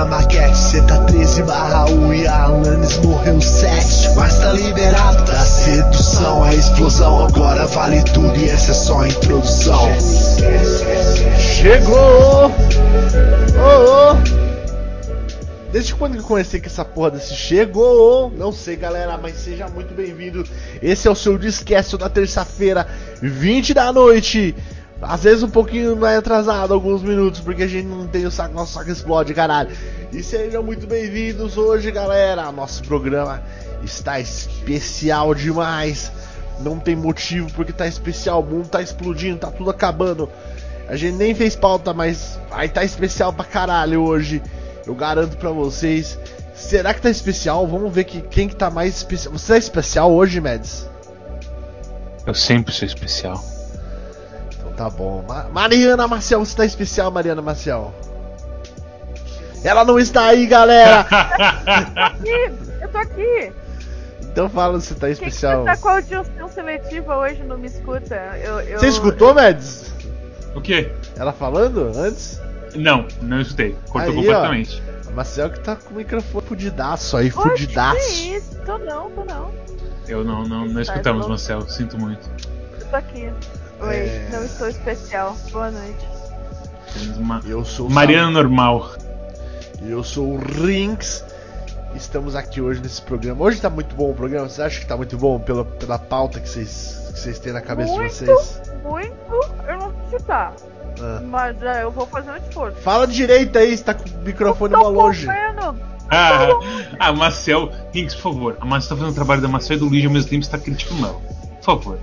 a maquete. Cê tá 13 barra 1 e a Alanis morreu 7. Mas tá liberado da sedução. A explosão agora vale tudo e essa é só a introdução. Chegou! Oh, oh. Desde quando que eu comecei com essa porra desse chegou? Não sei, galera, mas seja muito bem-vindo. Esse é o seu Discast da terça-feira, 20 da noite. Às vezes um pouquinho mais atrasado, alguns minutos, porque a gente não tem o saco, nosso saco explode, caralho. E sejam muito bem-vindos hoje, galera. Nosso programa está especial demais. Não tem motivo porque tá especial, o mundo tá explodindo, tá tudo acabando. A gente nem fez pauta, mas vai tá especial pra caralho hoje. Eu garanto pra vocês. Será que tá especial? Vamos ver que, quem que tá mais especial. Você tá especial hoje, Mads? Eu sempre sou especial. Tá bom. Ma Mariana Marcel, você tá especial, Mariana Marcel? Ela não está aí, galera! eu tô aqui! Eu tô aqui! Então fala se tá especial. Que que você tá com a audição seletiva hoje, não me escuta? Eu, eu... Você escutou, Mads? O quê? Ela falando antes? Não, não escutei. Cortou aí, completamente. Ó, a Marcel que tá com o microfone fudidaço aí, fudidaço. Que isso? Tô não, tô não. Eu não, não, não escutamos, Marcel, sinto muito. Eu tô aqui. Oi, é... não estou especial. Boa noite. Eu sou Mariana Sam... Normal. Eu sou o Rinks. Estamos aqui hoje nesse programa. Hoje tá muito bom o programa. Você acha que tá muito bom pela, pela pauta que vocês, que vocês têm na cabeça muito, de vocês? Muito, eu não sei se tá. Ah. Mas é, eu vou fazer um esforço. Fala direito aí, você tá com o microfone mal longe. Ah, ah, Marcel, Hinks, por favor. A Marcel tá fazendo o trabalho da Marcel e do Luigi ao mesmo tempo está criticando ela. Por favor.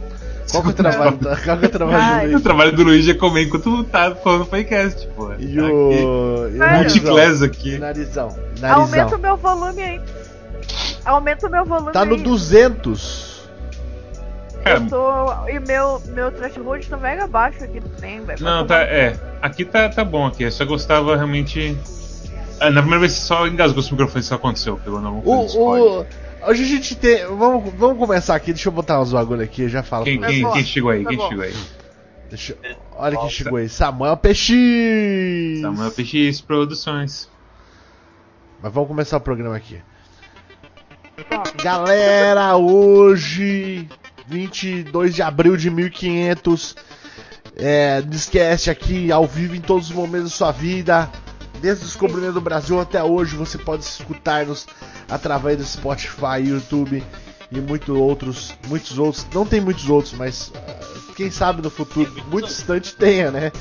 Qual que é o trabalho, da, qual que é o trabalho do Luigi? O trabalho do Luigi é comer enquanto tá falando podcast, pô. E o. Multiclass aqui. Narizão. Narizão. Aumenta o meu volume aí. Aumenta o meu volume Tá no aí. 200. Eu tô. E meu, meu threshold tá mega baixo aqui também, velho. Não, tá. É. Aqui tá, tá bom aqui. Eu só gostava realmente. É, na primeira vez só engasgou esse microfone, isso aconteceu. Pegou na mão. O, o, hoje a gente tem. Vamos, vamos começar aqui, deixa eu botar uns bagulho aqui, eu já falo. Quem, quem, quem chegou aí? Tá quem bom. chegou aí? Deixa, olha quem chegou aí. Samuel PX! Samuel PX Produções. Mas vamos começar o programa aqui. Galera, hoje 22 de abril de 1500. É, Discast aqui ao vivo em todos os momentos da sua vida. Desde o descobrimento do Brasil até hoje, você pode escutar-nos através do Spotify, YouTube e muitos outros, muitos outros. Não tem muitos outros, mas uh, quem sabe no futuro, muito distante tenha, né?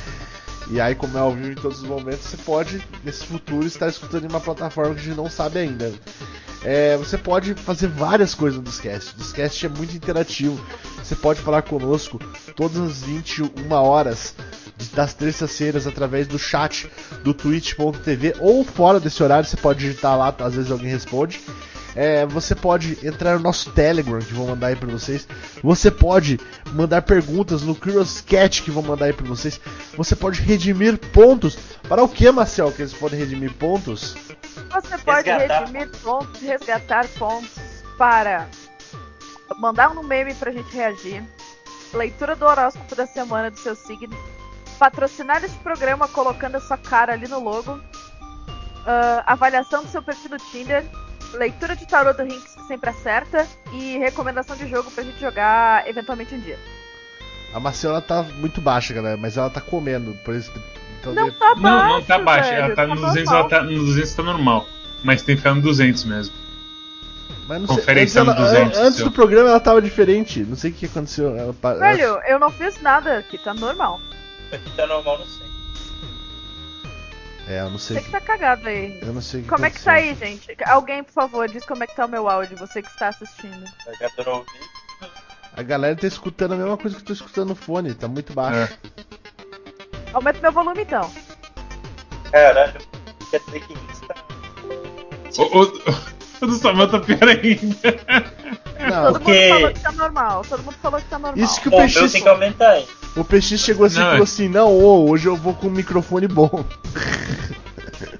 E aí, como é ao vivo em todos os momentos, você pode, nesse futuro, estar escutando em uma plataforma que a gente não sabe ainda. É, você pode fazer várias coisas no Discast. O Discast é muito interativo. Você pode falar conosco todas as 21 horas das terças-feiras através do chat do twitch.tv ou fora desse horário, você pode digitar lá, às vezes alguém responde. É, você pode entrar no nosso Telegram, que vou mandar aí pra vocês. Você pode mandar perguntas no Curious Cat, que vou mandar aí pra vocês. Você pode redimir pontos. Para o que, Marcel, que eles podem redimir pontos? Você pode resgatar. redimir pontos, resgatar pontos para mandar um meme pra gente reagir, leitura do horóscopo da semana do seu signo, patrocinar esse programa colocando a sua cara ali no logo, uh, avaliação do seu perfil do Tinder leitura de tarô do Rinks sempre acerta e recomendação de jogo pra gente jogar eventualmente um dia. A Marcela tá muito baixa, galera, mas ela tá comendo, por isso então não tá baixo, Não, não tá baixa, ela tá, tá no 200, ela tá no 200 tá normal, mas tem que ficar no 200 mesmo. Mas não Conferência sei, antes, ela, 200, antes do programa ela tava diferente, não sei o que aconteceu. Ela, Velho, ela... eu não fiz nada aqui, tá normal. Aqui tá normal, não sei. É, eu não sei. Você que tá cagado aí. Eu não sei Como é que tá aí, gente? Alguém, por favor, diz como é que tá o meu áudio, você que está assistindo. A galera tá escutando a mesma coisa que eu tô escutando no fone, tá muito baixo. É. Aumenta meu volume então. Caralho, quer dizer que isso tá. O, o, o do Samuel tá pior ainda. Não, todo porque... mundo falou que tá normal. Todo mundo falou que tá normal. Isso que o PX. tem que aumentar aí. O PX chegou assim não, e falou é... assim: Não, oh, hoje eu vou com um microfone bom.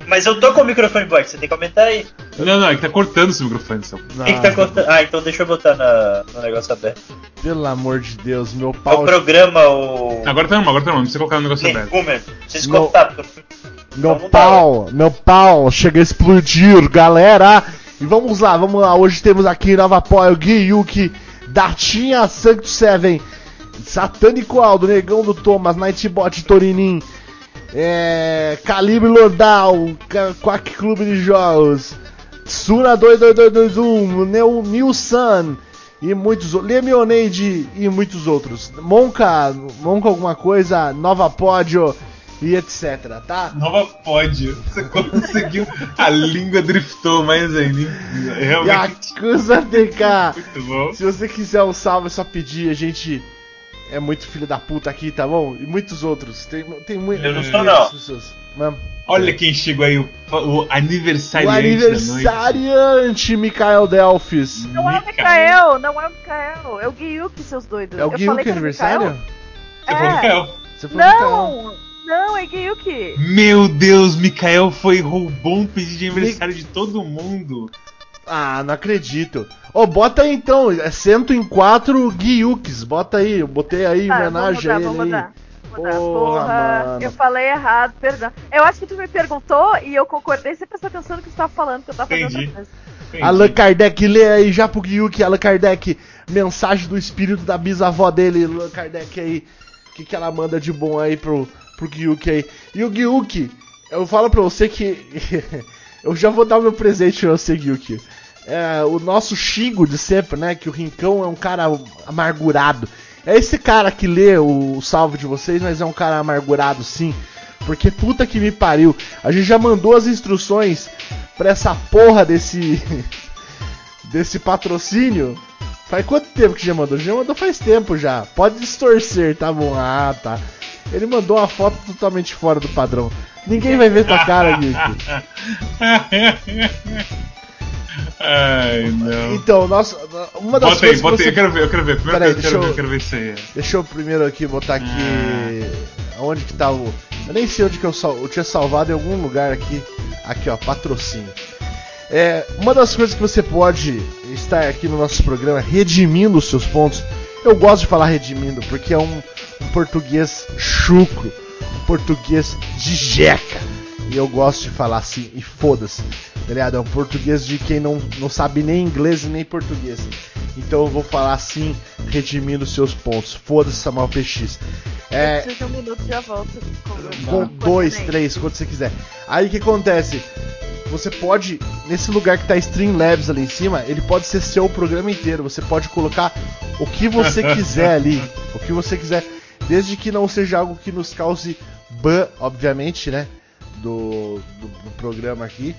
Mas eu tô com o microfone bom, você tem que aumentar aí. Não, não, é que tá cortando esse microfone. Seu. O que, que tá cortando? Ah, então deixa eu botar na, no negócio aberto. Pelo amor de Deus, meu pau. O programa, o. Agora tá normal, agora tá normal, não precisa colocar no negócio aberto. Boomer, precisa cortar. Meu Vamos pau, meu pau chega a explodir, galera. E vamos lá, vamos lá. Hoje temos aqui Nova Apoio Gui Yuki, Datinha Sanctus Seven, Satânico Aldo, Negão do Thomas, Nightbot Torinin, é, Calibre Lordal, Quack Clube de Jogos, Tsuna 22221, Neo New Sun e muitos outros, Lemionade e muitos outros. Monka, Monka alguma coisa, Nova Pódio e etc, tá? Nova pódio. Você conseguiu. A língua driftou mais ainda. Realmente. Yakuza TK. Muito bom. Se você quiser um salve, é só pedir. A gente é muito filho da puta aqui, tá bom? E muitos outros. Tem, tem muito, Eu não muitas sou, não. pessoas. Mano, Olha quem chegou aí, o, o o aniversariante noite. aniversariante, Mikael Delphis. Não é o Mikael, não é o Mikael. É o Guiuki, seus doidos. É o Eu Gui falei que é o aniversário? Mikael? Você falou É. Mikael. Você falou Mikael. Não, não, é Guiuki. Meu Deus, Mikael foi roubou um pedido de aniversário de todo mundo. Ah, não acredito. Ô, bota aí então, é 104 Guiukes. Bota aí, eu botei aí em Ah, homenagem a vou ele mudar, vou aí. mudar. Mudar. Porra, Porra, eu falei errado, perdão. Eu acho que tu me perguntou e eu concordei sem prestar atenção no que tu tava falando, que eu tava fazendo Entendi. outra coisa. Entendi. Allan Kardec, lê aí já pro Gyuki, Allan Kardec, mensagem do espírito da bisavó dele, Allan Kardec aí, o que, que ela manda de bom aí pro, pro Gyuki aí. E o Gyuki, eu falo pra você que eu já vou dar o meu presente pra você, Gyuki. É, o nosso Shingo de sempre, né, que o Rincão é um cara amargurado. É esse cara que lê o salve de vocês, mas é um cara amargurado sim. Porque puta que me pariu. A gente já mandou as instruções pra essa porra desse. desse patrocínio. Faz quanto tempo que já mandou? Já mandou faz tempo já. Pode distorcer, tá bom? Ah, tá. Ele mandou uma foto totalmente fora do padrão. Ninguém vai ver tua cara, Geek. Ai, não. Então, nossa, uma das Bota aí, coisas bota que aí, você... eu quero ver, eu quero ver. Primeira Peraí, eu quero deixa ver, eu- eu quero ver isso aí. Deixa eu primeiro aqui botar aqui. Onde que tá o. Eu nem sei onde que eu, sal... eu tinha salvado em algum lugar aqui. Aqui, ó, patrocínio. É, uma das coisas que você pode estar aqui no nosso programa redimindo os seus pontos. Eu gosto de falar redimindo porque é um, um português chucro, um português de jeca. E eu gosto de falar assim, e foda-se, tá ligado? É um português de quem não, não sabe nem inglês e nem português. Então eu vou falar assim, redimindo seus pontos. Foda-se, Samuel PX. É, Eu preciso de um minuto já volto. com dois, três, quanto você quiser. Aí o que acontece? Você pode, nesse lugar que tá Streamlabs ali em cima, ele pode ser seu programa inteiro. Você pode colocar o que você quiser ali. O que você quiser. Desde que não seja algo que nos cause ban, obviamente, né? Do, do, do programa aqui.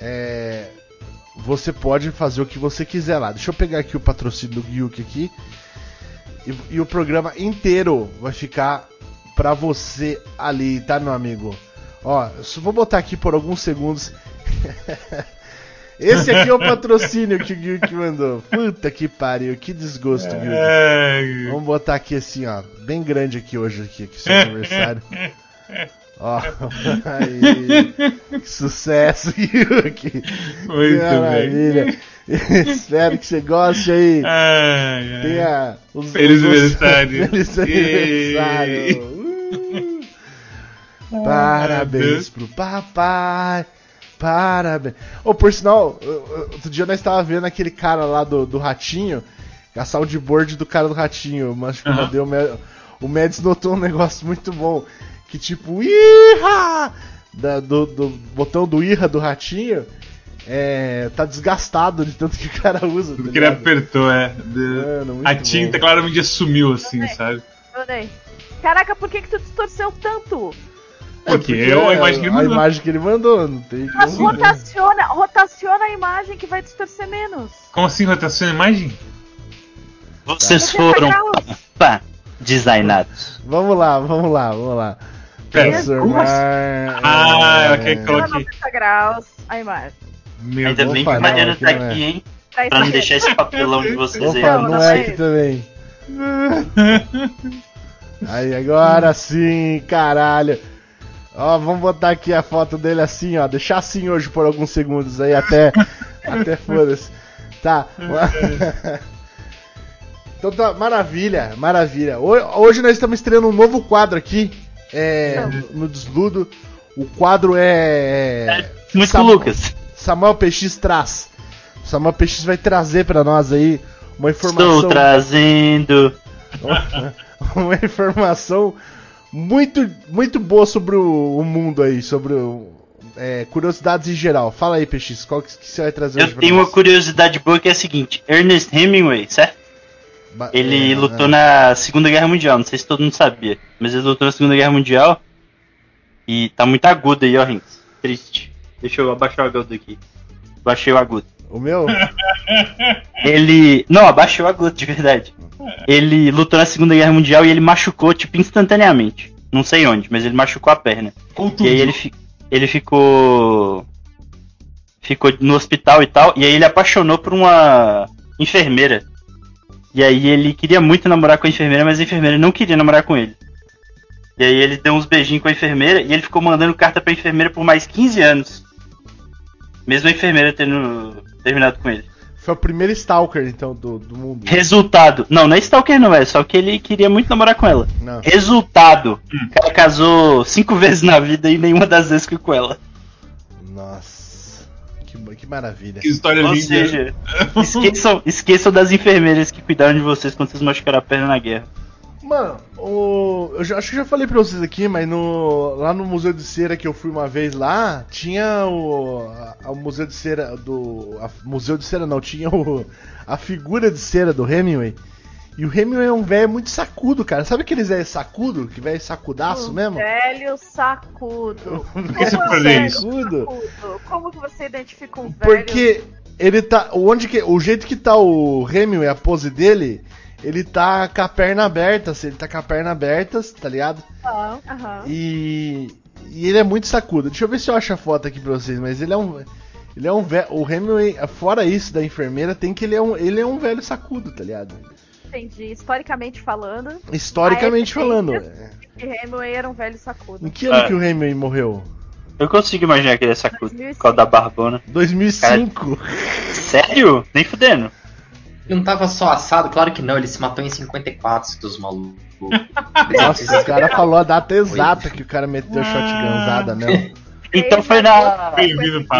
É, você pode fazer o que você quiser lá. Deixa eu pegar aqui o patrocínio do Gyuki aqui. E, e o programa inteiro vai ficar pra você ali, tá, meu amigo? Ó, vou botar aqui por alguns segundos. Esse aqui é o patrocínio que o Gyuki mandou. Puta que pariu, que desgosto, Gyuki. Ai, Vamos botar aqui assim, ó, bem grande aqui hoje, aqui, aqui seu aniversário. Ó, aí, que sucesso, Yuki. Muito bem. Maravilha. Espero que você goste aí. Ai, ai. Tenha os Feliz os- aniversário. Feliz aniversário. Uh. Parabéns pro papai. Parabéns. Ô, por sinal, outro dia nós tava vendo aquele cara lá do, do ratinho. A soundboard do cara do ratinho. Mas que eu Aham. mandei o, Mads notou um negócio muito bom. Que tipo, Iha! Da- do, do botão do Irra do ratinho. É, tá desgastado de tanto que o cara usa. tá que ele apertou, é. De- Mano, A bom. tinta claramente sumiu, assim, sabe? Mandei. Caraca, por que que tu distorceu tanto? Porque eu, a imagem que ele a mandou. imagem que ele mandou, não tem Mas como. rotaciona, rotaciona a imagem que vai distorcer menos. Como assim, rotação de imagem? Vocês 90 foram pá, designados. Vamos lá, vamos lá, vamos lá. Transformar. Ah, é, ok, coloquei. 90 graus a imagem. Meu Ainda bem que o Mariano tá aqui não é. aqui, hein? Pra Pra não deixar esse papelão de vocês aí. Opa, Não, não não é é aqui também. Aí, agora sim, caralho. Ó, vamos botar aqui a foto dele assim, ó. Deixar assim hoje por alguns segundos aí, até. até foda-se. Tá. Então tá, maravilha, maravilha. Ho- Hoje nós estamos estreando um novo quadro aqui, é, no, Desludo. O quadro é. Muito Sam- com o Lucas. Samuel PX traz. Samuel PX vai trazer pra nós aí uma informação. Estou trazendo. uma informação muito, muito boa sobre o, o mundo aí, sobre o, é, curiosidades em geral. Fala aí, PX, qual que, que você vai trazer Eu tenho uma curiosidade boa que é a seguinte: Ernest Hemingway, certo? Ba- Ele é, lutou é. na Segunda Guerra Mundial, não sei se todo mundo sabia, mas ele lutou na Segunda Guerra Mundial e tá muito agudo aí, ó, Rinks. Triste. Deixa eu abaixar o agudo aqui. Baixei o agudo. O meu? Ele. Não, abaixei o agudo, de verdade. Ele lutou na Segunda Guerra Mundial e ele machucou, tipo, instantaneamente. Não sei onde, mas ele machucou a perna. Com E aí ele, fi- ele ficou. Ficou no hospital e tal. E aí ele apaixonou por uma enfermeira. E aí ele queria muito namorar com a enfermeira, mas a enfermeira não queria namorar com ele. E aí ele deu uns beijinhos com a enfermeira e ele ficou mandando carta pra enfermeira por mais 15 anos. Mesmo a enfermeira tendo terminado com ele. Foi o primeiro Stalker, então, do, do mundo. Resultado. Não, não é Stalker não, é só que ele queria muito namorar com ela. Não. Resultado. O cara casou cinco vezes na vida e nenhuma das vezes ficou com ela. Nossa. Que, que maravilha. Que história Ou linda. seja, esqueçam, esqueçam das enfermeiras que cuidaram de vocês quando vocês machucaram a perna na guerra. Mano, o, eu já- acho que já falei pra vocês aqui, mas no, lá no Museu de Cera que eu fui uma vez lá, tinha o, a- o Museu de Cera do. a- museu de Cera não, tinha o, a figura de cera do Hemingway. E o Hemingway é um velho muito sacudo, cara. Sabe aqueles velho sacudo? Que velho sacudaço Um mesmo? Velho sacudo. que você Como foi é ler velho sacudo? Como que você identifica um velho? Porque ele tá. Onde que, o jeito que tá o Hemingway, a pose dele, ele tá com a perna aberta, assim, ele tá com a perna aberta, tá ligado? Aham, aham. E, e ele é muito sacudo. Deixa eu ver se eu acho a foto aqui pra vocês, mas ele é um. Ele é um velho. O Hemingway, fora isso da enfermeira, tem que ele é um, ele é um velho sacudo, tá ligado? Entendi. Historicamente falando, Historicamente falando. é. que Hemingway era um velho sacudo. Em que ano É. que o Hemingway morreu? Eu consigo imaginar que ele é sacudo. 2005. Por causa da barbona. 2005. Sério? Nem fudendo. Ele não tava só assado? Claro que não, ele se matou em 54, seus malucos. Nossa, o cara falou a data exata que o cara meteu shotgunzada mesmo. Então foi na.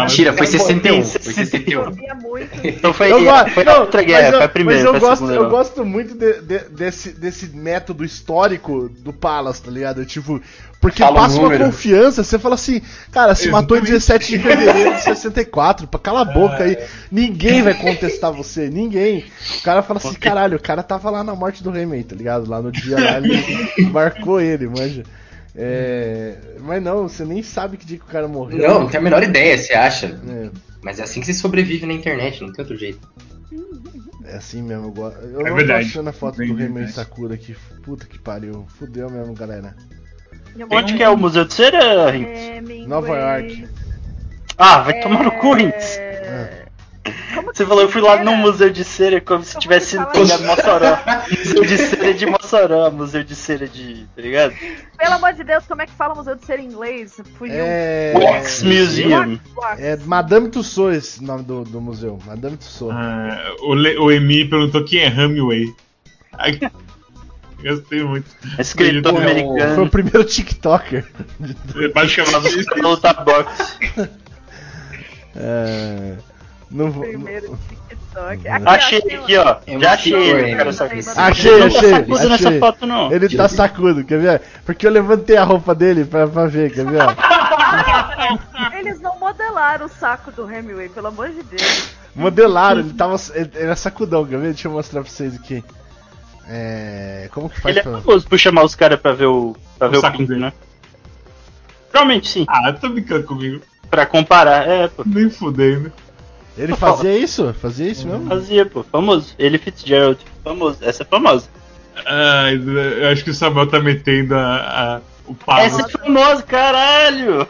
Mentira, foi 61. Foi Sim, 61. Chovia muito. Então foi, Eu foi não, outra guerra, foi a primeira. Mas eu gosto, segunda, eu gosto muito de- de- desse, desse método histórico do Palace, tá ligado? Tipo, porque Fala um passa uma confiança, você fala assim, cara, se matou em 17 de fevereiro de 64, pra cala a boca aí, ninguém vai contestar você, ninguém. O cara fala assim, caralho, o cara tava lá na morte do Remy, tá ligado? Lá no dia lá, ele marcou ele, manja. É, mas não, você nem sabe que dia que o cara morreu. Não, não tenho a menor ideia, você acha? É, Mas é assim que se sobrevive na internet, não tem outro jeito. É assim mesmo, eu, go- eu É não verdade. tô achando a foto Bem do Remy verdade. Sakura aqui. Puta que pariu. Fudeu mesmo, galera. Onde que é o Museu de Cera? Hemingway. Nova York. Ah, vai tomar no cu, Rinks. É... Você que falou, eu fui lá no Museu de Cera como se Como tivesse pegar Mossoró. Museu de Cera de Mossoró, Museu de Cera de. tá ligado? Pelo amor de Deus, como é que fala museu de ser em inglês? Fui É. Wax Museum. É Madame Tussauds esse nome do, do museu. Madame Tussauds. Ah, o, Le- o Emi perguntou quem é Hemingway. Ai, Gostei muito. Escritor Ele- Foi americano. o primeiro TikToker. Basicamente isso. Luta boxe. É, Não vou. primeiro TikTok. Achei aqui, ó. É Já achei ele, cara. Achei, achei, não tá achei, sacudo nessa foto, não. Ele tá sacudo, quer ver? Porque eu levantei a roupa dele pra, pra ver, quer ver? Eles não modelaram o saco do Hemingway, pelo amor de Deus. Modelaram, ele tava. Ele era sacudão, quer ver? Deixa eu mostrar pra vocês aqui. É. Como que faz Ele é pra. famoso por chamar os caras pra ver o, pra O ver o dele. né? Realmente sim, Ah, tá brincando comigo. pra comparar. É, pô. Nem fudendo. Ele fazia isso? Fazia isso mesmo? Fazia, pô. Famoso. Ele Fitzgerald. Famoso. Essa é famosa. Ah, eu acho que o Samuel tá metendo a, a- o pau. Essa é famosa, caralho!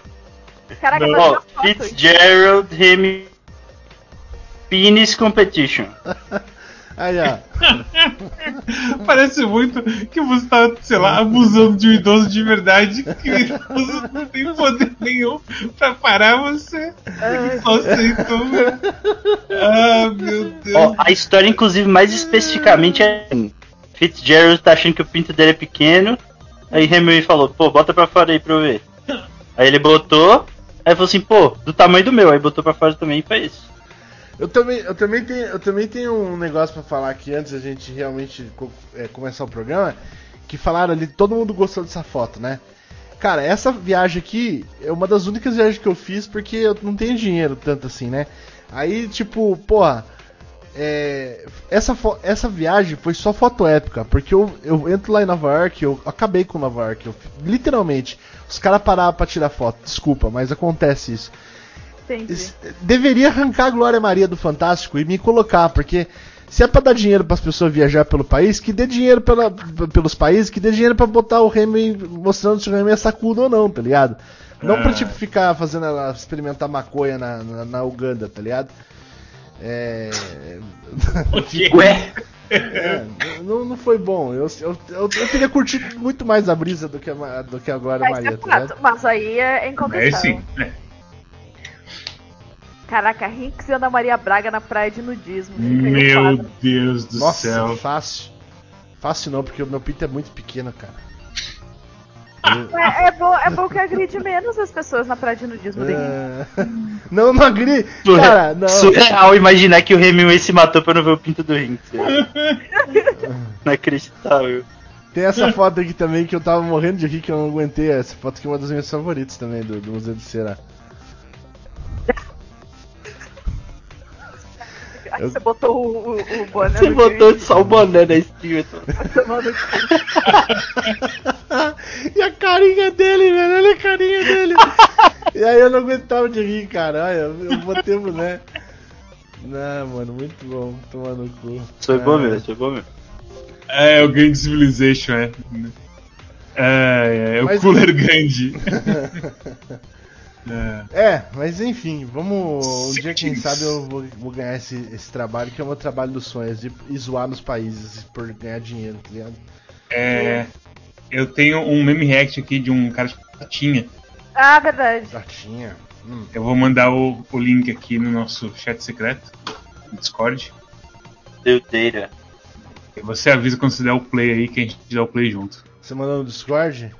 Caraca, Não. Ó. Fitzgerald Hemi Penis Competition. Aí, ó. Parece muito que você tá, sei lá, abusando de um idoso de verdade que o idoso não tem poder nenhum pra parar você. Ele só aceitou. Ah, meu Deus. Ó, a história, inclusive, mais especificamente é. assim. Fitzgerald tá achando que o pinto dele é pequeno. Aí Hemingway falou, pô, bota pra fora aí pra eu ver. Aí ele botou, aí falou assim, pô, do tamanho do meu, aí botou pra fora também e foi isso. Eu também, eu também tenho, eu também tenho um negócio pra falar aqui antes da gente realmente é, começar o programa, que falaram ali, todo mundo gostou dessa foto, né? Cara, essa viagem aqui é uma das únicas viagens que eu fiz porque eu não tenho dinheiro tanto assim, né? Aí, tipo, porra, é, essa, essa viagem foi só foto épica, porque eu, eu entro lá em Nova York, eu acabei com Nova York, eu- literalmente, os caras paravam pra tirar foto, desculpa, mas acontece isso. Entendi. Deveria arrancar a Glória Maria do Fantástico e me colocar, porque se é pra dar dinheiro para as pessoas viajar pelo país, que dê dinheiro pela- pelos países, que dê dinheiro pra botar o Remy mostrando se o Remy é sacudo ou não, tá ligado? Não pra Ah. tipo ficar fazendo ela experimentar maconha na, na, na Uganda, tá ligado? É. Ué, é, não, não foi bom. Eu, eu, eu, eu teria curtido muito mais a brisa do que a, do que a Glória Mas, Maria, é tá mas aí é É incontestável. sim. É. Caraca, Rinks e Ana Maria Braga na praia de nudismo. Meu. Deus do Nossa, céu. fácil. Fácil não, porque o meu pinto é muito pequeno, cara. É, é bom, é bom que agride menos as pessoas na praia de nudismo. É... Não, não agri. surre- Cara, não. surreal imaginar que o Hemingway se matou pra não ver o pinto do Rinks. Inacreditável. Tem essa foto aqui também que eu tava morrendo de rir que eu não aguentei. Essa foto que é uma das minhas favoritas também do, do Museu de Cera. Aí Eu- você botou o, o, o boné Você botou só o boné na stream. então. e a carinha dele, velho. Olha a carinha dele. e aí eu não aguentava de rir, cara. Olha, eu botei o boné. Não, mano, muito bom. Tomar no cu. Foi Ah, bom mesmo, foi bom mesmo. É, o Gang Civilization, é. É, é, é o Mas- Cooler Gandhi. é. É, mas enfim, vamos. Um dia, quem sabe, eu vou, vou ganhar esse, esse trabalho, que é o meu trabalho dos sonhos, de ir zoar nos países por ganhar dinheiro, tá ligado? É, eu tenho um meme react aqui de um cara chamado Tatinha. Ah, verdade. Gatinha. Hum. Eu vou mandar o, o link aqui no nosso chat secreto, no Discord. Deu data. E você avisa quando você der o play aí, que a gente dá o play junto. Você mandou no Discord?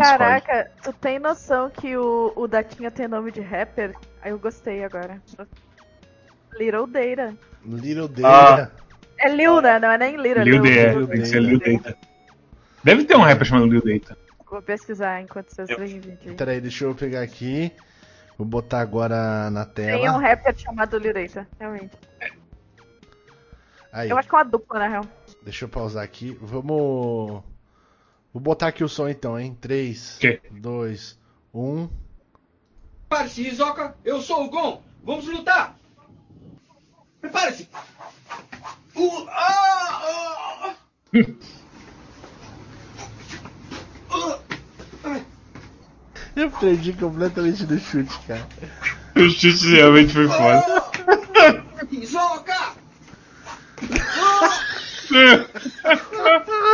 Caraca, tu tem noção que o, o Daquinha tem nome de rapper? Aí eu gostei agora. Little Data. Little Ah. Data. É Lil, né? Não é nem Little. Lil Lil tem que ser Lil Data. Deve ter um rapper chamado Lil Data. Vou pesquisar enquanto vocês Eu- veem vídeo. Peraí, deixa eu pegar aqui. Vou botar agora na Tem um tela. rapper chamado Lil Data, realmente. Aí, Eu acho que é uma dupla, na real. deixa eu pausar aqui. Vamos. Vou botar aqui o som então, hein? 3, Ok. 2, 1. Prepare-se, Rizoka, eu sou o Gon. Vamos lutar. Prepare-se. Uh, ah, ah, ah. Eu perdi completamente do chute, cara. O chute realmente foi foda. Rizoka! ah,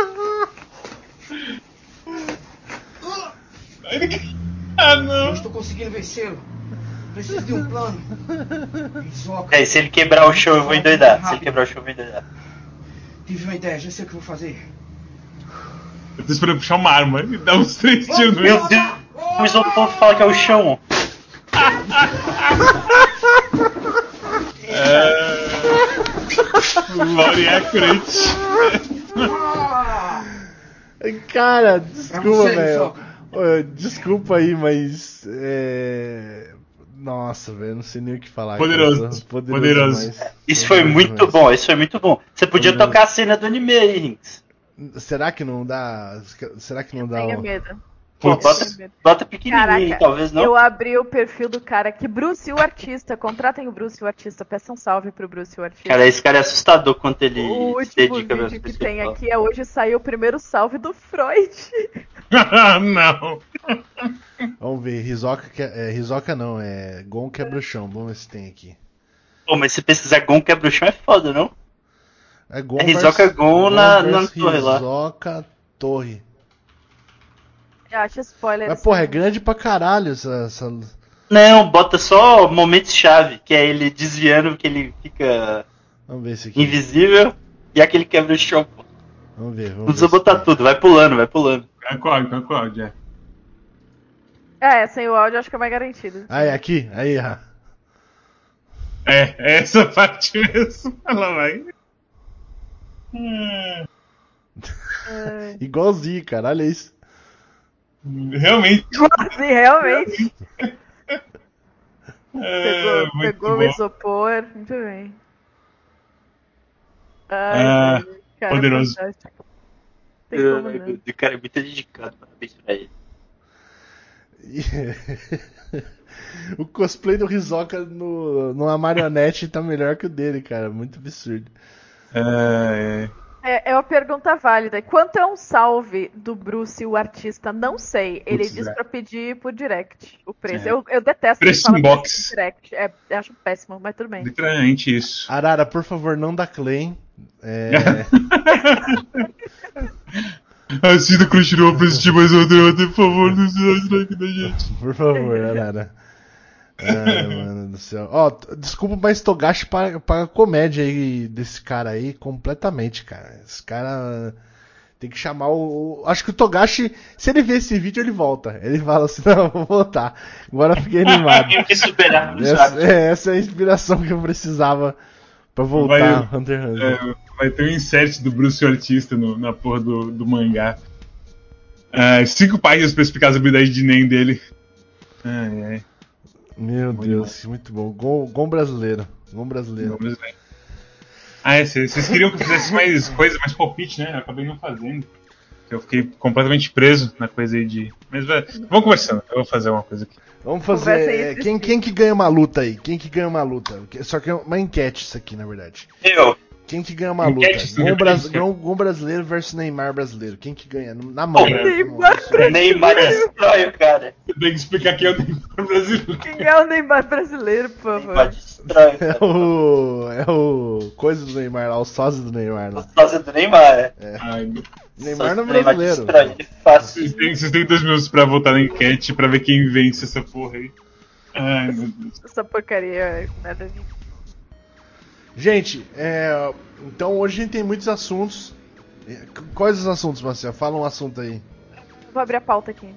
Não não. estou conseguindo vencê-lo. Preciso de um plano. É, se ele quebrar o show eu vou endoidar. Se ele quebrar o show eu vou endoidar. tive uma ideia, já sei o que vou fazer. Eu tô esperando puxar uma arma e dar uns três tiros no Meu Deus! O isopor fala que é o chão. Lore accurate. Ah! Cara, desculpa, velho. Desculpa aí, mas. É. Nossa, velho, não sei nem o que falar. cara. Poderoso, poderoso. demais. Isso foi Poderoso muito demais. bom, isso foi muito bom. Você podia Poderoso. tocar a cena do anime aí. Será que não dá. Será que não dá. Tenha ó? medo. Pô, bota, bota pequenininho aí, Caraca, talvez não. eu abri o perfil do cara aqui, Bruce o Artista. Contratem o Bruce o Artista. Peçam um salve pro Bruce o Artista. Cara, esse cara é assustador quanto ele o se último dedica vídeo que tem aqui é hoje saiu o primeiro salve do Freud. não. Vamos ver, Rizoka, que- é, Rizoka não, é Gon quebra o chão. Vamos ver se tem aqui. Pô, mas se pesquisar Gon quebra o chão é foda, não? É Gon É Hisoka vers- Gon na- na versus torre lá. Hisoka Torre. Eu acho spoiler. Mas assim. porra, é grande pra caralho essa. essa- Não, bota só momentos-chave, que é ele desviando que ele fica Vamos ver esse aqui. invisível e aquele quebra o chão. Vamos ver, vamos Não precisa botar tudo, vai pulando, vai pulando. Concorde, concorde, é. É, sem o áudio acho que é mais garantido. Aí, aqui, aí, ah. É, é essa parte mesmo. Ela vai. Hum, É, Igualzinho, cara, olha isso. Realmente. Sim, realmente. É, Pegou, o isopor. Muito bem. Ai, Ah, cara, poderoso. fantástico. Como O cara é muito dedicado, parabéns pra ele. E- o cosplay do Rizoka no, numa marionete tá melhor que o dele, cara. Muito absurdo. É, É, é uma pergunta válida. Quanto é um salve do Bruce, o artista? Não sei. Ele Putz, disse é. pra pedir por direct o preço. É. Eu, eu detesto Preço inbox. direct. É, eu acho péssimo, mas tudo bem. literalmente isso. Arara, por favor, não dá claim. É, Assina Crunchyroll pra assistir mais outra, por favor, não se like da gente. por favor, Arara. Ai, mano do céu. Ó, desculpa, mas Togashi paga, paga comédia aí desse cara aí completamente, cara. Esse cara tem que chamar o. o- Acho que o Togashi, se ele ver esse vídeo, ele volta. Ele fala assim: não, eu vou voltar. Agora eu fiquei animado. Tenho que superar, Essa, sabe? é, essa é a inspiração que eu precisava pra voltar Hunter x Hunter. É, vai ter um insert do Bruce o artista no- na porra do, do mangá. Ah, cinco páginas pra explicar as habilidades de Nen dele. Ai, ai. Meu Bom Deus, muito bom. Gol, gol brasileiro. Gol brasileiro. Ah, é, vocês queriam que eu fizesse mais coisa, mais palpite, né? Eu acabei não fazendo. Eu fiquei completamente preso na coisa aí de. Mas vai, vamos conversando, eu vou fazer uma coisa aqui. Vamos fazer. é, Quem, quem que ganha uma luta aí? Quem que ganha uma luta? Só que é uma enquete isso aqui, na verdade. Eu, Quem que ganha uma luta? Gol, bras... gol, brasileiro versus Neymar brasileiro. Quem que ganha? Na mão. né? Neymar Neymar destrói o cara. Tem que explicar quem é o Neymar brasileiro. Quem é o Neymar brasileiro, por favor? Neymar destrói o É o. É o. Coisa do Neymar lá, o sósia do Neymar lá. Sósia do Neymar, é. Ai, meu- Neymar não é Neymar brasileiro. destrói ele fácil. vocês, têm, vocês têm dois minutos pra votar na enquete pra ver quem vence essa porra aí. Ai, meu Deus. Essa porcaria, nada de. Gente, é, então hoje a gente tem muitos assuntos. É, Quais os assuntos, Marcelo? Fala um assunto aí. Vou abrir a pauta aqui.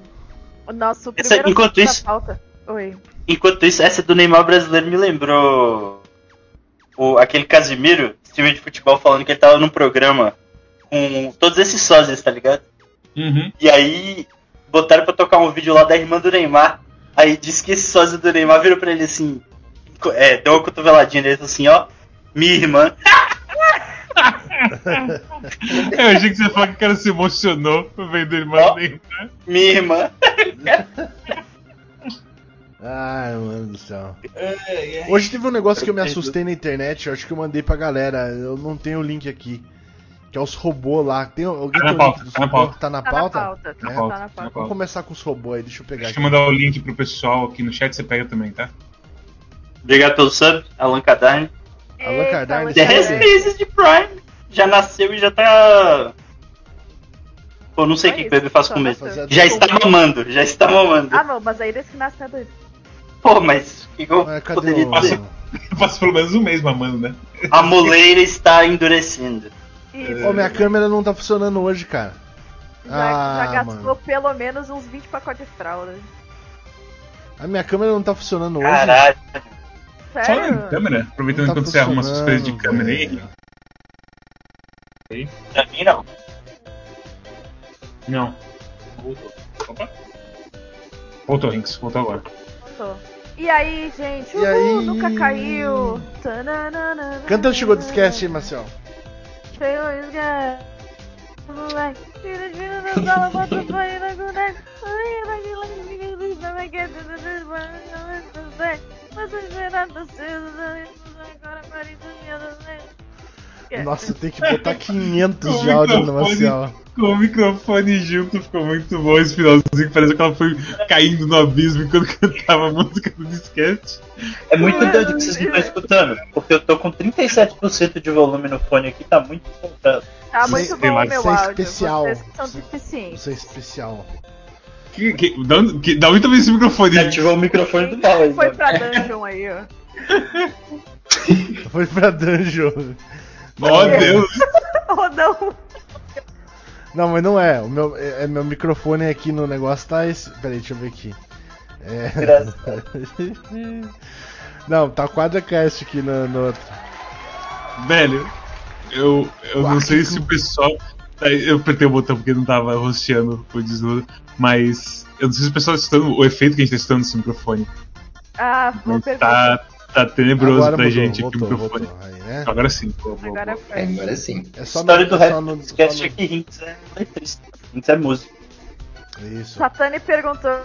O nosso Essa- primeiro enquanto assunto da isso- pauta. Oi. Enquanto isso, essa do Neymar brasileiro me lembrou o, aquele Casimiro, streamer de futebol, falando que ele tava num programa com todos esses sósias, tá ligado? Uhum. E aí botaram pra tocar um vídeo lá da irmã do Neymar. Aí disse que esse sósia do Neymar virou pra ele assim. É, deu uma cotoveladinha nele assim, ó. Minha irmã. Eu achei que você falar que o cara se emocionou vendo ele mais Neymar. Minha irmã. Ai, mano do céu. Hoje teve um negócio que eu me assustei na internet, eu acho que eu mandei pra galera, eu não tenho o link aqui. Que é os robôs lá. Tem alguém Tá na pauta, link dos tá na robôs? pauta. Tá na Tá pauta? na pauta. É? Tá pauta, na tá na pauta. Vamos começar com os robôs aí, deixa eu pegar Deixa aqui. eu mandar o link pro pessoal aqui no chat, você pega também, tá? Obrigado pelo sub, Alan Cadarne. Allan Eita, Kardashian. Allan 10 Kardashian. meses de Prime. Já nasceu e já tá. Pô, não sei o Só que, o bebê faz com. Rapaziada, Já está mamando, já está mamando. Ah, não, mas aí desse que nasce é doido. Pô, mas o que que eu cadê poderia dizer? Eu passo pelo menos um mês mamando, né? A moleira está endurecendo. Isso. Ô, minha câmera não tá funcionando hoje, cara. Já, já Ah, gastou mano. pelo menos uns 20 pacotes de fralda. A minha câmera não tá funcionando hoje. Caralho. Só Sério? na câmera, aproveitando Não tá enquanto você arruma suas coisas de câmera aí. Pra mim não. Não. Voltou. Opa. Voltou, Rinks. Voltou agora. Voltou. E aí, gente? E Uhul, aí? nunca caiu. Tananana. Canta o Chegou Discast aí, Marcel. Chegou o esquece. Moleque, tira, tira da sala, bota o banho na boneca. Ai, diz, não vai querer, não não minha do Nossa, tem que botar 500 de áudio no Marcel. Com o microfone junto ficou muito bom esse finalzinho. Parece que ela foi caindo no abismo enquanto cantava a música do disquete. É muito doido que vocês não estão escutando. Porque eu tô com 37% de volume no fone aqui, tá muito comprado. Tá muito bom meu isso é áudio. especial. Vocês que são deficientes. Isso é especial. Que, que, da, onde, que, da onde também esse microfone? Ativou o microfone do mal aí. Foi pra dungeon aí, ó. Foi pra dungeon. Oh, Deus! Oh, não. Não, mas não é. O meu, é, é meu microfone aqui no negócio tá esse. Peraí, deixa eu ver aqui. É. Engraçado. Não, tá quadracast aqui no, no outro. Velho, eu, eu não sei se o pessoal. Eu apertei o botão porque não tava rosteando o desnudo, mas eu não sei se o pessoal tá escutando o efeito que a gente tá escutando nesse microfone. Ah, vou tá, tá tenebroso Agora pra mudou, gente aqui o microfone. voltou, aí, né? Agora sim. Agora foi. É, agora sim. É só História do é rap no- esquece no- que Hints é letrista. Hints é música. Isso. Satani perguntou.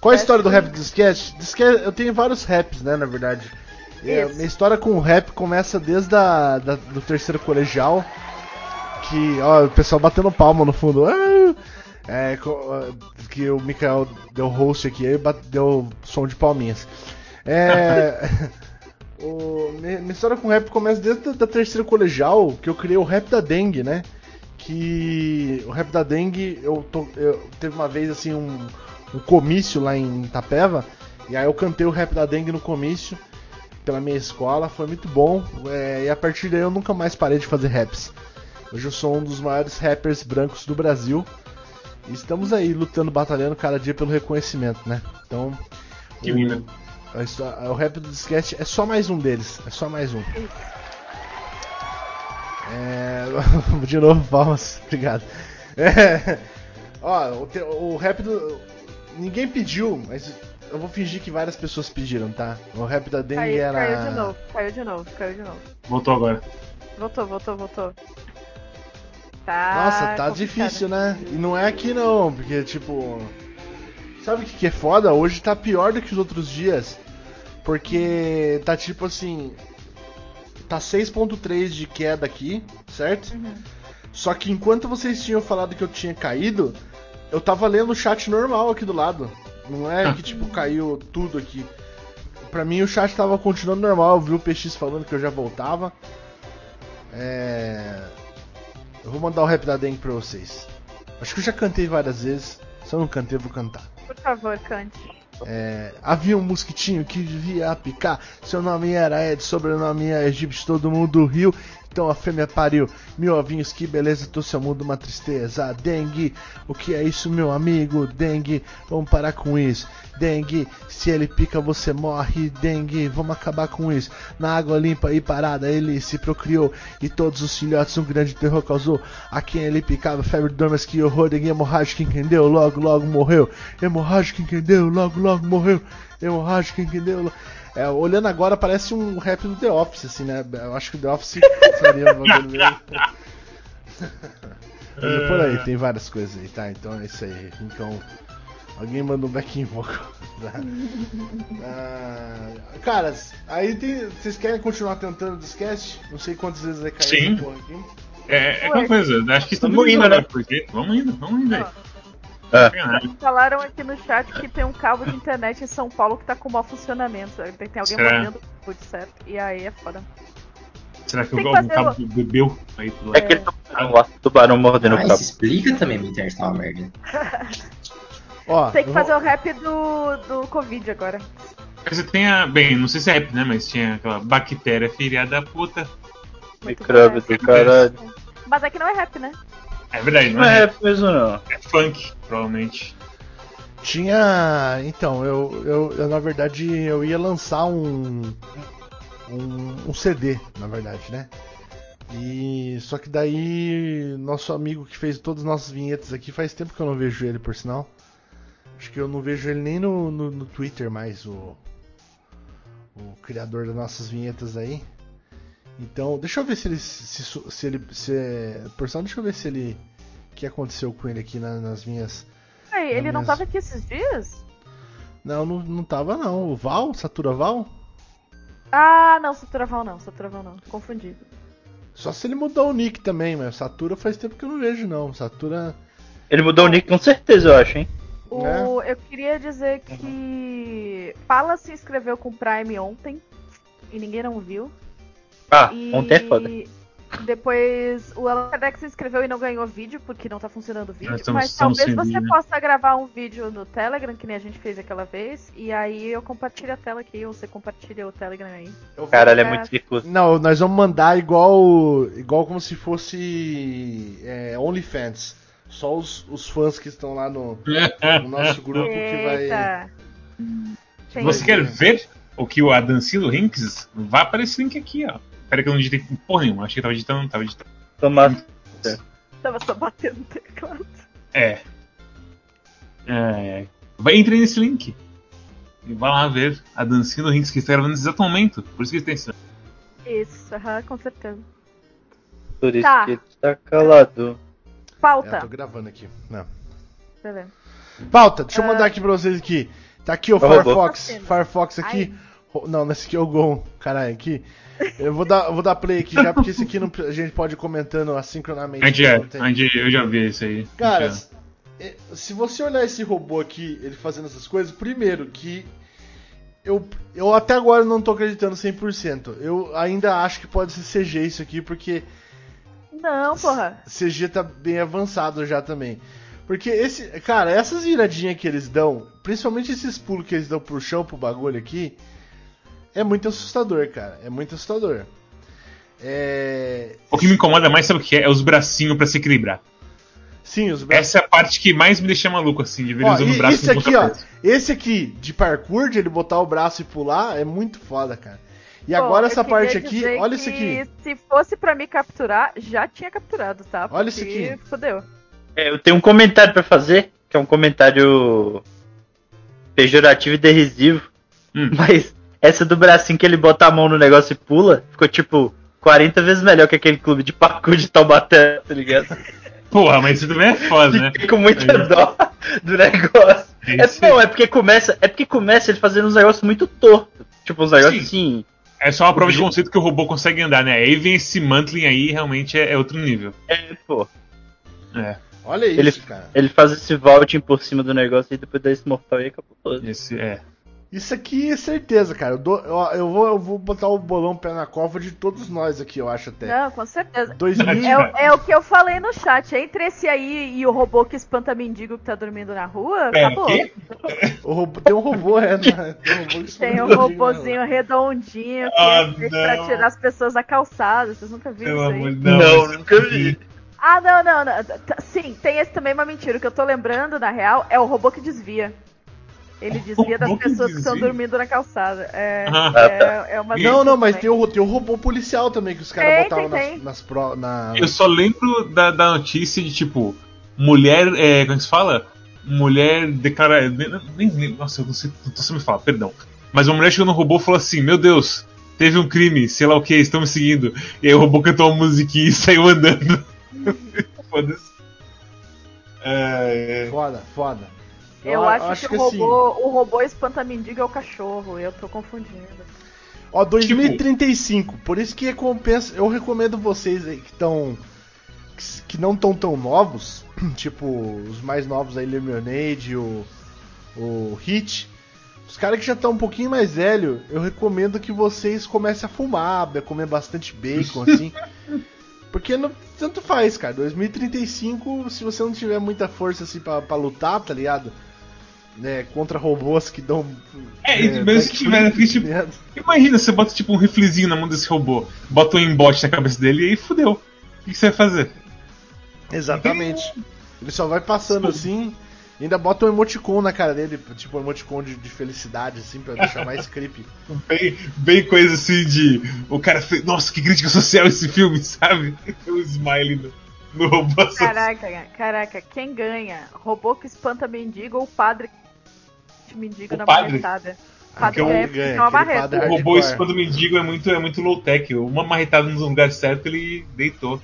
Qual a história do rap do sketch? Disquete, eu tenho vários raps, né, na verdade. É, minha história com o rap começa desde a, da- do terceiro colegial. Que, ó, o pessoal batendo palma no fundo. Ah! É, que o Mikael deu host aqui, aí bate- deu som de palminhas. É. o- minha, minha história com rap começa desde a da terceira colegial, que eu criei o rap da dengue, né? Que o rap da dengue, eu, to, eu teve uma vez assim um, um comício lá em Itapeva, e aí eu cantei o rap da dengue no comício pela minha escola, foi muito bom, é, e a partir daí eu nunca mais parei de fazer raps. Hoje eu sou um dos maiores rappers brancos do Brasil. E estamos aí lutando, batalhando cada dia pelo reconhecimento, né? Então. Que o, lindo. histó- o rap do disquete é só mais um deles. É só mais um. É, de novo, palmas. Obrigado. É, ó, o, te- o rap do. Ninguém pediu, mas eu vou fingir que várias pessoas pediram, tá? O rap da Dengue Caiu, era. caiu de novo, caiu de novo, caiu de novo. Voltou agora. Voltou, voltou, voltou. Tá. Nossa, tá complicado. difícil, né? E não é aqui não, porque tipo. Sabe o que, que é foda? Hoje tá pior do que os outros dias. Porque tá tipo assim. Tá 6.3 de queda aqui, certo? Uhum. Só que enquanto vocês tinham falado que eu tinha caído, eu tava lendo o chat normal aqui do lado. Não é que tipo caiu tudo aqui. Pra mim o chat tava continuando normal, eu vi o PX falando que eu já voltava. É. Eu vou mandar o rap da Dengue pra vocês. Acho que eu já cantei várias vezes. Se eu não cantei, eu vou cantar. Por favor, cante. É, havia um mosquitinho que devia picar. Seu nome era Ed, sobrenome é egípcio, todo mundo riu. Então a fêmea pariu. Mil ovinhos, que beleza, trouxe ao mundo uma tristeza. Dengue, o que é isso, meu amigo? Dengue, vamos parar com isso. Dengue, se ele pica, você morre. Dengue, vamos acabar com isso. Na água limpa e parada, ele se procriou. E todos os filhotes um grande terror causou. A quem ele picava, febre dormas, que horror. Dengue hemorrágica, entendeu? Logo, logo morreu. Hemorrágica, entendeu? Logo, logo morreu. Hemorrágica, entendeu? É, olhando agora, parece um rap do The Office, assim, né? Eu acho que o The Office seria um bagulho meio. Mas é por aí, tem várias coisas aí, tá? Então é isso aí. Então, alguém manda um backing vocal. tá? Ah, caras, aí tem. Vocês querem continuar tentando o discast? Não sei quantas vezes vai cair Sim. porra aqui. É, é aquela coisa, acho que Tamo estamos indo, né? né? Porque, vamos indo, vamos indo aí. É. Sacanagem. Falaram aqui no chat que tem um cabo de internet em São Paulo que tá com mau funcionamento. Tem, tem alguém Será? mordendo o put, certo? E aí é foda. Será que que algum fazer cabo bebeu aí pro É lado? aquele tubarão lá, tubarão mordendo o Ah, cabo. isso explica também minha internet tá uma merda. Ó, Tem que fazer vou- o rap do, do Covid agora. Você tem a. Bem, não sei se é rap, né? Mas tinha aquela bactéria filha da puta. Micróbio do caralho. Mas aqui não é rap, né? É verdade, não Não é é rap, rap mesmo não. é funk, provavelmente. Tinha. Então, eu, eu, eu, na verdade eu ia lançar um, um. um CD, na verdade, né? E. Só que daí. Nosso amigo que fez todas as nossas vinhetas aqui faz tempo que eu não vejo ele, por sinal. Acho que eu não vejo ele nem no, no, no Twitter mais, o. O criador das nossas vinhetas aí. Então, deixa eu ver se ele. Se, se, ele. Se, por sinal, deixa eu ver se ele. O que aconteceu com ele aqui na- nas minhas. Ei, ele não mesmo. tava aqui esses dias? Não, não, não tava não. O Val? Satura Val? Ah, não, Saturaval não, Saturaval não. Confundi. Só se ele mudou o nick também, mas Satura faz tempo que eu não vejo não. Satura. Ele mudou o nick com certeza, eu acho, hein? O, Eu queria dizer que Pala se inscreveu com o Prime ontem e ninguém não viu. Ah, E ontem é foda. depois o Alex se inscreveu e não ganhou vídeo porque não tá funcionando o vídeo. Estamos- mas estamos talvez você vídeo, né? possa gravar um vídeo no Telegram, que nem a gente fez aquela vez. E aí eu compartilho a tela aqui, ou você compartilha o Telegram aí. Caralho, é É. muito difuso. Não, nós vamos mandar igual. igual como se fosse. É, OnlyFans. Só os, os fãs que estão lá no, no nosso grupo que vai. Tem- Você quer ver o que o a dancinha do Rinks? Vá para esse link aqui, ó. Pera que eu não digitei porra nenhuma. Achei que tava editando, não tava editando. Tomar. Tava só batendo no teclado. É. É. Vai entre nesse link. E vai lá ver a dancinha do Rinks que está gravando nesse exato momento. Por isso que ele tem esse. Isso, aham, com certeza. Por isso Tá. que ele tá calado. É, Pauta. tô gravando aqui. Não. Beleza. Pauta, deixa eu mandar aqui pra vocês aqui. Tá aqui o. Firefox. Firefox aqui. Ro- Não, nesse aqui é o Gon. Caralho, aqui. Eu vou dar, eu vou dar play aqui já, porque esse aqui não- a gente pode ir comentando assincronamente. Gente, é, Não tem- a gente, eu já vi isso aí. Cara, Já. é, se você olhar esse robô aqui, ele fazendo essas coisas, primeiro que eu, eu até agora não tô acreditando 100%. Eu ainda acho que pode ser CG isso aqui, porque Não, porra. CG tá bem avançado já também. Porque esse, cara, essas viradinhas que eles dão, principalmente esses pulos que eles dão pro chão pro bagulho aqui, é muito assustador, cara. É muito assustador. É. O que me incomoda mais, sabe o que é? É os bracinhos pra se equilibrar. Sim, os braços. Essa é a parte que mais me deixa maluco, assim, de ver Ó, usando e- o braço esse aqui, ó, esse aqui de parkour, de ele botar o braço e pular, é muito foda, cara. E Pô, agora essa parte aqui, olha isso aqui. Se fosse pra me capturar, já tinha capturado, tá? Olha isso Porque aqui. Fudeu. É, eu tenho um comentário pra fazer, que é um comentário pejorativo e derrisivo. Hum. Mas essa do bracinho que ele bota a mão no negócio e pula, ficou tipo 40 vezes melhor que aquele clube de parkour de Taubaté, tá ligado? Porra, mas isso também é foda, né? Fiquei com muita É. dó do negócio. É, Esse- não, é porque começa, é porque começa ele fazendo uns negócios muito tortos. Tipo, uns negócios assim. É só uma prova de conceito que o robô consegue andar, né? Aí vem esse mantling aí, realmente é, é outro nível. É, pô. É, Olha isso, Ele- cara. Ele faz esse vaulting por cima do negócio e depois dá esse mortal e acabou todo. esse é. Isso aqui é certeza, cara. Eu, dou- eu- eu vou, eu vou botar o bolão pé na cova de todos nós aqui, eu acho até. Não, com certeza. 2000, É, o- é o que eu falei no chat. Entre esse aí e o robô que espanta mendigo que tá dormindo na rua, acabou. quê? o robô- tem um robô, é, né? Tem um robô que Tem um esconde robozinho redondinho que Ah, é pra não. tirar as pessoas da calçada. Vocês nunca viram Pelo isso aí? Deus. Não, nunca vi. Ah, não, não, não. T- Sim, tem esse também, uma mentira. O que eu tô lembrando, na real, é o robô que desvia. Ele desvia das pessoas que estão dormindo na calçada. É, Ah, é, é uma Não, não, mas tem o, tem o robô policial também que os caras botavam tem, nas, tem. nas pro, na... Eu só lembro da, da notícia de tipo, mulher. É, como é que se fala? Mulher declara. Nem, nem- nem- nossa, eu não sei, não sei me falar, perdão. Mas uma mulher chegou no robô e falou assim: Meu Deus, teve um crime, sei lá o que, estão me seguindo. E aí o robô cantou uma musiquinha e saiu andando. Foda-se. É, é. Foda, foda. Eu, acho, que, o assim, robô, o robô espanta mendigo é o cachorro. Eu tô confundindo. Ó, 2035, por isso que compensa. Eu recomendo vocês aí que estão. Que, que não estão tão novos, tipo os mais novos aí, Lemonade, o, o Hit. Os caras que já estão um pouquinho mais velho, eu recomendo que vocês comecem a fumar, a comer bastante bacon, assim. Porque não, tanto faz, cara. 2035, se você não tiver muita força assim pra, pra lutar, tá ligado? Né, contra robôs que dão. É, e mesmo se tiver, porque, tipo, merda. Imagina, você bota tipo um riflezinho na mão desse robô, bota um embote na cabeça dele e aí fudeu. O que que você vai fazer? Exatamente. Ele só vai passando assim. e Ainda bota um emoticon na cara dele, tipo um emoticon de, de felicidade, assim, pra deixar mais creepy. Bem, bem coisa assim de. O cara fez. Nossa, que crítica social esse filme, sabe? Tem um smile no, no robô. Caraca, caraca, quem ganha? Robô que espanta mendigo ou padre que mendigo O na padre? marretada? Ah, Padre ganha, tem uma aquele padre O robô hardcore. espada mendigo é muito, é muito low-tech. Uma marretada no lugar certo ele deitou.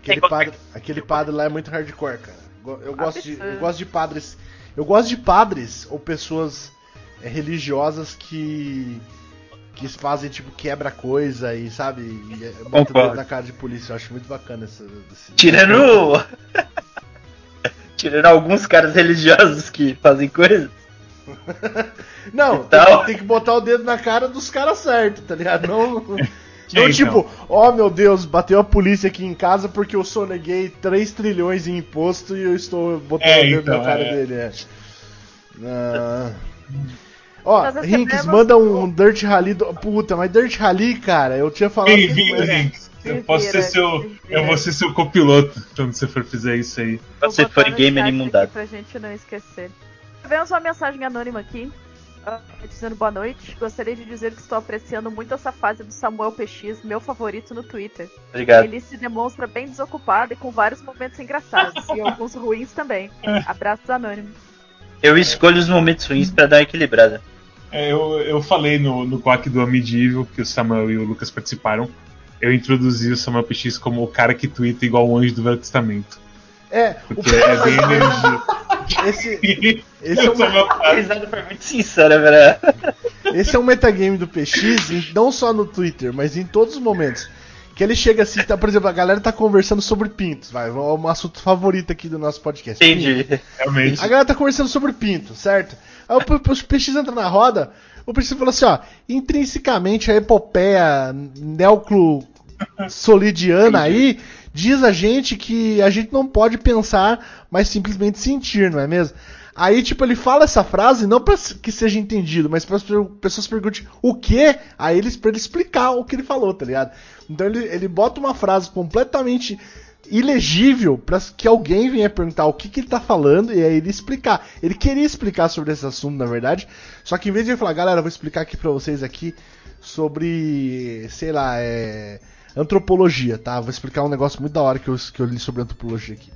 Aquele Tem padre, aquele padre lá é muito hardcore, cara. Eu gosto, de, eu gosto de padres. Eu gosto de padres ou pessoas é, religiosas que. que fazem, tipo, quebra coisa e, sabe, e, é, bota dedo na cara de polícia. Eu acho muito bacana essa. esse- Tirando. Tirando alguns caras religiosos que fazem coisas. Não, Então- tem, tem que botar o dedo na cara dos caras certos, tá ligado? Não, não então. tipo, ó meu Deus, bateu a polícia aqui em casa porque eu soneguei 3 trilhões em imposto e eu estou botando É, o dedo então, na cara é. dele. É. Ah. Ó, Rinks, manda um Dirt Rally. Do... Puta, mas Dirt Rally, cara, eu tinha falado. Mas- Rinks. Eu posso ser seu. se Eu vou ser seu copiloto quando você for fizer isso aí. Vou Você no gamer imundado. Pra gente não esquecer. Tivemos uma mensagem anônima aqui, ah, dizendo boa noite. Gostaria de dizer que estou apreciando muito essa fase do Samuel PX, meu favorito no Twitter. Obrigado. Ele se demonstra bem desocupado e com vários momentos engraçados, e alguns ruins também. Abraços anônimos. Eu escolho os momentos ruins pra dar uma equilibrada. É, eu, eu falei no, no Quack do Amidível, que o Samuel e o Lucas participaram. Eu introduzi o Samuel PX como o cara que twitta igual o anjo do Velho Testamento. É, o Porque é bem energia. esse, esse, é O uma, risada foi muito sincera, velho. esse é um metagame do PX, não só no Twitter, mas em todos os momentos. Que ele chega assim, tá, por exemplo, a galera tá conversando sobre pintos, vai, é um assunto favorito aqui do nosso podcast. Entendi. Realmente. A galera tá conversando sobre pinto, certo? Aí o, o PX entra na roda, o PX fala assim, ó, intrinsecamente a epopeia neoclo-solidiana aí diz a gente que a gente não pode pensar, mas simplesmente sentir, não é mesmo? Aí, tipo, ele fala essa frase não pra que seja entendido, mas para as pessoas perguntem o quê? Aí eles para ele explicar o que ele falou, tá ligado? Então ele, ele bota uma frase completamente ilegível para que alguém venha perguntar o que, que ele tá falando e aí ele explicar. Ele queria explicar sobre esse assunto, na verdade, só que em vez de ele falar, galera, vou explicar aqui pra vocês aqui sobre, sei lá, é, antropologia, tá? Vou explicar um negócio muito da hora que eu, que eu li sobre antropologia aqui.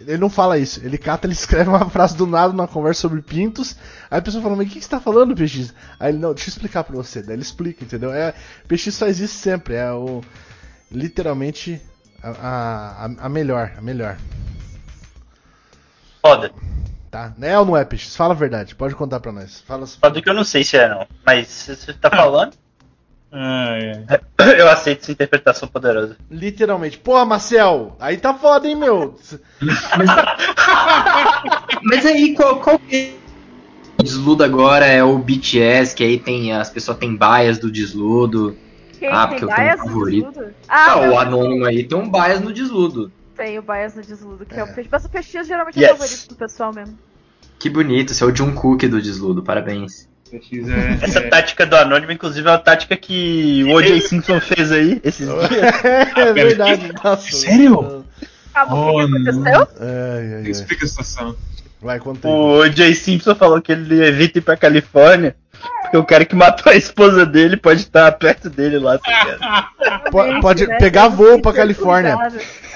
Ele não fala isso, ele cata, ele escreve uma frase do nada numa conversa sobre pintos. Aí a pessoa fala, mas o que, que você tá falando, PX? Aí ele, não, deixa eu explicar pra você. Daí ele explica, entendeu? É, PX faz isso sempre, é o. Literalmente a, a, a melhor, a melhor. Foda. Tá? É ou não é, PX? Fala a verdade, pode contar pra nós. Fala Foda que eu não sei se é, não. Mas você tá falando, Ah, é. eu aceito essa interpretação poderosa. Literalmente. Porra, Marcel, aí tá foda, hein, meu? Mas aí, qual, qual que é? O desludo agora é o BTS, que aí tem as pessoas têm bias do desludo. Quem Ah, porque eu tenho um favorito. desludo? Ah, Ah, o anônimo aí tem um bias no desludo. tem o bias no desludo, que é, É. o peixe. Mas o peixe geralmente Yes. é o favorito do pessoal mesmo. Que bonito, você é o Jungkook do desludo, parabéns. É, Essa é- tática do Anônimo, inclusive, é uma tática que o O.J. Simpson fez aí esses dias. é verdade, nossa. Sério? Calma, Oh, o que, que aconteceu? Ai, ai, ai. Explica a situação. Vai, conta aí. O O.J. Simpson falou que ele evita ir pra Califórnia. Porque o cara que matou a esposa dele pode estar perto dele lá. tá ligado? Po- Pode Né? pegar voo pra Califórnia.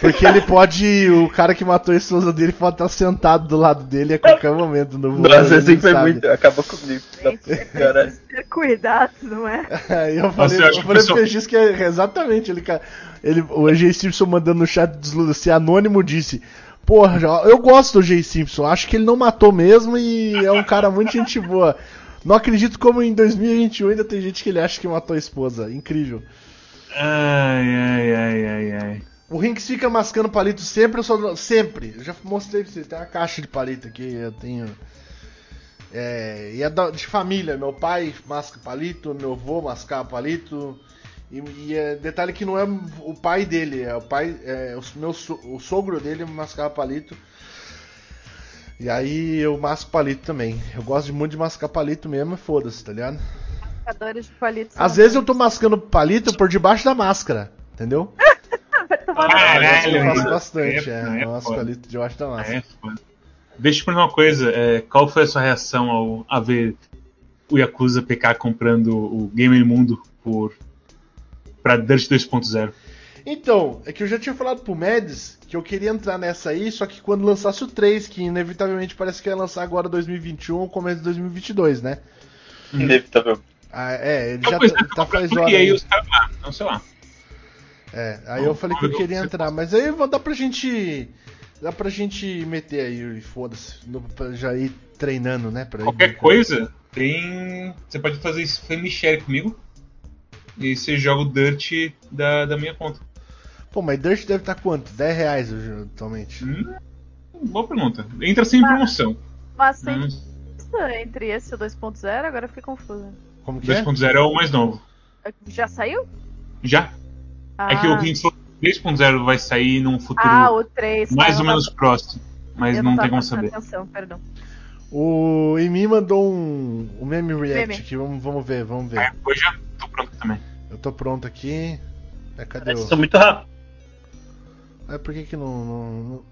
Porque ele pode. O cara que matou a esposa dele pode estar sentado do lado dele a qualquer momento no voo. Nossa, ele assim foi sabe. muito. Acabou comigo. Gente, é Caralho. ter cuidado, não é? Aí eu falei, Nossa, eu falei pro que é exatamente ele. Ele, o AJ Simpson mandando no chat do Desludo, se anônimo disse. Porra, eu gosto do AJ Simpson, acho que ele não matou mesmo e é um cara muito gente boa. Não acredito como em 2021 ainda tem gente que ele acha que matou a esposa. Incrível. Ai, ai, ai, ai, ai. O Rinks fica mascando palito sempre, eu só. Sempre. Eu já mostrei pra vocês, tem uma caixa de palito aqui, eu tenho. É, e é de família, meu pai masca palito, meu avô mascava palito. E, e é, detalhe que não é o pai dele, é o pai. É, o, meu, o sogro dele mascava palito. E aí eu masco palito também. Eu gosto de muito de mascar palito mesmo, foda-se, tá ligado? Marcadores de palitos. Às vezes eu tô mascando palito por debaixo da máscara, entendeu? Vai tomar no Caralho, eu faço mano. bastante, é. É, eu masco palito debaixo da máscara. É, foda. Deixa eu te perguntar uma coisa. é, qual foi a sua reação ao a ver o Yakuza PK comprando o Gamer Mundo por pra Dirt 2.0? Então, é que eu já tinha falado pro Mads que eu queria entrar nessa aí, só que quando lançasse o 3, que inevitavelmente parece que ia lançar agora 2021 ou começo de 2022, né? Inevitável. Ah, é, ele já tá, tá faz hora. Porque aí os caras. Não sei lá. É, aí eu falei que eu queria entrar, mas aí vou dar pra gente. Dá pra gente meter aí, e foda-se, já ir treinando, né? Pra Qualquer coisa, tem. Você pode fazer isso frame share comigo. E você joga o Dirt da, da minha conta. Pô, mas Dirt deve estar quanto? 10 reais atualmente. Hum, boa pergunta. Entra sem promoção. Mas sem Hum, entre esse e o 2.0, agora eu fiquei confusa. Como que é? 2.0 é o mais novo. Já saiu? Já? Ah, É que o que a gente falou, 3.0 vai sair num futuro ah o 3. mais tá, ou não menos tava- próximo. Mas eu não, tava tem como prestando saber. Atenção, perdão. O Emi mandou um, um meme react Meme. aqui, vamos, vamos ver, vamos ver. É, hoje já tô pronto também. Eu tô pronto aqui. É, cadê Eles o. são muito rápidos. É, por que que não, não- não-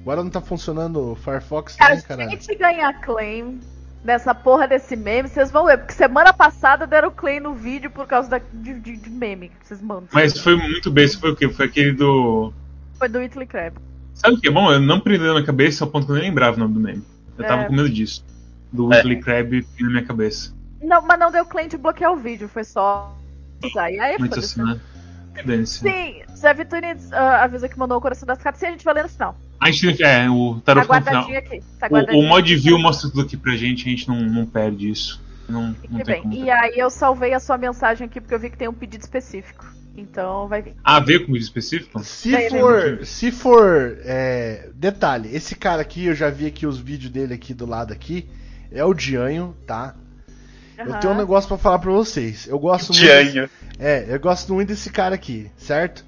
Agora não tá funcionando o Firefox A também, caralho. gente ganha claim nessa porra desse meme, vocês vão ver, porque semana passada deram claim no vídeo por causa da, de, de- de meme que vocês mandam. Mas foi muito bem, isso foi o quê? Foi aquele do. Foi do Italy Crab. Sabe o que é bom? Eu não prendeu na cabeça ao ponto que eu nem lembrava o nome do meme. Eu tava É. com medo disso. Do É. Weekly Crab na minha cabeça. Não, mas não deu claim de bloquear o vídeo, foi só. usar. E aí, Muito assim, né? Dane-se. Sim, Zé Vitunes ah, avisa que mandou o coração das cartas e a gente vai ler no final. A gente é, o Tá tarot no final. aqui. Tá O, o mod view mostra tudo aqui pra gente, a gente não, não perde isso. Não, não bem. como. E aí eu salvei a sua mensagem aqui porque eu vi que tem um pedido específico. Então vai vir. Ah, veio com vídeo específico? Se É, for, se for, é, detalhe, esse cara aqui, eu já vi aqui os vídeos dele aqui do lado aqui, é o Dianho, tá? Eu tenho um negócio pra falar pra vocês. Eu gosto muito. Dianho. É, eu gosto muito desse cara aqui, certo?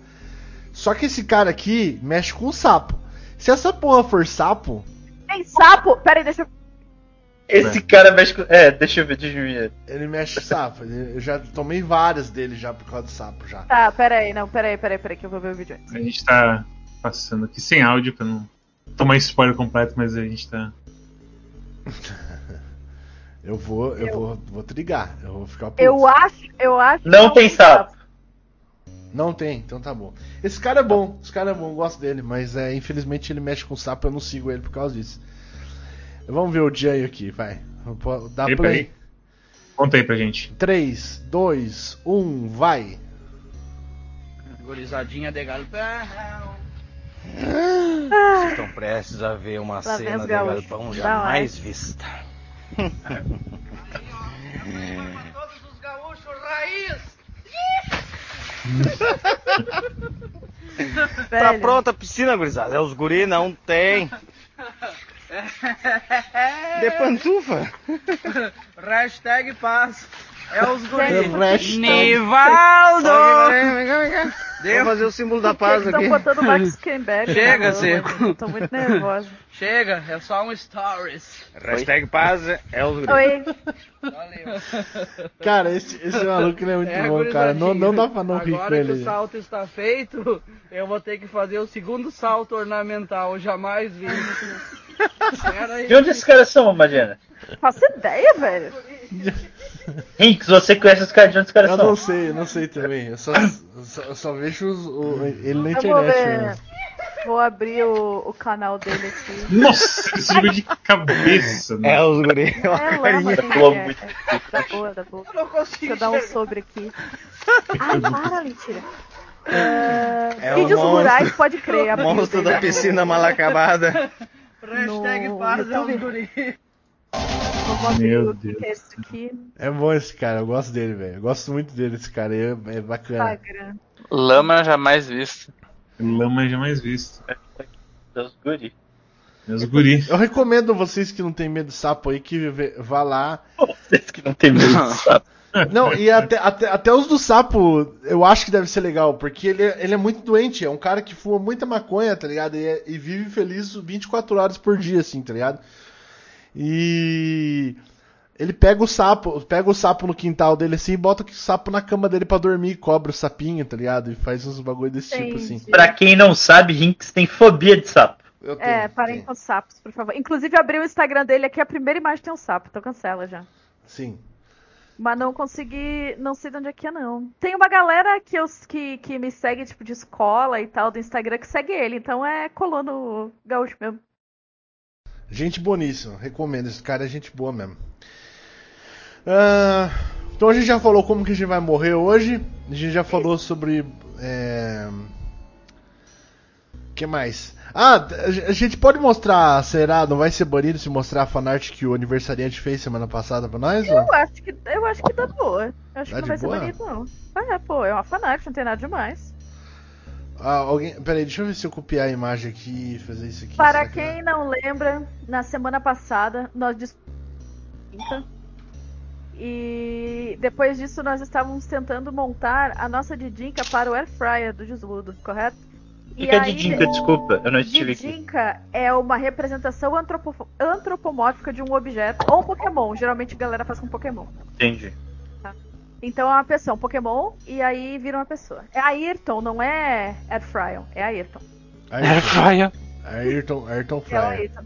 Só que esse cara aqui mexe com sapo. Se essa porra for sapo, Tem sapo! Pera aí, deixa eu. Esse cara mexe com. É, deixa eu ver, deixa eu ver. ele mexe com sapo. Eu já tomei várias dele já por causa do sapo já. Tá, pera aí, não, pera aí, pera aí, pera aí, que eu vou ver o vídeo antes. A gente tá passando aqui sem áudio pra não tomar spoiler completo, mas a gente tá. Eu vou, eu, Eu- vou, vou trigar. Eu vou ficar puto. Eu acho, eu acho. Não tem sapo. Não tem, então tá bom. Esse cara é bom, esse cara é bom, eu gosto dele, mas é, infelizmente ele mexe com sapo, eu não sigo ele por causa disso. Vamos ver o Dianho aqui, vai. Dá Peraí, play. peraí. Conta aí pra gente. 3, 2, 1, vai. Gurizadinha de galpão. Ah, Estão prestes a ver uma Lá cena de galpão jamais like. Vista. Todos os gaúchos raiz! Tá pronta a piscina, gurizada? É os guri, não tem. De pantufa. Hashtag paz. É os Gente, Hashtag- Nivaldo! Vem cá, vem cá. Vou fazer o símbolo da paz estão aqui. botando o Max Kenberg. Chega, Seco. Tô muito nervosa. Chega, é só um stories. Hashtag paz é guri. Oi. Valeu. Cara, esse, esse maluco ele é muito É, bom, cara. Não, não dá pra não rir com Agora que ele. o salto está feito, eu vou ter que fazer o segundo salto ornamental. Eu jamais vi. De onde esses caras são, Mariana? Faço ideia, velho. Hinks, você conhece os caras de onde os caras Eu são? não sei, eu não sei também. Eu só, só, eu só vejo os- o- ele na Eu vou internet. ver. mesmo. Vou abrir o, o canal dele aqui. Nossa, esse jogo de cabeça, né? É os guri. É lama, sim, Pulou é, é, da boa, da boa. Eu não Deixa consigo eu dar um sobre aqui. Ai, para, mentira. Uh, É o vídeos monstro- rurais, pode crer. Monstro da piscina mal acabada. Hashtag No paz é os guri. Meu Deus. é. É bom esse cara, eu gosto dele, velho. Eu gosto muito dele, esse cara. É, é bacana. Instagram. Lama jamais visto. Lama jamais visto. Dos guri. Meus guri. Eu recomendo vocês que não tem medo de sapo aí que vá lá. Vocês que não tem medo de sapo. Não, e até, até, até os do sapo eu acho que deve ser legal, porque ele, é- ele é muito doente, é um cara que fuma muita maconha, tá ligado? E, é- e vive feliz 24 horas por dia, assim, tá ligado? E ele pega o sapo, pega o sapo no quintal dele assim e bota o sapo na cama dele pra dormir, cobra o sapinho, tá ligado? E faz uns bagulho desse tipo assim. Entendi. Pra quem não sabe, Hinks tem fobia de sapo. Eu tenho, É, parem tenho. com os sapos, por favor. Inclusive, abri o Instagram dele aqui, a primeira imagem tem um sapo, então cancela já. Sim. Mas não consegui. Não sei de onde é que é, não. Tem uma galera que, eu, que, que me segue, tipo, de escola e tal, do Instagram, que segue ele. Então é colono gaúcho mesmo. Gente boníssima, recomendo. Esse cara é gente boa mesmo. Ah, então a gente já falou como que a gente vai morrer hoje. A gente já falou sobre. É... O que mais? Ah, a gente pode mostrar, será? Não vai ser banido se mostrar a fanart que o aniversariante fez semana passada pra nós? ou? Eu acho que, eu acho que dá boa. Eu acho Tá que não vai ser boa? bonito, não. Ah, é, pô, é uma fanática, não tem nada demais. Ah, alguém... Peraí, deixa eu ver se eu copiar a imagem aqui e fazer isso aqui. Para quem não lembra, na semana passada nós. E depois disso nós estávamos tentando montar a nossa Didinka para o Air Fryer do Desludo, correto? O que, que é Didinka? Desculpa, eu não estive aqui. Didinka é uma representação antropo- antropomórfica de um objeto ou um Pokémon. Geralmente a galera faz com Pokémon. Entendi. Então é uma pessoa, um Pokémon, e aí vira uma pessoa. É Ayrton, não é Airfryer, é Ayrton. Airfryer. Ayrton, Ayrton É o Fryer. Ayrton.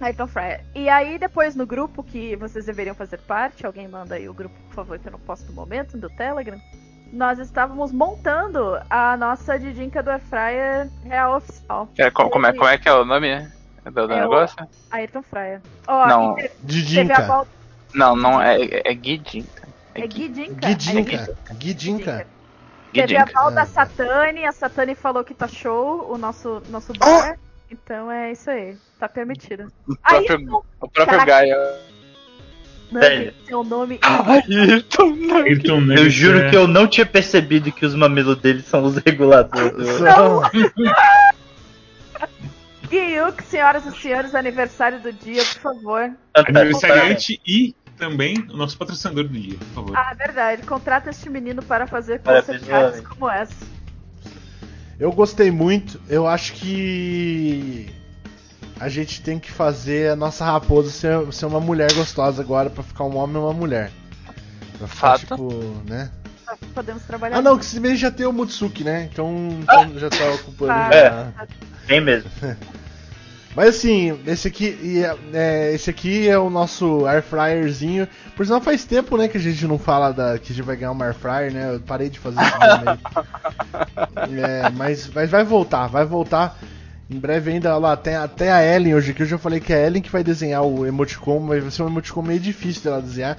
Ayrton Fryer. E aí depois no grupo que vocês deveriam fazer parte, alguém manda aí o grupo, por favor, que eu não posso no momento, do Telegram. Nós estávamos montando a nossa Didinka do Airfryer real oficial. É, co- como, é, como é que é o nome do, do É o- negócio? Ayrton Fryer. Ó, Não. te- teve a Didinka. volta. Não, não, é, é Guidinka. É Guidinka. Guidinka. Guidinka. Teve a val da Ah. Satani, a Satani falou que tá show, o nosso, nosso bar. Então é isso aí, tá permitido. O próprio, Ayrton, o próprio. Gaia. não, Velho. tem seu nome. Ayrton, Eu juro é- que eu não tinha percebido que os mamilos dele são os reguladores. São- Guiuk, senhoras e senhores, aniversário do dia, por favor. Aniversariante e também o nosso patrocinador do dia, por favor. Ah, verdade, contrata este menino para fazer jovem. como essa. Eu gostei muito. Eu acho que a gente tem que fazer a nossa raposa ser, ser uma mulher gostosa agora pra ficar um homem e uma mulher. Pra ficar, Fato. tipo, né? Podemos trabalhar. Ah, não, que se bem já tem o Mutsuki, né? Então, então já tá ocupando. Ah, já. Tem mesmo. Mas assim, esse aqui, e, é, esse aqui é o nosso air fryerzinho. Por sinal, faz tempo, né, que a gente não fala da, que a gente vai ganhar uma air fryer, né? Eu parei de fazer isso. É, mas, mas vai voltar, vai voltar. Em breve ainda, lá, tem até a Ellen hoje aqui. Eu já falei que é a Ellen que vai desenhar o emoticon, mas vai ser um emoticon meio difícil dela desenhar.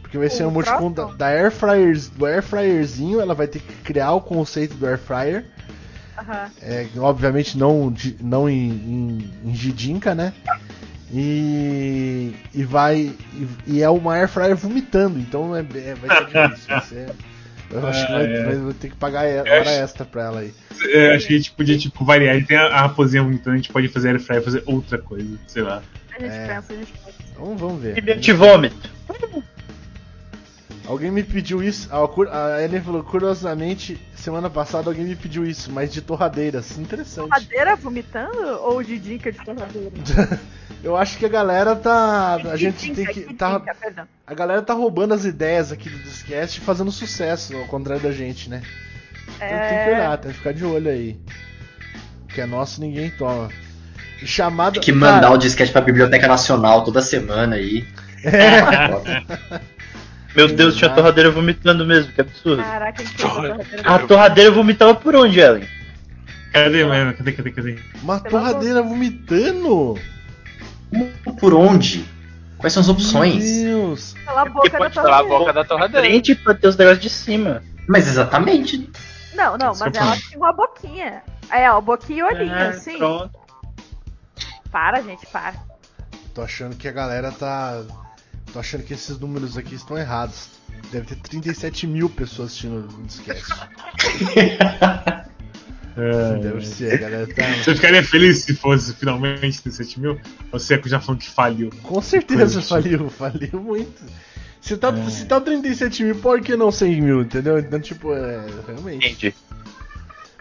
Porque vai ser um emoticon da, da air fryers, do air fryerzinho. Ela vai ter que criar o conceito do air fryer. Aham. É, obviamente não, não em, em, em Jidinka, né? E, e vai. E, e é uma air fryer vomitando, então é, é- vai ser difícil. vai ser- eu acho que vai, Ah, é. vai- vai ter que pagar Eu hora acho- extra pra ela aí. É, acho que a gente podia, tipo, variar. A gente tem a, a raposinha vomitando, a gente pode fazer air fryer fazer outra coisa, sei lá. A gente É. pensa, a gente pensa. Então vamos ver. De vômito. Alguém me pediu isso. A, Ellen falou, curiosamente, semana passada alguém me pediu isso, mas de torradeiras. Interessante. Torradeira vomitando ou de dica de torradeira? Eu acho que a galera tá. A gente tem que. Tá. A galera tá roubando as ideias aqui do Discast e fazendo sucesso, ao contrário da gente, né? Então tem que É, olhar, tem que ficar de olho aí. O que é nosso ninguém toma. Chamada. Tem que mandar Cara, o disquete pra Biblioteca Nacional toda semana aí. Meu Deus, tinha Exato. torradeira vomitando mesmo, que absurdo. Caraca, a a torradeira. A torradeira vomitava por onde, Ellen? Cadê, mano? Cadê, cadê, cadê? Uma torradeira vomitando? Por onde? Quais são as opções? Meu Deus. Pela boca da pode falar a torradeira. boca da torradeira. Frente pra ter os negócios de cima. Mas exatamente. Não, não, Isso mas que eu ela tinha uma boquinha. É, ó, boquinha e olhinho, É, assim. Pronto. Para, gente, para. Tô achando que a galera tá. Tô achando que esses números aqui estão errados. Deve ter 37 mil pessoas assistindo o Discast. Deve ser, a galera tá. Você ficaria feliz se fosse finalmente 37 mil? Ou você já falando que faliu? Com certeza faliu, faliu muito. Se tá, se tá 37 mil, por que não 100 mil, entendeu? Então, tipo, é. Realmente. Entendi.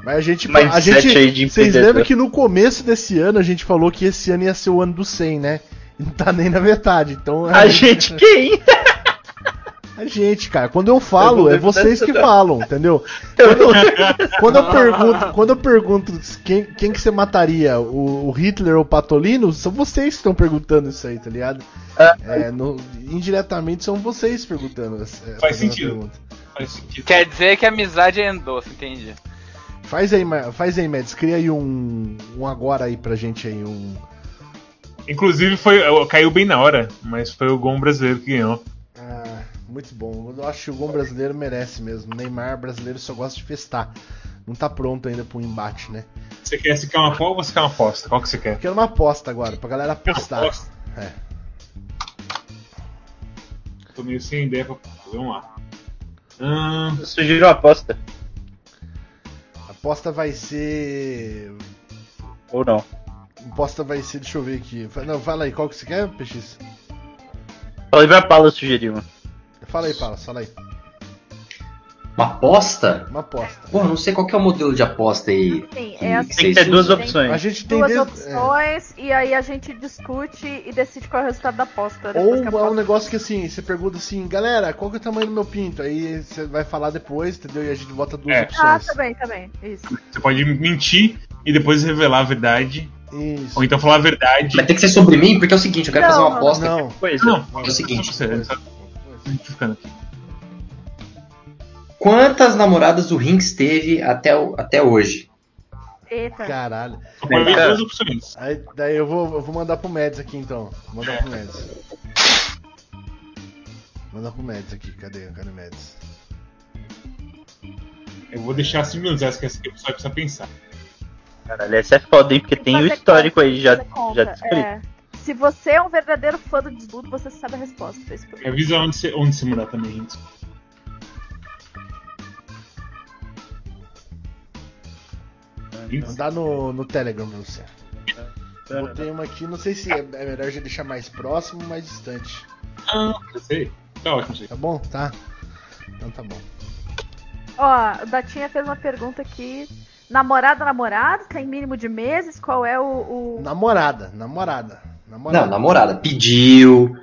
Mas a gente. Mindset A gente vocês lembram que no começo desse ano a gente falou que esse ano ia ser o ano do 100, né? Não tá nem na metade. Então. A gente quem? A gente, cara. Quando eu falo, Eu é vocês que falam, entendeu? Quando eu pergunto, quando eu pergunto quem, quem que você mataria, o, o Hitler ou o Patolino, são vocês que estão perguntando isso aí, tá ligado? É, no- indiretamente são vocês perguntando. Faz sentido. pergunta. Faz sentido. Quer dizer que a amizade é endosso, entendi. Faz aí, faz aí, Mads, cria aí um, um agora aí pra gente aí, um. Inclusive, foi, caiu bem na hora, mas foi o Gon brasileiro que ganhou. Ah, muito bom. Eu acho que o gol brasileiro merece mesmo. Neymar brasileiro só gosta de festar. Não tá pronto ainda pro embate, né? Você quer, você quer uma aposta ou você quer uma aposta? Qual que você quer? Quero uma aposta agora, pra galera apostar. Aposta. É. Tô meio sem ideia pra. Vamos lá. Eu sugiro uma aposta. A aposta vai ser. Ou não. A aposta vai ser. Deixa eu ver aqui. Não, fala aí, qual que você quer, PX? Falei pra Paula sugerir uma. Fala aí, Paula, fala aí. Uma aposta? Uma aposta. Pô, não sei qual que é o modelo de aposta aí. Sim, que- é assim. que Tem que ter duas opções. A gente tem Duas desde- opções e aí a gente discute e decide qual é o resultado da aposta. é. Ou que a é um aposta- negócio que assim, você pergunta assim, galera, qual que é o tamanho do meu pinto? Aí você vai falar depois, entendeu? E a gente bota duas É. Ah, opções. tá bem, tá bem. Isso. Você pode mentir e depois revelar a verdade. Isso. Ou então falar a verdade. Mas tem que ser sobre mim, porque é o seguinte, eu quero Não, fazer uma aposta. Não. Coisa. Não, É o seguinte. Quantas namoradas o Rinks teve até, o- até hoje? Eita. Caralho. É. Aí, daí eu vou, eu vou mandar pro Mads aqui então. Vou mandar pro Mads. Mandar pro Mads aqui, cadê? Cadê o Mads? Eu vou deixar 5 minutos, essa que essa pessoa precisa pensar. Caralho, essa é foda, hein? Porque tem o histórico conta, aí já, já descrito. é. Se você é um verdadeiro fã do desludo, você sabe a resposta. Me problema. avisa onde você, onde você morar também, gente. Mandar no, no Telegram pra você. Botei uma aqui, não sei se é, é melhor já deixar mais próximo ou mais distante. Ah, eu sei. Tá ótimo. Tá bom? Tá. Então tá bom. Ó, o Datinha fez uma pergunta aqui. Namorada, namorado? Tem mínimo de meses? Qual é o. o... Namorada, namorada. Namorada. Não, namorada. Pediu.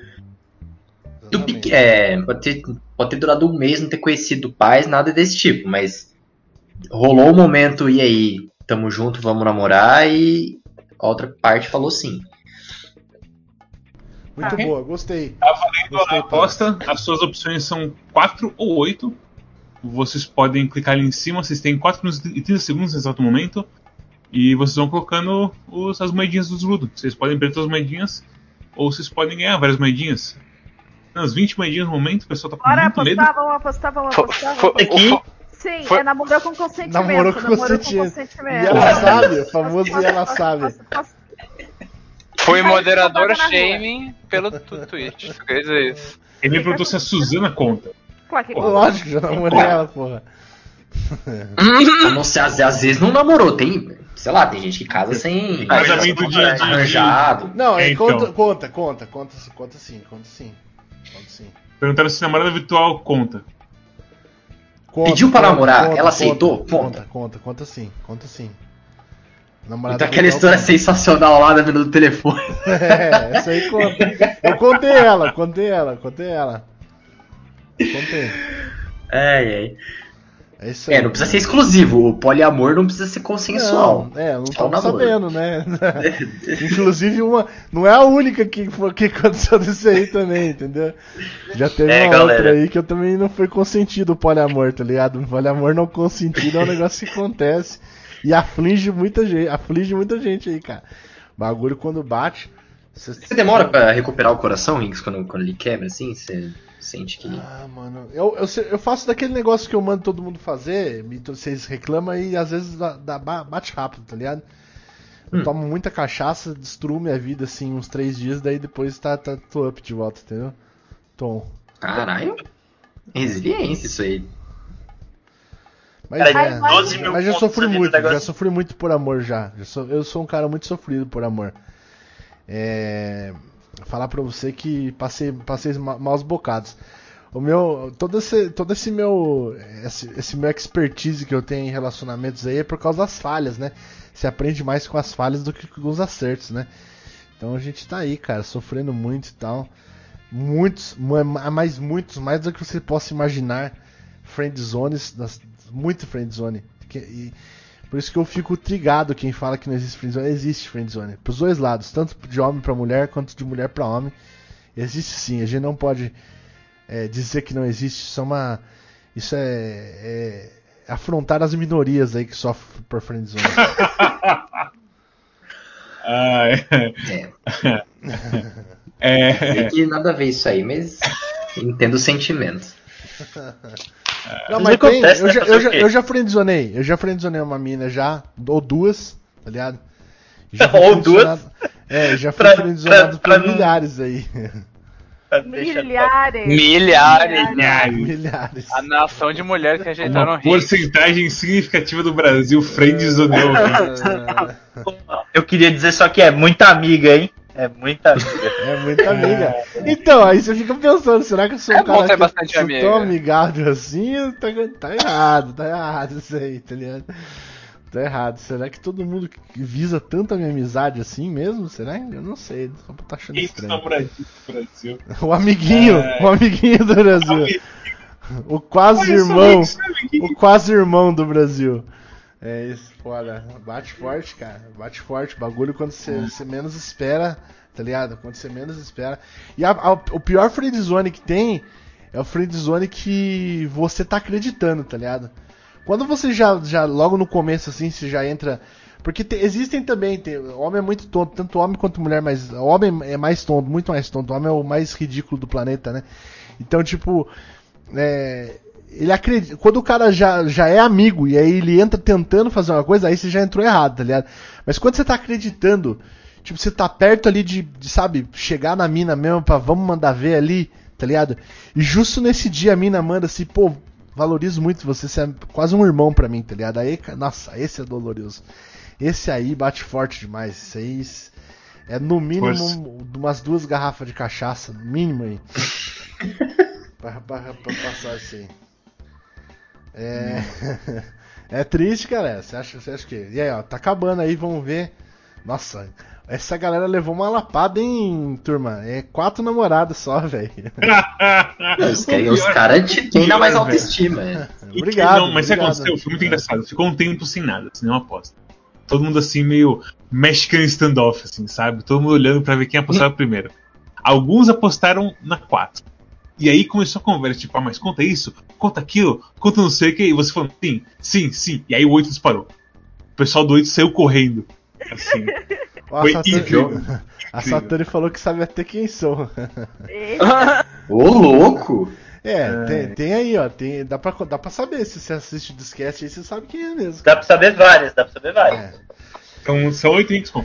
Do é, pode, ter, pode ter durado um mês, não ter conhecido pais, nada desse tipo, mas rolou o momento, e aí, tamo junto, vamos namorar, e a outra parte falou sim. Muito Ah. boa, gostei. Tá valendo Gostei, a aposta. As suas opções são 4 ou 8. Vocês podem clicar ali em cima. Vocês têm 4 minutos e 30 segundos nesse exato momento. E vocês vão colocando os- as moedinhas do desludo. Vocês podem perder as moedinhas. Ou vocês podem ganhar várias moedinhas. Nas 20 moedinhas no momento, o pessoal tá com Bora muito medo. apostar, vamos apostar, vamos apostar. vamos apostar. Aqui, Sim, foi- é namorou com consentimento. Namorou com consentimento. E ela sabe, o famoso e ela sabe. Foi moderador shaming pelo tu- Twitch. Quer dizer isso. Ele me perguntou se a Suzana conta. Claro que Lógico, já namorei ela, porra. Não ser, às, às vezes não namorou, tem, sei lá, tem gente que casa sem Casamento de- de- de- arranjado. Não, é, É, então. conta, conta, conta, conta, conta sim, conta sim. Conta sim. Perguntaram se namorada virtual conta. Conta, Pediu pra conta, namorar, conta, ela aceitou? Conta, Conta. conta, conta, conta sim, conta sim. Namorada Então aquela história conta. sensacional lá da menina do telefone. É, essa aí conta. Eu contei ela, contei ela, contei ela. Contei. Ai, ai. É isso aí. É, não precisa ser exclusivo. O poliamor não precisa ser consensual. Não, é, não estamos namoro. sabendo, né? Inclusive, uma, não é a única que, que aconteceu disso aí também, entendeu? Já teve É, uma galera. outra aí que eu também não foi consentido o poliamor, tá ligado? O poliamor não consentido é um negócio que acontece e aflige muita gente, aflige muita gente aí, cara. Bagulho quando bate. Você demora pra recuperar o coração, Rinks, quando, quando ele quebra, assim? Você sente que. Ah, mano, eu, eu, eu faço daquele negócio que eu mando todo mundo fazer, me- vocês reclamam e às vezes dá, dá- ba- bate rápido, tá ligado? Eu Hum. tomo muita cachaça, destruo minha vida assim uns três dias, daí depois tá, tá tô up de volta, entendeu? Tom. Caralho. Resiliência isso aí. Mas, Cara, é, 12 mil mas já sofri muito, já sofri muito por amor já. Já sou- eu sou um cara muito sofrido por amor. É, falar pra você que passei, passei ma- maus bocados. O meu, todo esse, todo esse meu, esse, esse meu expertise que eu tenho em relacionamentos aí é por causa das falhas, né? Você aprende mais com as falhas do que com os acertos, né? Então a gente tá aí, cara, sofrendo muito e tal. Muitos, mu- mas muitos, mais do que você possa imaginar. Friend zones, muito friend zone. E por isso que eu fico trigado quem fala que não existe friend zone. Existe friend zone. Pros dois lados, tanto de homem pra mulher quanto de mulher pra homem. Existe sim. A gente não pode é, dizer que não existe. Isso é uma. Isso é, é afrontar as minorias aí que sofrem por friend zone. Ah, é. É. É. Que nada a ver isso aí, mas entendo o sentimento. Não, Mas mas tem, acontece, eu, né? já, eu, já, eu já friendzonei. Eu já friendzonei uma mina já, ou duas, tá ligado? Já Ou duas? É, já fui Pra- friendzonado pra- por pra não- milhares aí. Milhares. Milhares. Milhares. milhares. A nação de mulheres que ajeitaram Uma rir. porcentagem significativa do Brasil friendzoneou. Eu queria dizer só que é muita amiga, hein? É muita amiga. É muita amiga. Então, aí você fica pensando, será que eu sou É um cara que bastante sou amiga. tão amigável assim? Tá, tá errado, tá errado isso aí, tá ligado? Tá errado. Será que todo mundo visa tanto a minha amizade assim mesmo? Será? Eu não sei, só tá achando Esse estranho. do Brasil. O amiguinho, É. o amiguinho do Brasil. O quase irmão, o quase irmão do Brasil. É isso, foda. Bate forte, cara. Bate forte. Bagulho quando você menos espera, tá ligado? Quando você menos espera. E a- a- o pior friendzone que tem é o friendzone que você tá acreditando, tá ligado? Quando você já, já logo no começo assim, você já entra. Porque te- existem também, tem, homem é muito tonto, tanto homem quanto mulher, mas homem é mais tonto, muito mais tonto. Homem é o mais ridículo do planeta, né? Então, tipo, é, ele acredita. Quando o cara já, já é amigo e aí ele entra tentando fazer uma coisa, aí você já entrou errado, tá ligado? Mas quando você tá acreditando, tipo, você tá perto ali de, de, sabe, chegar na mina mesmo pra vamos mandar ver ali, tá ligado? E justo nesse dia a mina manda assim, pô, valorizo muito você, você é quase um irmão pra mim, tá ligado? Aí, nossa, esse é doloroso. Esse aí bate forte demais. Esse aí é no mínimo Força. um- umas duas garrafas de cachaça, no mínimo aí. pra, pra- pra passar isso aí. É. é triste, galera. Você acha, você acha que. E aí, ó, tá acabando aí, vamos ver. Nossa, essa galera levou uma lapada, hein, turma? É quatro namoradas só, velho. Os, ca- os caras te têm mais autoestima. é. Obrigado. Não, mas o que obrigado. aconteceu? Foi muito engraçado. Ficou um tempo sem nada, assim, não aposta. Todo mundo assim, meio Mexican standoff, assim, sabe? Todo mundo olhando pra ver quem apostava primeiro. Alguns apostaram na 4. E aí começou a conversa, tipo, ah, mas conta isso, conta aquilo, conta não sei o que. E você falou, sim, sim, sim. E aí o 8 disparou. O pessoal do 8 saiu correndo. Assim. Foi incrível. a Satani falou que sabe até quem sou. Ô, louco! É, tem, tem aí, ó. Tem, dá, pra, dá pra saber se você assiste o disquete aí, você sabe quem é mesmo. Dá pra saber várias, dá pra saber várias. É. Então são 8 links, com.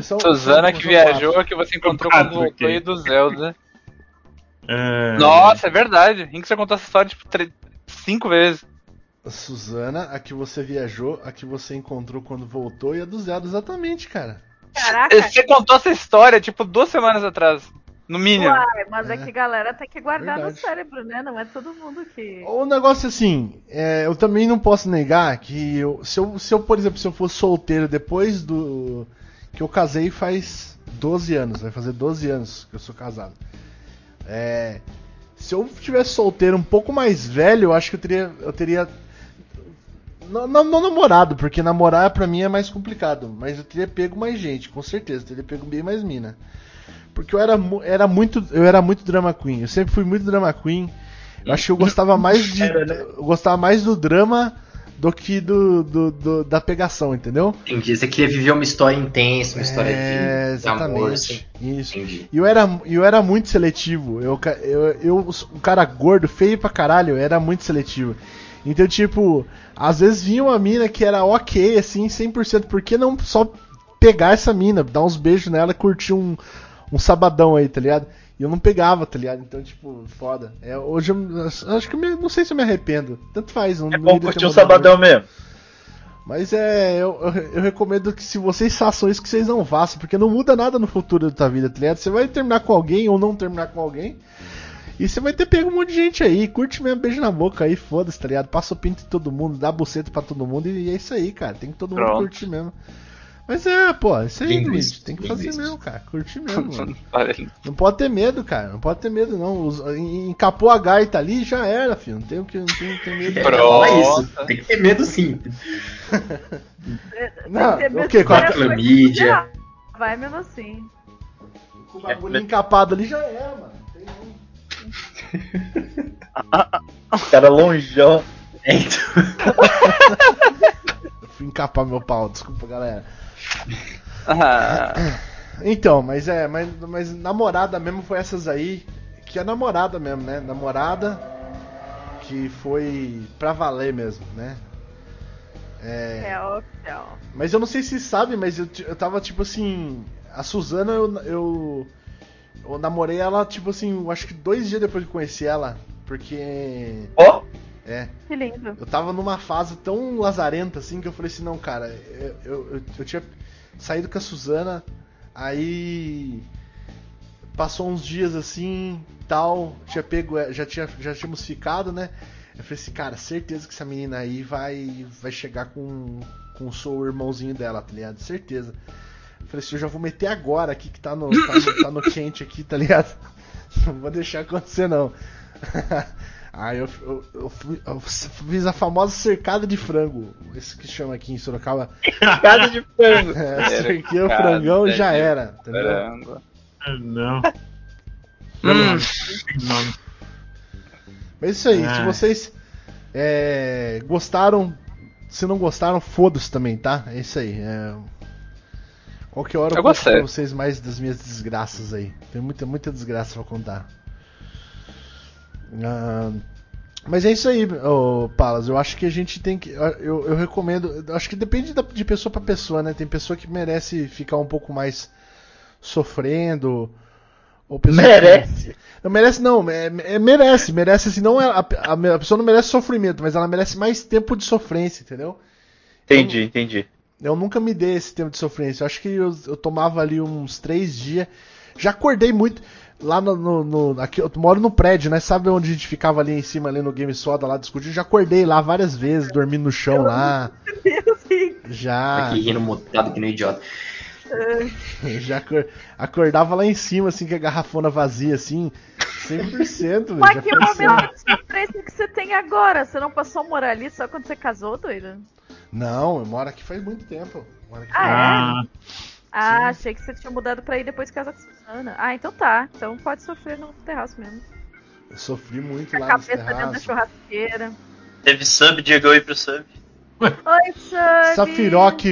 São- Suzana são- que são viajou, quatro. que você encontrou quando voltou ok. aí do Zelda. É... Nossa, é verdade. Rinks já contou essa história tipo tre- cinco vezes. A Suzana, a que você viajou, a que você encontrou quando voltou e a do Zelda, exatamente, cara. Caraca, Você contou essa história tipo duas semanas atrás. No mínimo. uai, mas é. É. que galera tem que guardar no Verdade. cérebro, né? Não é todo mundo que. O negócio assim, é, eu também não posso negar que eu- se, eu, se eu, por exemplo, se eu fosse solteiro depois do. que eu casei faz 12 anos, vai fazer 12 anos que eu sou casado. É, se eu tivesse solteiro um pouco mais velho, eu acho que eu teria. Eu teria não, não, não namorado, porque namorar pra mim é mais complicado. Mas eu teria pego mais gente, com certeza. Eu teria pego bem mais mina. Porque eu era, era muito. Eu era muito drama queen. Eu sempre fui muito drama queen. Eu acho que eu gostava mais de. Era, né? Eu gostava mais do drama do que do, do- do- da pegação, entendeu? Entendi. Você queria viver uma história intensa, uma história é, de, de amor, assim. exatamente. Isso. Entendi. E eu era, eu era muito seletivo. Eu, eu, eu, um cara gordo, feio pra caralho, eu era muito seletivo. Então, tipo, às vezes vinha uma mina que era ok, assim, 100%. Por que não só pegar essa mina, dar uns beijos nela e curtir um, um sabadão aí, tá ligado? E eu não pegava, tá ligado? Então, tipo, foda. É, hoje eu, acho que eu me- não sei se eu me arrependo. Tanto faz. Não, É não bom iria ter curtir o sabadão mesmo. mas é, eu, eu, eu recomendo que se vocês façam isso, que vocês não façam, porque não muda nada no futuro da tua vida, tá ligado? Você vai terminar com alguém ou não terminar com alguém, e você vai ter pego um monte de gente aí, curte mesmo, beijo na boca aí, foda-se, tá ligado? Passa o pinto em todo mundo, dá buceta pra todo mundo, e é isso aí, cara, tem que todo mundo Pronto. curtir mesmo. Mas é, pô, isso aí, Luiz, tem que fazer mesmo, cara, curtir mesmo, mano. Não pode ter medo, cara, não pode ter medo, não. Os- en- Encapou a gaita ali, já era, filho, não tem o que, não tem, não tem medo. É, Pronto. Tem que ter medo sim. Não, Tem que ter o quê? Com a clamídia. Vai mesmo assim. Com o bagulho encapado ali já era, mano. Tem um- Cara longeão. É, então. Eu fui encapar meu pau, desculpa, galera. Ah, Então, mas é, mas, mas namorada mesmo foi essas aí, que é namorada mesmo, né? Namorada que foi pra valer mesmo, né? É, É oficial. mas eu não sei se sabe, mas eu, eu tava tipo assim. A Suzana eu, eu. Eu namorei ela, tipo assim, acho que dois dias depois de conhecer ela. Porque. Ó, É. Que lindo. Eu tava numa fase tão lazarenta assim que eu falei assim, não, cara, eu, eu, eu- eu tinha saído com a Suzana, Aí passou uns dias assim, tal, tinha pego, já tinha já tínhamos ficado, né? Eu falei assim, cara, certeza que essa menina aí vai vai chegar com com o seu irmãozinho dela, tá ligado? Certeza. Eu falei assim, eu já vou meter agora aqui que tá no tá no, tá no quente aqui, tá ligado? Não vou deixar acontecer não. Aí eu, eu, eu, fui- eu fiz a famosa cercada de frango. Esse que chama aqui em Sorocaba. Cercada de frango. É, cerquei o frangão e já era. Entendeu? Frango. Ah, Não. Hum. Mas é isso aí, se Ah. vocês é, gostaram, se não gostaram, foda-se também, tá? É isso aí. É... Qualquer hora eu, Eu conto pra vocês mais das minhas desgraças aí. Tem muita, muita desgraça pra contar. Ah, mas é isso aí, Palas. Eu acho que a gente tem que. Eu, eu recomendo. eu acho que depende da- de pessoa pra pessoa, né? Tem pessoa que merece ficar um pouco mais sofrendo. Ou pessoa que- Merece. não merece, não. É, é- merece, merece assim. Não é, a, a, pessoa não merece sofrimento, mas ela merece mais tempo de sofrência, entendeu? Entendi, entendi. Eu nunca me dei esse tempo de sofrência. Eu acho que eu, eu tomava ali uns três dias. Já acordei muito. Lá no, no- no- Aqui, eu moro no prédio, né? Sabe onde a gente ficava ali em cima, ali no Game Soda, lá discutindo? Já acordei lá várias vezes, dormindo no chão lá. Já. Aqui rindo mutado que nem idiota. Já acor- acordava lá em cima, assim, com a garrafona vazia, assim. 100%. Mas já que momento de sofrência que você tem agora? Você não passou a morar ali só quando você casou, doida? Não, eu moro aqui faz muito tempo. Eu Ah, é? Ah, Ah, achei que você tinha mudado pra ir depois de casar com a Susana. Ah, então tá. Então pode sofrer no terraço mesmo. Eu sofri muito A lá nos cabeça dentro da churrasqueira. Teve sub, Diego aí pro sub. Oi, Sub! Safiroc,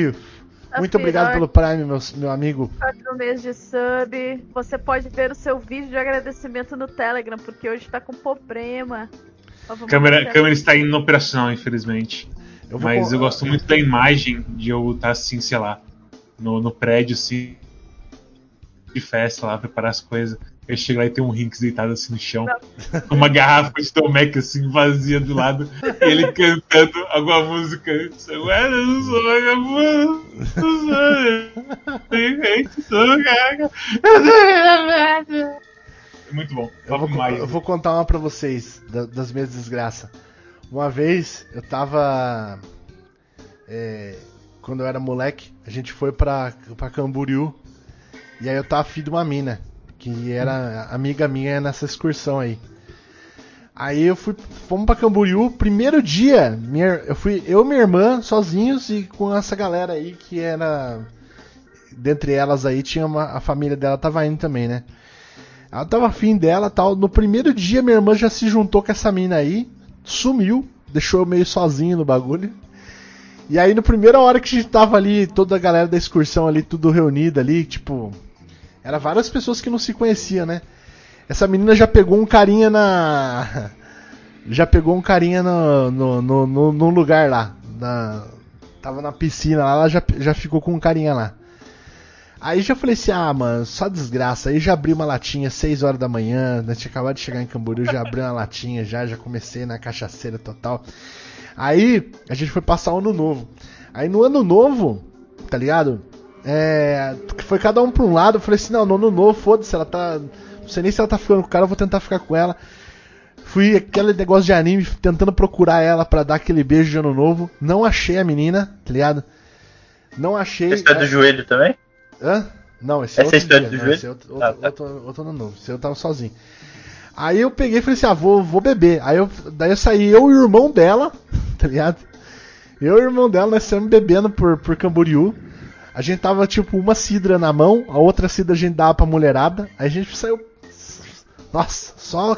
muito obrigado pelo Prime, meu, meu amigo. Quatro meses de sub. Você pode ver o seu vídeo de agradecimento no Telegram, porque hoje tá com problema. Câmera, câmera está inoperacional, infelizmente. Eu vou Mas eu gosto muito da imagem de eu estar assim, sei lá, no, no prédio, assim, de festa lá, preparar as coisas. Eu chego lá e tem um Rinks deitado assim no chão, com uma garrafa de Tomec assim, vazia do lado, e ele cantando alguma música. Eu sonho, um sonho, perfeito, sou gaga. É muito bom. Eu vou, mais. eu vou contar uma pra vocês, da- das minhas desgraças. Uma vez, eu tava... é, quando eu era moleque, a gente foi pra, pra Camboriú. E aí eu tava afim de uma mina, que era amiga minha nessa excursão aí. Aí eu fui, fomos pra Camboriú, primeiro dia, minha, eu fui eu minha irmã sozinhos e com essa galera aí que era dentre elas aí tinha uma, a família dela tava indo também, né? Ela tava afim dela tal. No primeiro dia, minha irmã já se juntou com essa mina aí, sumiu, deixou eu meio sozinho no bagulho. E aí, na primeira hora que a gente tava ali, toda a galera da excursão ali, tudo reunida ali, tipo. Era várias pessoas que não se conheciam, né? Essa menina já pegou um carinha na. Já pegou um carinha no, no, no, no- no lugar lá. Na, tava na piscina lá, ela já, já ficou com um carinha lá. Aí já falei assim, ah, mano, só desgraça. Aí já abri uma latinha 6 horas da manhã, né? Tinha acabado de chegar em Camboriú, já abri uma latinha, já, já comecei na cachaceira total. Aí a gente foi passar o ano novo. Aí no ano novo, tá ligado? É. Foi cada um pra um lado. Eu falei assim, não, ano novo, foda-se, ela tá. Não sei nem se ela tá ficando com o cara, eu vou tentar ficar com ela. Fui aquele negócio de anime, tentando procurar ela pra dar aquele beijo de ano novo. Não achei a menina, tá ligado? Não achei. Esse é do joelho também? Hã? Não, esse é Essa outro é a história dia. do Não, joelho? é outro, outro, Ah, tá. outro, outro ano novo. Esse eu tava sozinho. Aí eu peguei e falei assim, ah, vou, vou beber. Aí eu, daí eu saí, eu e o irmão dela, tá ligado? Eu e o irmão dela, nós saímos bebendo por, por Camboriú. A gente tava, tipo, uma cidra na mão, a outra cidra a gente dava pra mulherada. Aí a gente saiu. Nossa, só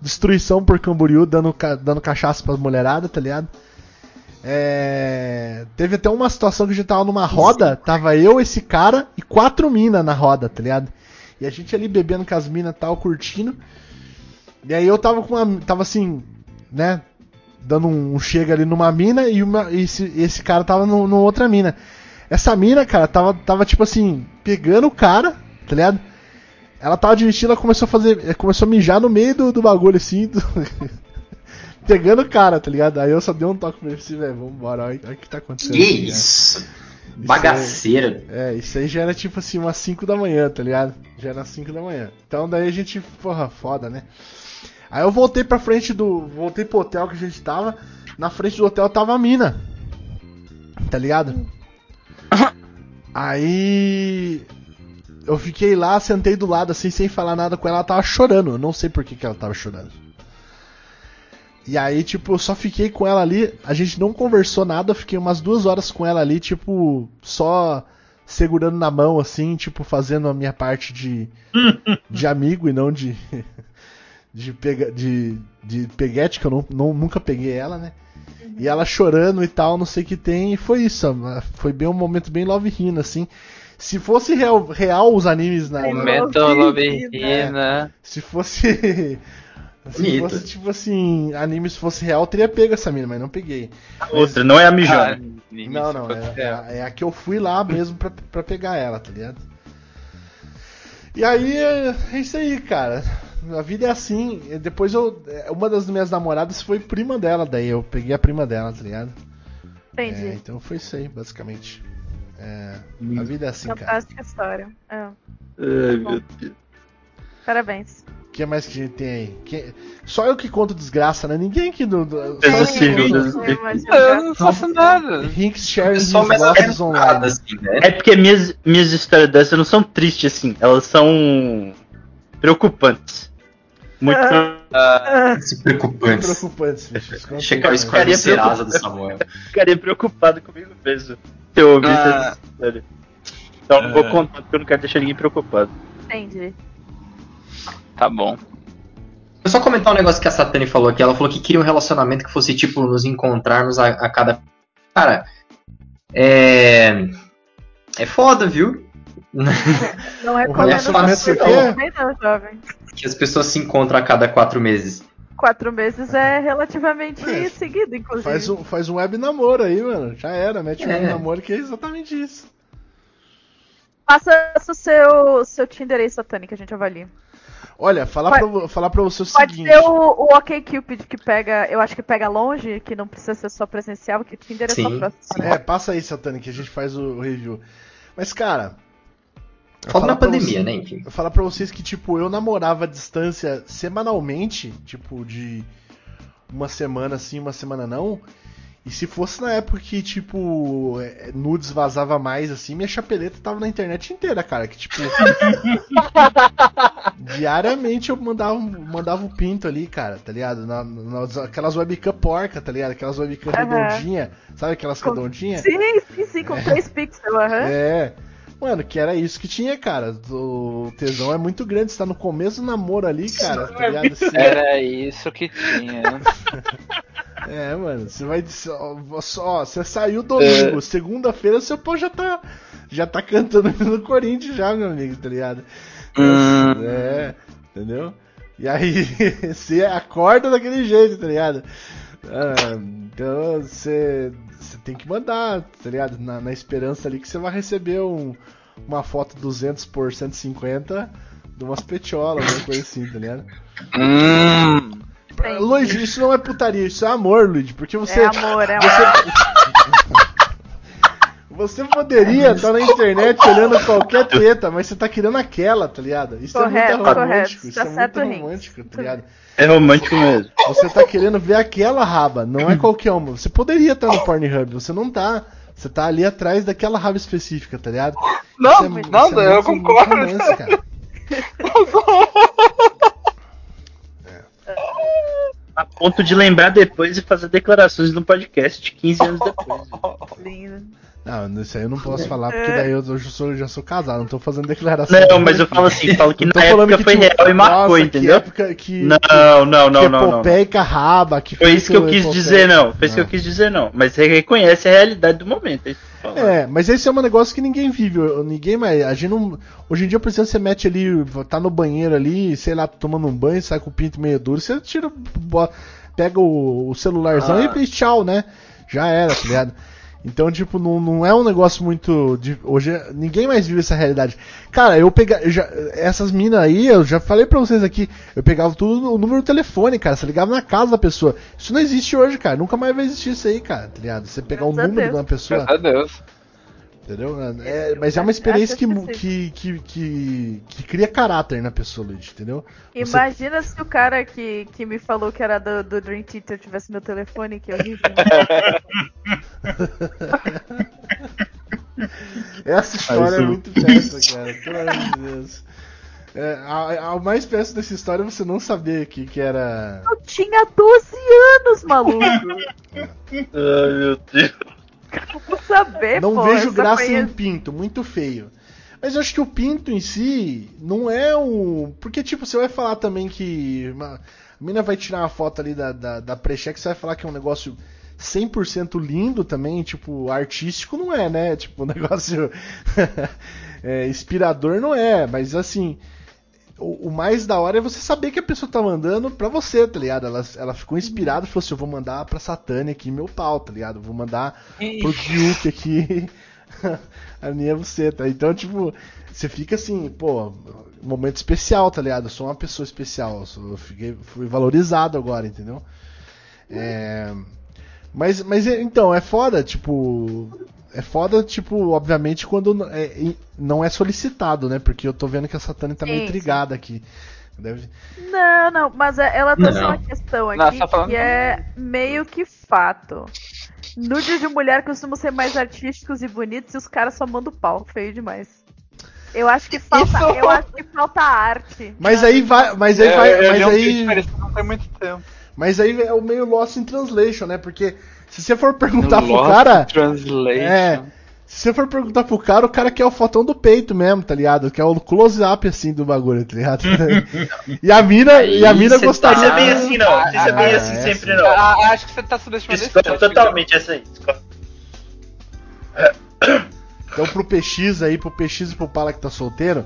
destruição por Camboriú, dando, dando cachaça pras mulheradas, tá ligado? É, Teve até uma situação que a gente tava numa roda, tava eu, esse cara e quatro minas na roda, tá ligado? E a gente ali bebendo com as minas tal, curtindo. E aí eu tava com uma. Tava assim, né? Dando um, um chega ali numa mina e uma, esse, esse cara tava no, numa outra mina. Essa mina, cara, tava, tava tipo assim, pegando o cara, tá ligado? Ela tava admitindo, ela começou a fazer. Começou a mijar no meio do, do bagulho, assim. do- pegando o cara, tá ligado? Aí eu só dei um toque pra ele assim, velho, vambora, olha, o que tá acontecendo. Que aqui, isso? cara. Bagaceira. É, isso aí já era tipo assim, umas 5 da manhã, tá ligado? Já era 5 da manhã. Então daí a gente, porra, foda, né? Aí eu voltei pra frente do. Voltei pro hotel que a gente tava. Na frente do hotel tava a mina. Tá ligado? Aí. Eu fiquei lá, sentei do lado assim, sem falar nada com ela. Ela tava chorando. Eu não sei por que, que ela tava chorando. E aí, tipo, eu só fiquei com ela ali. A gente não conversou nada. Eu fiquei umas duas horas com ela ali, tipo, só segurando na mão, assim, tipo, fazendo a minha parte de, de amigo e não de. de, pega, de, de peguete, que eu não, não- nunca peguei ela, né? E ela chorando e tal, não sei o que tem, e foi isso. Foi bem um momento bem love hina, assim. Se fosse real, real os animes na. Momento Loverina. se fosse. Se Bonito. fosse, tipo assim, anime se fosse real, eu teria pego essa mina, mas não peguei. Outra, não é a mijona. Ah, Não, não, é, é, é a que eu fui lá mesmo pra, pra pegar ela, tá ligado? E aí, é é isso aí, cara. A vida é assim. E Depois eu. é, Uma das minhas namoradas foi prima dela, daí eu peguei a prima dela, tá ligado? É, Entendi. então foi isso aí, basicamente. É, a vida é assim, cara. Fantástica história. É. Ai, meu Deus. Parabéns. O que mais que a gente tem aí? Que- Só eu que conto desgraça, né? Ninguém aqui do. do... Só- céu, Deus do Sim, céu. mas Eu não faço nada. Rinks sharing his Só mais losses online. assim, né? É porque minhas, minhas histórias dessas não são tristes assim, elas são preocupantes. Muito. Ah, preocupantes. Preocupantes, bicho. Checar o score Ficaria do Serasa do Samuel. ficaria preocupado comigo mesmo se eu ouvisse Ah. essa. Então não vou É. contar porque eu não quero deixar ninguém preocupado. Entendi. tá bom. Eu só comentar um negócio que a Satani falou aqui. Ela falou que queria um relacionamento que fosse, tipo, nos encontrarmos a, a cada. Cara, é. É foda, viu? Não O recomendo relacionamento você o quê? também não, jovem. que as pessoas se encontram a cada quatro meses. Quatro meses é relativamente É, seguido, inclusive. Faz um, faz um web namoro aí, mano. Já era, mete um É. web namoro que é exatamente isso. Passa o seu, seu Tinder aí, Satani, que a gente avalia. Olha, falar Pode- pra, falar pra você o Pode seguinte. ser o, o OkCupid que pega, eu acho que pega longe, que não precisa ser só presencial, porque Tinder é só Sim, próximo. né? É, passa aí, Satani, que a gente faz o, o review. Mas, cara. Falar na pandemia, você- né? Enfim. Eu falar pra vocês que, tipo, eu namorava à distância semanalmente, tipo, de uma semana sim, uma semana não. E se fosse na época que, tipo, é, nudes vazava mais, assim, minha chapeleta tava na internet inteira, cara. Que, tipo. diariamente eu mandava, um- mandava o pinto ali, cara, tá ligado? Na, nas- aquelas webcam porca, tá ligado? Aquelas webcam Aham. redondinha. Sabe aquelas Com- redondinhas? Sim, sim, sim, com três pixels, aham. É. Mano, que era isso que tinha, cara. O tesão é muito grande, você tá no começo do namoro ali, cara, tá ligado? Você- Era isso que tinha. É, mano, você vai. Ó, só, você saiu domingo, segunda-feira seu pau já tá. Já tá cantando no Corinthians já, meu amigo, tá ligado? Hum. É, entendeu? E aí, você acorda daquele jeito, tá ligado? Então você, você tem que mandar, tá ligado? Na, na esperança ali que você vai receber um- uma foto 200 por 150 de umas petiolas, alguma coisa assim, tá ligado? Hum. Isso não é putaria, isso é amor, Luiz, porque você. É amor, é amor. Você poderia estar na internet olhando qualquer teta, mas você tá querendo aquela, tá ligado? Isso é Correto, muito romântico, correto. isso Tá é muito romântico, tá ligado? É romântico mesmo. Você tá querendo ver aquela raba, não é qualquer uma. Você poderia estar no Pornhub, você não tá. Você tá ali atrás daquela raba específica, tá ligado? Não, é- não, isso é eu concordo. romance, cara. A ponto de lembrar depois e fazer declarações no podcast 15 anos depois. Lindo. Não, isso aí eu não posso falar, porque daí eu, eu já, sou, já sou casado, não tô fazendo declaração. Não, mas eu falo assim, falo que Não na época foi tipo, real e marcou, nossa, entendeu? Que época que, Não, não, que não, não, não. epopeica raba, que Foi isso que eu quis dizer, não. Foi isso que eu quis dizer, não. Mas você reconhece a realidade do momento. É isso que eu. É, mas esse é um negócio que ninguém vive. Ninguém mais. A gente não. Hoje em dia, por exemplo, você mete ali, tá no banheiro ali, sei lá, tomando um banho, sai com o pinto meio duro, você tira, pega o, o celularzão Ah. e, e tchau, né? Já era, tá ligado? Então, tipo, não, não é um negócio muito. de- hoje ninguém mais vive essa realidade. Cara, eu pegar. essas minas aí, eu já falei pra vocês aqui, eu pegava tudo no número do telefone, cara. Você ligava na casa da pessoa. Isso não existe hoje, cara. Nunca mais vai existir isso aí, cara, tá ligado? Você pegar o Graças número de uma pessoa. Graças a Deus. Entendeu? É, mas é uma experiência que, que, que, que, que cria caráter na pessoa, Luigi, entendeu? Você- Imagina se o cara que, que me falou que era do, do Dream Theater tivesse meu telefone, que horrível. Essa história é muito péssima, cara. Pelo amor de Deus. É, a, a mais péssima dessa história é você não saber que, que era. Eu tinha 12 anos, maluco. Ai, meu Deus. Vou saber, Não pô, vejo graça foi- em pinto, muito feio. Mas eu acho que o pinto em si não é um. Porque, tipo, você vai falar também que. Uma... A mina vai tirar uma foto ali da, da, da você vai falar que é um negócio 100% lindo também, tipo, artístico não é, né? Tipo, um negócio é, inspirador não é, mas assim. O, o mais da hora é você saber que a pessoa tá mandando pra você, tá ligado? Ela, ela ficou inspirada e falou assim: eu vou mandar pra Satânia aqui meu pau, tá ligado? Eu vou mandar pro Duke aqui a minha buceta. Então, tipo, você fica assim, pô, momento especial, tá ligado? Eu sou uma pessoa especial, eu, sou- eu fiquei, fui valorizado agora, entendeu? É, mas, mas então, é foda, tipo. É foda, tipo, obviamente, quando é- não é solicitado, né? Porque eu tô vendo que a Satânia tá meio Sim, sim. intrigada aqui. Deve... Não, não, mas é- ela trouxe Não. uma questão Não, aqui só falando- que é meio que fato. Nudes de mulher costumam ser mais artísticos e bonitos e os caras só mandam pau, feio demais. Eu acho que falta, Isso- eu acho que falta arte. Mas aí vai. Mas aí É, vai. mas um aí. não tem muito tempo. Mas aí é o meio Lost in Translation, né? Porque se você for perguntar pro Lost cara. Translation. É. Se você for perguntar pro cara, o cara quer o fotão do peito mesmo, tá ligado? Quer o close-up assim do bagulho, tá ligado? e a mina, e a mina gostaria. Não é bem assim, não. Não é bem Ah, assim é sempre, assim. não. Ah, acho que você tá subestimando tópico. totalmente essa aí. discordo. Então pro PX aí, pro PX e pro Pala que tá solteiro,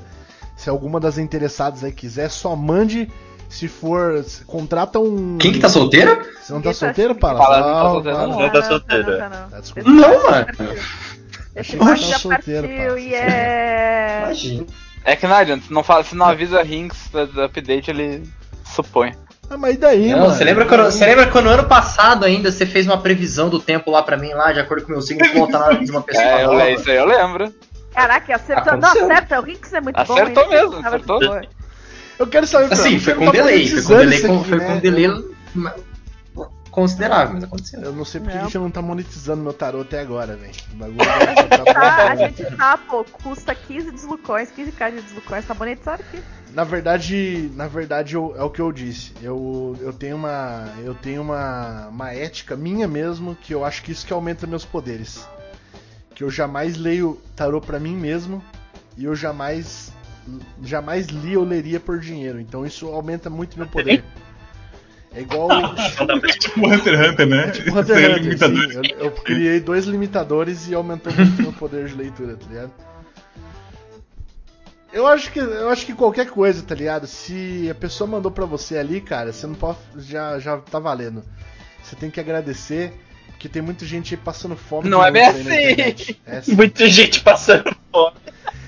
se alguma das interessadas aí quiser, só mande. Se for. se- Contrata um. Quem que tá solteiro? Você não tá Isso solteiro, Pala? Fala, não tá Fala, solteiro, fala. não. Não tá solteiro. Não, não, Tá, não. Não, mano. Esse você já solteiro, partiu e é. Imagina. É que não adianta, se não, fala, se não avisa Rinks do, update, ele supõe. Ah, mas e daí, Não, mano? você lembra, quando, você lembra quando ano passado ainda você fez uma previsão do tempo lá pra mim, lá, de acordo com o meu signo, voltar de uma pessoa É, eu, nova? isso aí eu lembro. Caraca, acertou. Não, Aconteceu. acerta, o Rinks é muito bom. Acertou o Rinks mesmo, acertou. Eu quero saber. Assim, foi com tô delay, foi com delay, com, aqui, foi né? com delay considerável, mas aconteceu. Eu não sei porque Não. a gente não tá monetizando meu tarô até agora, velho. O bagulho Tá, a tá gente tá, pô, custa 15 deslucões, 15k de deslucões, tá monetizado aqui. Na verdade, na verdade eu- é o que eu disse. Eu, eu tenho uma eu tenho uma, uma ética minha mesmo que eu acho que isso que aumenta meus poderes. Que eu jamais leio tarô pra mim mesmo e eu jamais jamais li ou leria por dinheiro. Então isso aumenta muito meu poder. É igual Tipo Hunter x Hunter, né? tipo Hunter x Hunter, sim. eu, eu criei dois limitadores e aumentou muito meu poder de leitura, tá ligado? Eu acho que eu acho que qualquer coisa, tá ligado? Se a pessoa mandou pra você ali, cara, você não pode já já tá valendo. Você tem que agradecer, porque tem muita gente aí passando fome. Não é bem assim. É assim. Muita gente passando fome.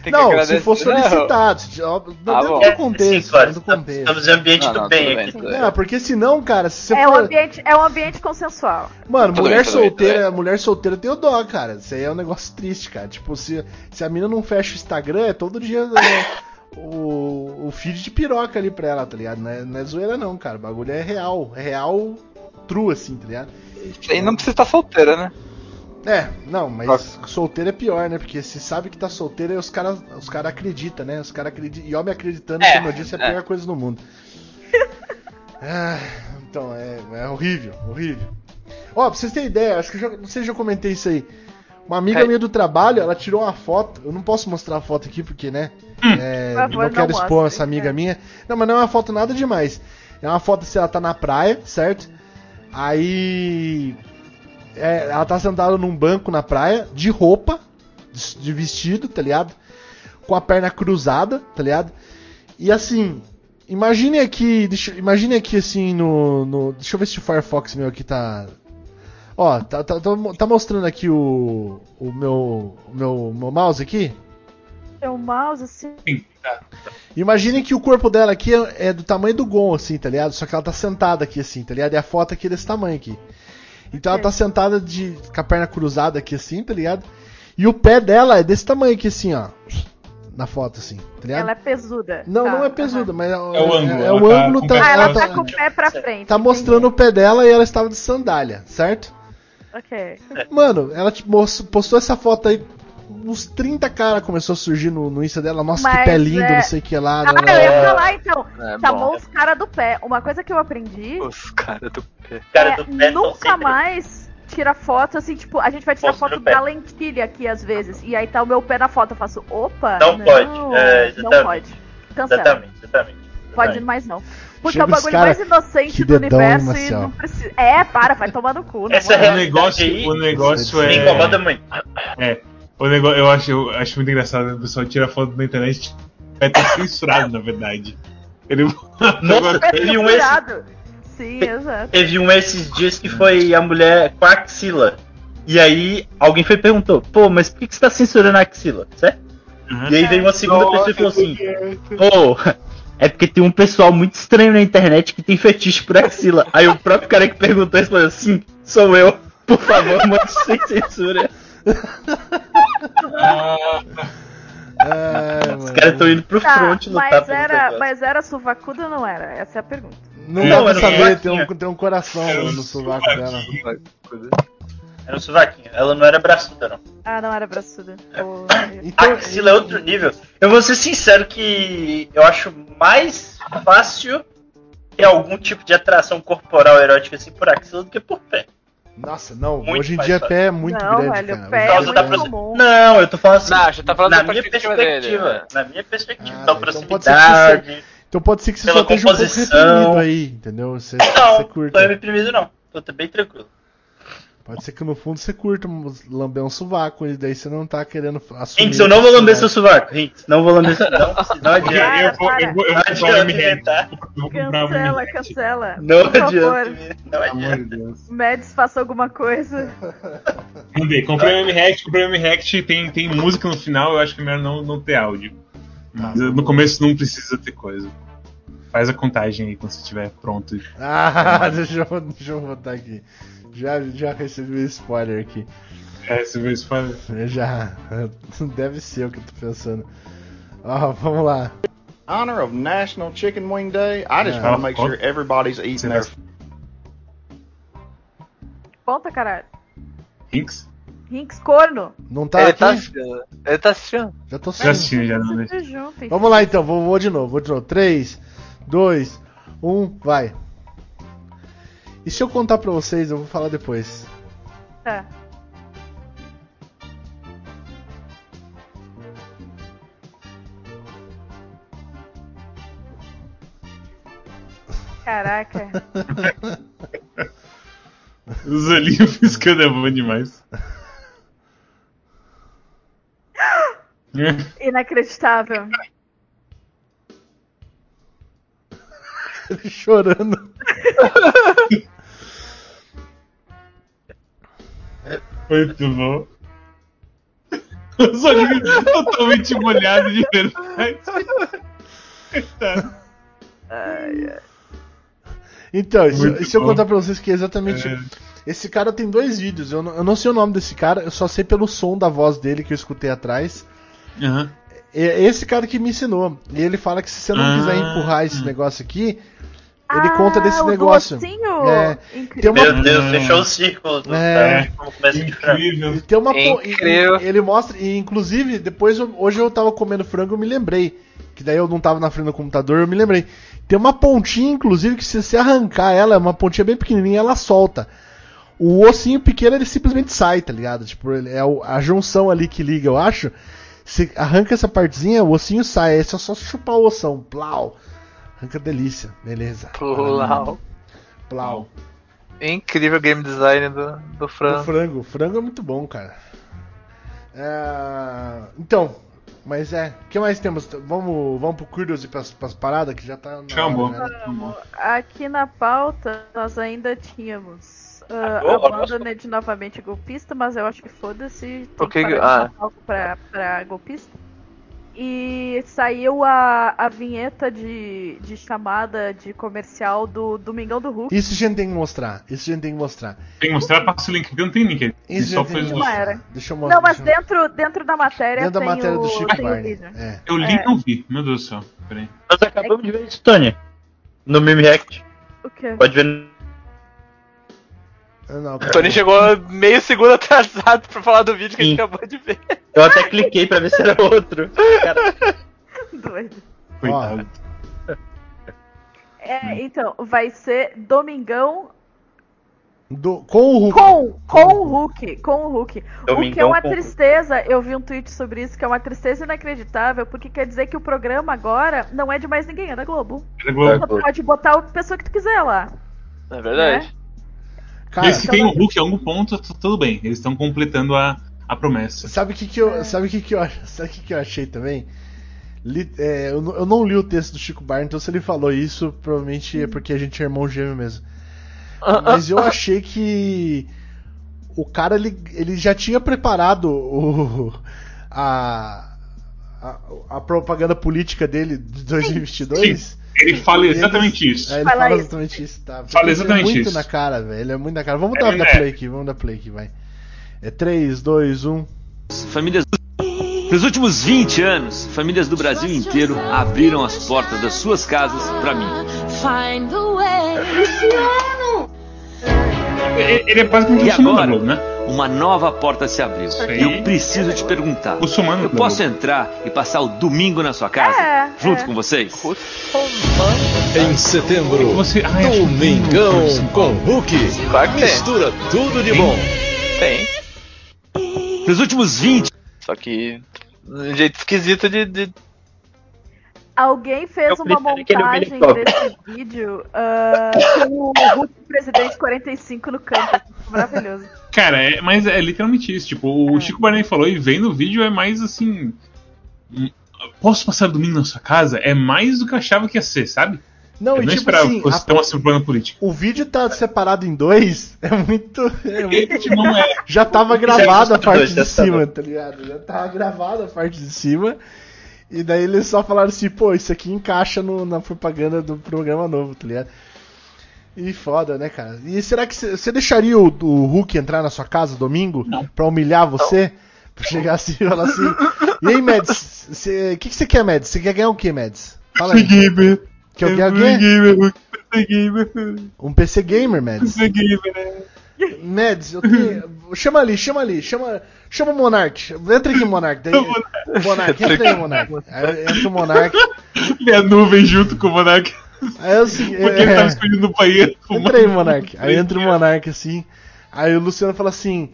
Tem que Não, agradecer. se for solicitado, se- ó, Ah, dentro bom. do É, contexto, sim, claro, dentro do contexto. Estamos em ambiente Não, do não, bem bem, aqui. bem. Não, porque senão, cara, se você É um, for. ambiente, é um ambiente consensual. Mano, Tudo mulher bem, solteira, bem. mulher solteira tem o dó, cara. Isso aí é um negócio triste, cara. Tipo, se, se a mina não fecha o Instagram, é todo dia né, o, o feed de piroca ali pra ela, tá ligado? Não é, não é zoeira não, cara. O bagulho é real. É real true, assim, tá ligado? Isso aí não precisa estar solteira, né? É, não, mas solteiro é pior, né? Porque se sabe que tá solteiro, aí os caras os cara acreditam, né? Os caras acreditam. E homem acreditando, É, como eu disse, é a é. pior coisa do mundo. Ah, então, é, é horrível, horrível. Ó, pra vocês terem ideia, acho que eu já, não sei se eu comentei isso aí. Uma amiga É. minha do trabalho, ela tirou uma foto. Eu não posso mostrar a foto aqui porque, né? É, Por favor, não quero não expor mostre, essa amiga é. minha. Não, mas não é uma foto nada demais. É uma foto se ela tá na praia, certo? Aí. É, ela tá sentada num banco na praia, de roupa, de de vestido, tá ligado? Com a perna cruzada, tá ligado? E assim, imagine aqui, deixa, imagine aqui assim no, no- Deixa eu ver se o Firefox meu aqui tá. Ó, tá, tá, tá- tá mostrando aqui o, o meu, o meu, meu mouse aqui? Seu mouse, assim. Imagine que o corpo dela aqui é, é do tamanho do Gon, assim, tá ligado? Só que ela tá sentada aqui, assim, tá ligado? E a foto aqui é desse tamanho aqui. Então ela tá sentada de, com a perna cruzada aqui, assim, tá ligado? E o pé dela é desse tamanho aqui, assim, ó. Na foto, assim, tá ligado? Ela é pesuda. Não, Tá, não é pesuda, mas é, o ângulo, É, ela o tá ângulo com tá, pé Ah, ela ela tá tá, com o pé pra frente. tá mostrando o pé dela e ela estava de sandália, certo? Ok. Mano, ela tipo, postou essa foto aí. Uns 30 cara começou a surgir no, no Insta dela. Nossa, que Mas pé lindo, é- não sei o que lá. Ah, eu ia falar então. É Chamou bom. os caras do pé. Uma coisa que eu aprendi Os caras do pé. Cara é do pé tão nunca sempre- mais tira foto assim, tipo, a gente vai tirar Mostra foto da lentilha aqui às vezes. E aí tá o meu pé na foto. Eu faço, opa, Não pode, é, não exatamente. pode. Cancela. Exatamente, exatamente. Pode mais não. Porque Chega é o bagulho cara, mais inocente que do universo e não precisa. É, para, vai tomar no cu, Essa é. O negócio, aí, o negócio Me é. incomoda muito. O negócio, eu acho, eu acho muito engraçado, né? o pessoal tira foto na internet, vai estar censurado, na verdade. Ele Nossa, teve um, esse, Censurado. Sim, exato. Teve um esses dias que foi a mulher com a axila. E aí alguém foi e perguntou, pô, mas por que, que você tá censurando a axila, certo? Uhum. E aí veio uma segunda pessoa e falou assim, pô, é porque tem um pessoal muito estranho na internet que tem fetiche por axila. Aí o próprio cara que perguntou respondeu assim, sou eu, por favor, mande sem censura. Os caras estão indo pro Tá, front lutar mas era, mas era suvacuda ou não era? Essa é a pergunta. Não Não, dá pra saber, tem um, tem um coração Era um no sovaco dela. Era um sovaquinho, ela não era braçuda não. Ah, não era braçuda. Então, Axila é outro nível. Eu vou ser sincero que eu acho mais fácil ter algum tipo de atração corporal erótica assim por axila do que por pé. Nossa, não, Muito hoje em dia fácil. pé é muito Não, grande, velho, cara. pé é da comum. Não, eu tô falando assim, Não, você tá falando na da minha perspectiva perspectiva. dele, né? Na minha perspectiva, Ah, da então pode ser que proximidade. Então pode ser que você só esteja um pouco reprimido aí, entendeu? Você, você Não, tô curta. reprimido não. Tô bem tranquilo. Pode ser que no fundo você curta lamber um sovaco e daí você não tá querendo assumir. Hinks, eu não vou lamber seu sovaco. Hinks, não vou lamber seu Não, não Eu, adianta. eu vou, eu vou, eu vou Não inventar. Eu vou Cancela, cancela. Não Por adianta. favor, Não Pelo amor adianta. de Deus. Mads, faça alguma coisa. Vamos ver, comprei o M-React, comprei o M-React, tem, tem música no final, eu acho que é melhor não, não ter áudio. Mas no começo não precisa ter coisa. Faz a contagem aí quando você estiver pronto. Ah, deixa eu, deixa eu botar aqui. Já, já recebi um spoiler aqui. É, vê isso faz. Eu já. Deve ser o que eu tô pensando. Ó, vamos lá. honor of National Chicken Wing Day, I just Yeah. want to make sure everybody's eating their Conta, caralho. Hinks? Rinks corno. Não tá ele aqui? tá assistindo. Ele tá assistindo. Já tô Já assistindo. assisti, já não né? Enfim. Vamos lá então, vou, vou de novo, vou de novo. 3, 2, 1, vai. E se eu contar pra vocês, eu vou falar depois. Tá. Caraca. Os olhinhos piscando é bom demais. Inacreditável. Ele chorando. Muito bom. Os olhinhos totalmente molhados de verdade. Coitado. Então, e se, Muito eu contar pra vocês que é exatamente. É. Esse cara tem dois vídeos. Eu não, eu não sei o nome desse cara, eu só sei pelo som da voz dele que eu escutei atrás. Aham. É esse cara que me ensinou. E ele fala que se você não Ah. quiser empurrar esse negócio aqui, ele Ah, conta desse o negócio. docinho? É. Incrível. Tem uma- Meu Deus, fechou o círculo do É. Incrível. Ele tem uma e- Incrível. e- Ele mostra, e inclusive, depois eu- hoje eu tava comendo frango, eu me lembrei. Que daí eu não tava na frente do computador, eu me lembrei. Tem uma pontinha, inclusive, que se você arrancar ela, é uma pontinha bem pequenininha, ela solta. O ossinho pequeno ele simplesmente sai, tá ligado? Tipo, ele- é a junção ali que liga, eu acho. Você arranca essa partezinha, o ossinho sai. Aí é só, só chupar o ossão. Plau. Arranca delícia. Beleza. Plau. Plau. Incrível game design do, do O frango. frango. O frango é muito bom, cara. É, Então, mas é. O que mais temos? Vamos, vamos pro Curious e pras, pras paradas que já tá na Chamou. hora, né? Aqui na pauta nós ainda tínhamos ah, Ah, a banda né, de novamente golpista, mas eu acho que foda-se. Tem O que ah. palco pra, pra golpista. E saiu a, a vinheta de, de chamada de comercial do Domingão do Hulk. Isso a gente tem que mostrar. Isso a gente tem que mostrar. Tem que mostrar, passa o link, não tem link. Isso só que o- Não era. Deixa eu mostrar. Não, mas dentro, dentro da matéria Dentro da matéria o, do Chico Barney. É. Eu li e É. não vi. Meu Deus do céu. Peraí. Nós acabamos de ver isso, Tony. No Meme React. O quê? Pode ver. Não, O Tony chegou meio segundo atrasado pra falar do vídeo que a gente Sim. acabou de ver. Eu até cliquei pra ver se era outro. Cara, Doido. É, então, vai ser Domingão do- com o Hulk. com, com o Hulk. Com o Hulk. o que é Domingão uma tristeza, eu vi um tweet sobre isso, que é uma tristeza inacreditável, porque quer dizer que o programa agora não é de mais ninguém, é da Globo. Era Globo. Tu pode botar a pessoa que tu quiser lá. É verdade. Cara, Esse tem o Hulk em algum ponto, tudo bem. Eles estão completando a, a promessa. Sabe o que, que eu, sabe o que, que eu, sabe o que, que eu achei também? Li- é, eu, não- eu não li o texto do Chico Barney, então se ele falou isso, provavelmente é porque a gente é irmão gêmeo mesmo. Mas eu achei que o cara ele, ele já tinha preparado o, a, a, a propaganda política dele de 2022. Ele fala ele- exatamente isso. É, ele Fala fala exatamente isso, tá? Porque Fala ele exatamente é muito isso. na cara, velho. Ele é muito na cara. Vamos É, dar, dar é. play aqui, vamos dar play aqui, vai. É 3, 2, 1. Famílias. Nos últimos 20 anos, famílias do Brasil inteiro abriram as portas das suas casas pra mim. Ele ele é basicamente E o agora? Globo, né? Uma nova porta se abriu. E eu preciso te perguntar: O Sumano eu posso entrar e passar o domingo na sua casa? É, junto é. com vocês? Em setembro, Você, acho Domingão com Hulk. Claro que tem. Mistura tudo de bom. Tem. Nos últimos 20 Só que. De um jeito esquisito de. de- Alguém fez uma montagem desse vídeo ah, com o Hulk presidente 45 no canto. Maravilhoso. Cara, é, mas é literalmente isso. Tipo, o Chico Barney falou e vendo o vídeo é mais assim. hum, Posso passar domingo na sua casa? É mais do que eu achava que ia ser, sabe? Não, eu e não tipo esperava assim, que fosse a- tão assim plano político. o vídeo tá separado em dois. É muito. é muito- Não é. já tava Já gravada a parte de cima, tá ligado? Já tava gravada a parte de cima. E daí eles só falaram assim, pô, isso aqui encaixa no- na propaganda do programa novo, tá ligado? E foda, né, cara? E será que você deixaria o, o Hulk entrar na sua casa domingo pra humilhar você? Pra chegar assim e falar assim. E aí, Mads, o que, que você quer, Mads? Você quer ganhar o que, Mads? Fala aí. Gamer. Quer ganhar o quê? PC Gamer. Um PC Gamer, Mads. PC Gamer, né? Mads, eu tenho... chama ali, chama ali, chama, chama o Monark. Entra aqui, Monark. Daí... Monark, entra aí, Monark. Aí entra o Monark. E a nuvem junto com o Monark. Aí é o seguinte. Porque ele é, tava escondido no banheiro. Entra aí, Monark. Aí entra o Monark assim. Aí o Luciano fala assim: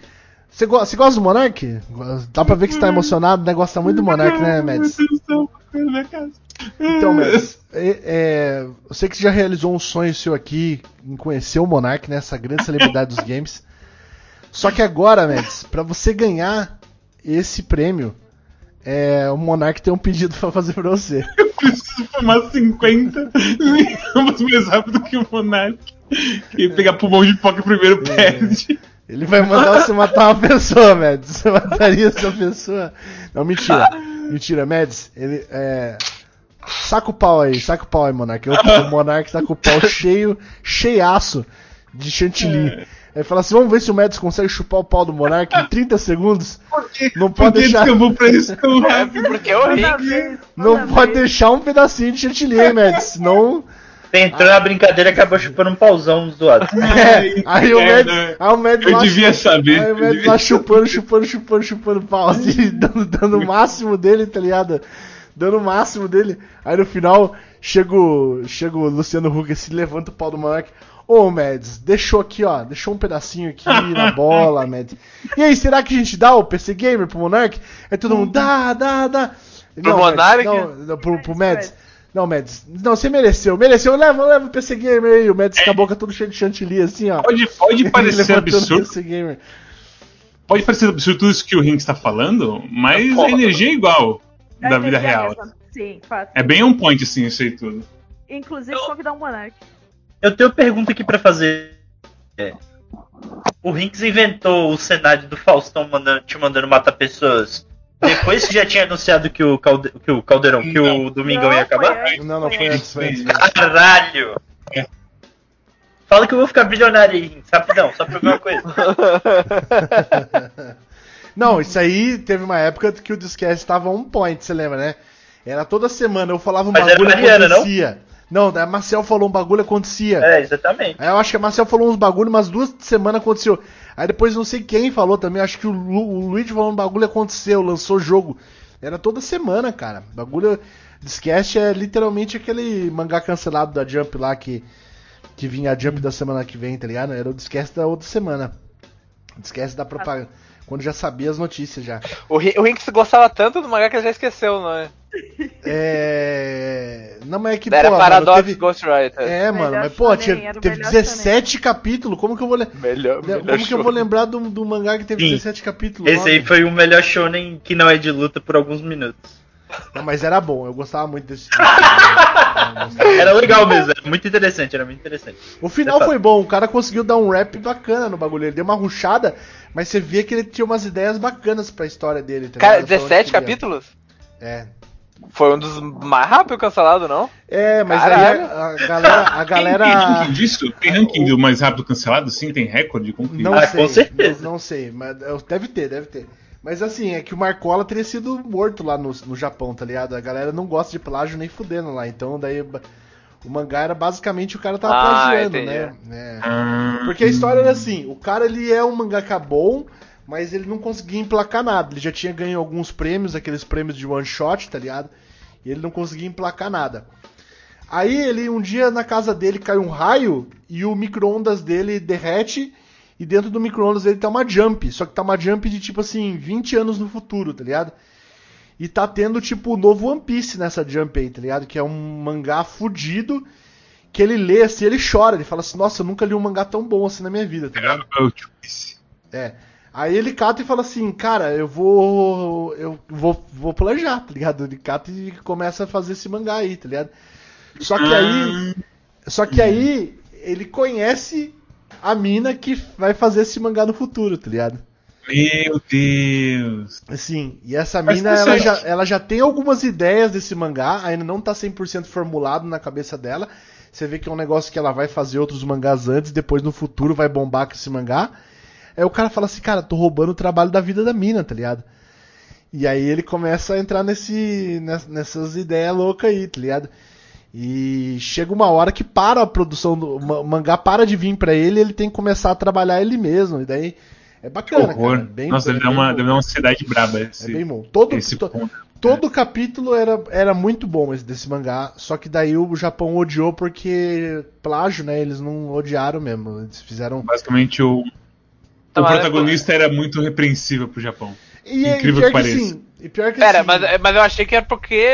Você go você gosta do Monark? Dá pra ver que você tá emocionado, né? Gosta muito do Monark, né, Mads? Então, Mads, é, é, eu sei que você já realizou um sonho seu aqui em conhecer o Monark, né? Essa grande celebridade dos games. Só que agora, Mads, pra você ganhar esse prêmio, é, o Monark tem um pedido pra fazer pra você. Preciso fumar 50 miligramas mais rápido que o Monark. E pegar pulmão de pipoca primeiro perde. Ele vai mandar você matar uma pessoa, Mads. Você mataria essa pessoa? Não, mentira. Mentira, Mads. Ele é. Saca o pau aí, saca o pau aí, Monark. O, o Monark tá com o pau cheio, cheiaço de chantilly. Aí fala assim: vamos ver se o Mads consegue chupar o pau do Monark em 30 segundos. Não pode Por que deixar. descambou pra isso tão É, rápido? porque é horrível. Não pode deixar um pedacinho de chantilly, hein, Mads. Senão. Entrou na brincadeira e acabou chupando um pauzão zoado. É, aí o É, Mads, aí o Mads Eu lá devia saber, Aí o Mads lá chupando, chupando, chupando, chupando pau, assim, dando, dando o máximo dele, tá ligado? Dando o máximo dele. Aí no final, chega o, chega o Luciano Huck assim, levanta o pau do Monark. Ô, Mads, deixou aqui, ó. Deixou um pedacinho aqui na bola, Mads. E aí, será que a gente dá o PC Gamer pro Monark? Aí todo mundo, dá, dá, dá. Pro Monark? Não, não, pro, pro Mads. Não, Mads. Não, você mereceu. Mereceu. Leva, leva o PC Gamer aí. O Mads com a boca toda cheia de chantilly, assim, ó. Pode, pode parecer absurdo. PC Gamer. Pode parecer absurdo tudo isso que o Rinks tá falando, mas a Porra. energia é igual É da vida real. mesmo. Sim, fato. É bem um point, assim, isso aí tudo. Inclusive convidar um Monark. Eu tenho uma pergunta aqui pra fazer. É, o Rinks inventou o cenário do Faustão mandando, te mandando matar pessoas Depois que já tinha anunciado que o, Calde... que o Caldeirão, que o Domingão ia acabar? Não, não, foi antes, foi antes. Caralho! Fala que eu vou ficar bilionário aí, rapidão, só pra ver uma coisa. Não, isso aí teve uma época que o Discast tava on point, você lembra, né? Era toda semana, eu falava um Mas era bagulho Mariana, não? acontecia. Não, a Marcel falou um bagulho acontecia. É, exatamente. Aí eu acho que a Marcel falou uns bagulho, umas duas semanas aconteceu. Aí depois não sei quem falou também, acho que o, Lu, o Luigi falou um bagulho aconteceu, lançou jogo. Era toda semana, cara. Bagulho. Discast é literalmente aquele mangá cancelado da Jump lá que, que vinha a Jump da semana que vem, tá ligado? Era o Discast da outra semana. Discast da propaganda. Quando já sabia as notícias já. O, o Rinks gostava tanto do mangá que ele já esqueceu, não é? É. Não, mas é que. Era pô, Paradox mano, teve- Ghost Rider. É, mano, Melhor mas pô, tinha, teve melhor 17 capítulos. Como que eu vou ler? Melhor, Como que eu vou lembrar do, do mangá que teve Sim. 17 capítulos? Esse aí foi o melhor shonen que não é de luta por alguns minutos. Não, mas era bom, eu gostava muito desse. Era legal mesmo, era muito interessante, era muito interessante. O final foi bom, o cara conseguiu dar um rap bacana no bagulho. Ele deu uma ruchada, mas você via que ele tinha umas ideias bacanas pra história dele. tá Cara, ligado? Pra onde 17 que ia. capítulos? É. Foi um dos mais rápidos cancelados, não? É, mas Caralho. aí a, a galera. A galera... Tem, tem ranking disso? Tem ranking do mais rápido cancelado? Sim, tem recorde? Como que... Não Ah, sei, com certeza. Não, não sei, mas deve ter, deve ter. Mas assim, é que o Marcola teria sido morto lá no, no Japão, tá ligado? A galera não gosta de plágio nem fudendo lá. Então daí o mangá era basicamente o cara tava Ah, plagiando, entendi. né? É. Ah, Porque a história era assim, o cara ele é um mangaka bom, mas ele não conseguia emplacar nada. Ele já tinha ganho alguns prêmios, aqueles prêmios de one shot, tá ligado? E ele não conseguia emplacar nada. Aí ele um dia na casa dele cai um raio e o micro-ondas dele derrete e dentro do micro-ondas dele tá uma jump, só que tá uma jump de tipo assim 20 anos no futuro, tá ligado? E tá tendo tipo o novo One Piece nessa jump aí, tá ligado? Que é um mangá fudido que ele lê assim, ele chora, ele fala assim: "Nossa, eu nunca li um mangá tão bom assim na minha vida", tá ligado? é. É. Aí ele cata e fala assim, cara, eu vou. Eu vou, vou plagiar, tá ligado? Ele cata e começa a fazer esse mangá aí, tá ligado? Só que aí. Só que aí ele conhece a mina que vai fazer esse mangá no futuro, tá ligado? Meu Deus. Assim, e essa Mas mina, ela já, ela já tem algumas ideias desse mangá, ainda não tá 100% formulado na cabeça dela. Você vê que é um negócio que ela vai fazer outros mangás antes, depois no futuro vai bombar com esse mangá. Aí o cara fala assim, cara, tô roubando o trabalho da vida da mina, tá ligado? E aí ele começa a entrar nesse, ness- nessas ideias loucas aí, tá ligado? E chega uma hora que para a produção do o ma- o mangá para de vir pra ele, ele tem que começar a trabalhar ele mesmo. E daí é Que bacana, cara. Bem, Nossa, deve bem dar uma, bom. deve dar uma ansiedade braba É esse, bem bom. Todo, esse to- ponto. todo capítulo era, era muito bom esse desse mangá, só que daí o Japão odiou porque plágio, né? Eles não odiaram mesmo. Eles fizeram. Basicamente, o, o mas- protagonista era muito repreensível pro Japão. E, é- Incrível e pior que pareça. sim. E pior que Pera, assim, mas, mas eu achei que era porque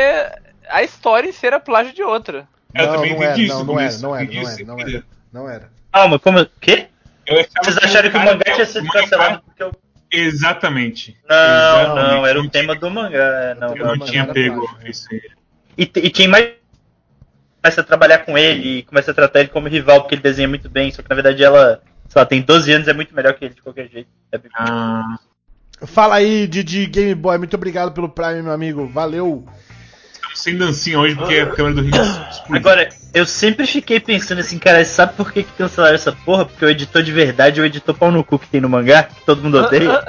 a história em si era plágio de outra. Eu Não, também não entendi era, isso não, não era, não era, não isso era, não era. Não era. Calma, como. Quê? Eu Vocês acharam que o mangá tinha sido cancelado porque eu. Exatamente. Não, Exatamente. não, era o tema do mangá. é, Não, Eu não tinha pego isso aí. E, e quem mais começa a trabalhar com ele e começa a tratar ele como rival porque ele desenha muito bem, só que na verdade ela, sei lá, tem 12 anos, é muito melhor que ele de qualquer jeito. É bem- Ah, Fala aí, Didi Game Boy, muito obrigado pelo Prime, meu amigo. Valeu. Sem dancinha hoje porque a câmera do Rio explodiu. Agora, eu sempre fiquei pensando assim, cara, sabe por que, que cancelaram essa porra? Porque o editor de verdade é o editor pau no cu que tem no mangá, que todo mundo odeia.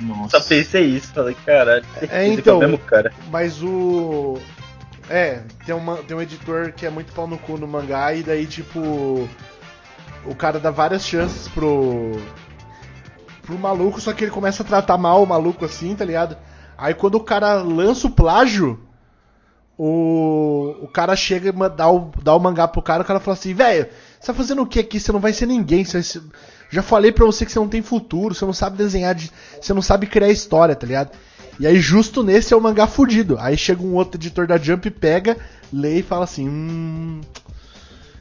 Nossa. Só pensei isso, falei, caralho, É, é então. o mesmo cara. Mas o. É, tem, uma, tem um editor que é muito pau no cu no mangá, e daí, tipo. O cara dá várias chances pro. pro maluco, só que ele começa a tratar mal o maluco assim, tá ligado? Aí quando o cara lança o plágio, o, o cara chega e dá o, dá o mangá pro cara, o cara fala assim, velho, você tá fazendo o que aqui? Você não vai ser ninguém, você Já falei pra você que você não tem futuro, você não sabe desenhar, de- você não sabe criar história, tá ligado? E aí justo nesse é o mangá fudido. Aí chega um outro editor da Jump, pega, lê e fala assim, hum...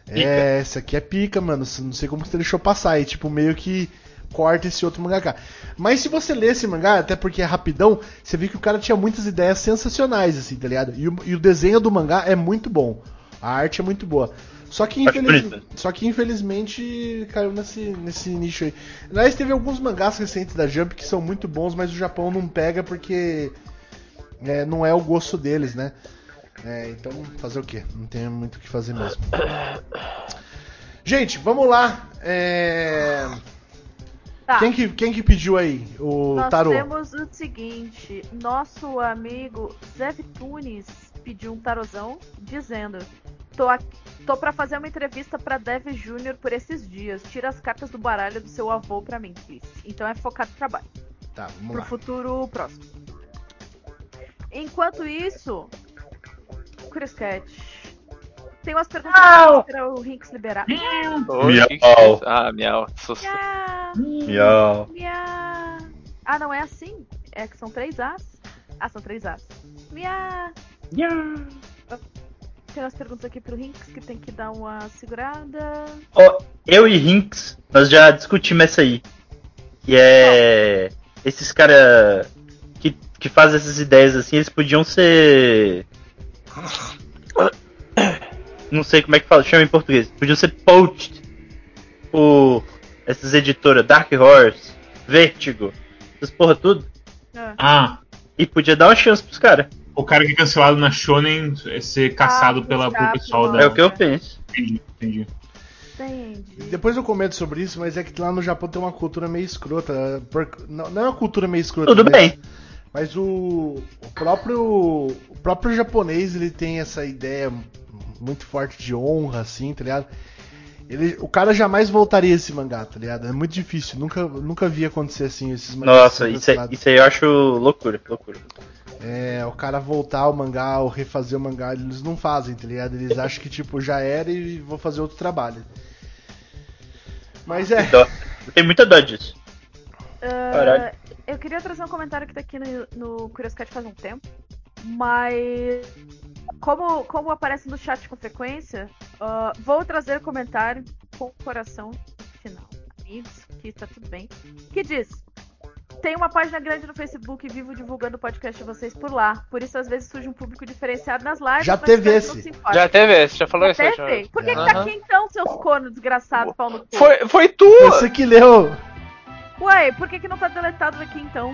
É, esse aqui é pica, mano. Não sei como você deixou passar. E tipo, meio que corta esse outro mangaka. Mas se você ler esse mangá, até porque é rapidão, você vê que o cara tinha muitas ideias sensacionais, assim, tá ligado? E o, e o desenho do mangá é muito bom. A arte é muito boa. Só que, infeliz-. Só que infelizmente caiu nesse, nesse nicho aí. Aliás, teve alguns mangás recentes da Jump que são muito bons, mas o Japão não pega porque é, não é o gosto deles, né? É, então, fazer o quê? Não tem muito o que fazer mesmo. Gente, vamos lá. É, Tá. Quem, que, quem que pediu aí? O Nós Tarô. temos o seguinte: nosso amigo Zé Vitunes pediu um tarozão dizendo: Tô, aqui, tô pra fazer uma entrevista pra Dev Júnior por esses dias. Tira as cartas do baralho do seu avô pra mim, please. Então é focado no trabalho. Tá, vamos Pro lá. futuro próximo. Enquanto isso, Chris Cat. Tem umas perguntas para o Rinks liberar. Miau. Ah, miau. Susto. Miau. Miau. Ah, não é assim? É que são três As? Ah, são três As. Miau. Tem umas perguntas aqui pro Rinks que tem que dar uma segurada. Ó, eu e Rinks, nós já discutimos essa aí. Que é. Esses caras que, que fazem essas ideias assim, eles podiam ser. Não sei como é que fala, chama em português. Podiam ser poached por essas editoras, Dark Horse, Vertigo, essas porra tudo. Ah, E podia dar uma chance pros caras. o cara que é cancelado na Shonen é ser caçado Ah, pela, pelo pessoal da. É o que eu penso. Entendi, entendi. Entendi. Depois eu comento sobre isso, mas é que lá no Japão tem uma cultura meio escrota. Não, não é uma cultura meio escrota. Tudo mas, bem. Mas o, o próprio o próprio japonês ele tem essa ideia muito forte de honra, assim, tá ligado? Ele, o cara jamais voltaria esse mangá, tá ligado? É muito difícil. Nunca, nunca vi acontecer assim esses mangás. Nossa, isso, aí- cancelados. isso aí eu acho loucura, loucura. É, o cara voltar ao mangá ou refazer o mangá, eles não fazem, tá ligado? Eles acham que, tipo, já era e vou fazer outro trabalho. Mas é. Tem muita dó disso. Ah, Caralho. Eu queria trazer um comentário que tá aqui no, no Curious Cat faz um tempo, mas como, como aparece no chat com frequência, ah, vou trazer comentário com o coração final, amigos, que tá tudo bem, que diz. Tem uma página grande no Facebook e vivo divulgando o podcast de vocês por lá. Por isso, às vezes, surge um público diferenciado nas lives. Já teve esse. Já teve esse, já falou Já isso aí. já. teve? Por que, que tá aqui então, seus cornos desgraçados, pau no cu? Foi, foi tu! Você que leu. Ué, por que, que não tá deletado aqui então?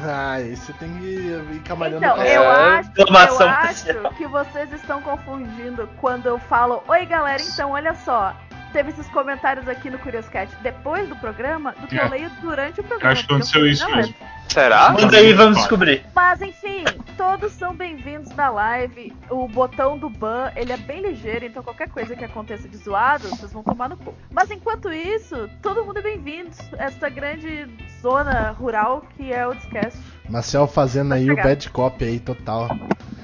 Ah, você tem que ir camalhando Então, pra eu É, acho, eu acho que vocês estão confundindo quando eu falo Oi galera, então olha só. Teve esses comentários aqui no Curious Cat depois do programa do que É. eu leio durante o Eu programa. acho que aconteceu isso mesmo. letra. Será? Manda aí, vamos descobrir. Mas enfim, todos são bem-vindos na live. O botão do ban, ele é bem ligeiro, então qualquer coisa que aconteça de zoado, vocês vão tomar no cu. Mas enquanto isso, todo mundo é bem-vindo. Essa grande zona rural que é o Discast. Marcel fazendo aí o bad cop aí, total.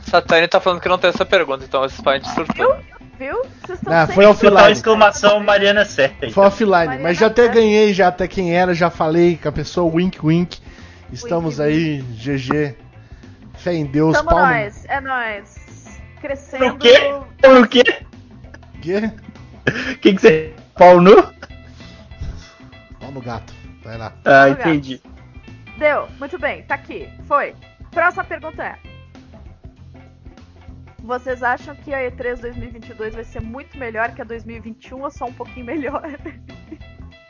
Satani tá falando que não tem essa pergunta, então esses parentes surtou. Viu? Vocês estão Ah, sempre foi offline. Total exclamação Mariana certa aí. Foi offline, Mariana mas já até Certo. ganhei já até quem era, já falei com a pessoa, wink wink. Estamos aí, GG. Fé em Deus, Tamo palmo. nós, é nós. Crescendo. O quê? O quê? Quê? Quem que você. Pau nu? Pau no gato. Vai lá. Ah, no entendi. Deu, muito bem, tá aqui. Foi. Próxima pergunta é: Vocês acham que a E3 2022 vai ser muito melhor que a 2021 ou só um pouquinho melhor?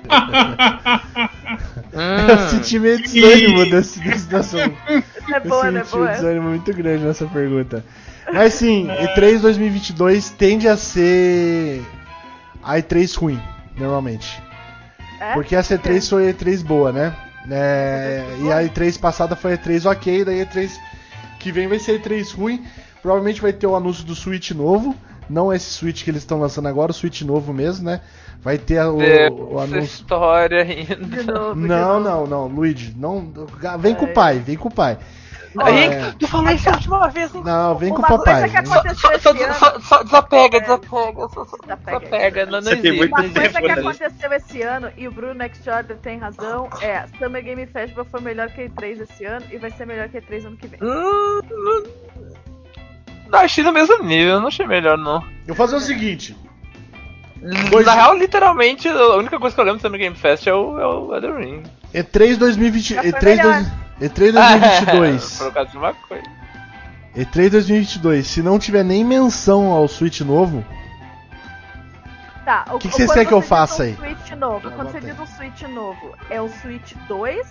Eu senti meio desânimo desse, desse, dessa. É boa, eu né? senti um Boa. desânimo muito grande nessa pergunta. Mas sim, E3 2022 tende a ser a E3 ruim, normalmente. É? Porque a C3 foi a E3 boa, né? É, e a E3 passada foi a E3 ok, daí a E3 que vem vai ser a E3 ruim. Provavelmente vai ter o anúncio do Switch novo. Não esse Switch que eles estão lançando agora, o Switch novo mesmo, né? Vai ter o, o Essa anúncio. história ainda. De Não, novo. não, não, Luigi, não. Vem com o pai, vem com o pai. Henrique, É. tu falou isso a última vez, hein? Não, vem com o papai. Só, só, só, só desapega, desapega, só, só, Desapega. desapega, não, não Você tem existe. muito Uma tempo coisa que né? aconteceu esse ano, e o Bruno Next Order tem razão, é Summer Game Festival foi melhor que a E3 esse ano e vai ser melhor que a E3 ano que vem. Hum, não- não achei no mesmo nível, não achei melhor não. Eu vou fazer o seguinte. Dois- Na real, literalmente, a única coisa que eu lembro do Summer Game Fest é o, é o Elden Ring. E3 2020, Já foi E3, melhor. dois- E3 2022. Por causa de uma coisa. E3 2022, se não tiver nem menção ao Switch novo, Tá, o que o- vocês querem que eu faça um aí? Switch novo. Quando você diz um Switch novo, é o Switch 2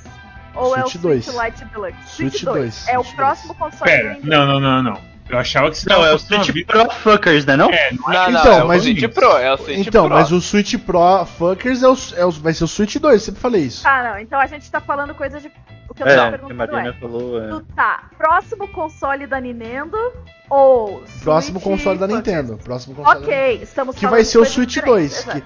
ou é o Switch 2. Switch Lite Deluxe? Switch 2, É o Switch próximo console Pera, não, não, não, não. Eu achava que você Não, é o Switch a Pro Fuckers, né não? É, não é Não, não, Então, é mas- o Switch Pro, é o Switch Então, Pro. mas o Switch Pro Fuckers é o, é o- vai ser o Switch 2, sempre falei isso. Tá, não. Então a gente tá falando coisa de. O que eu É, tava que a perguntando Marina é. falou. É. Tu tá próximo console da Nintendo ou. Próximo Switch console da? Nintendo. Próximo console da Ok, estamos Que falando vai ser o Switch diferentes, 2. Que,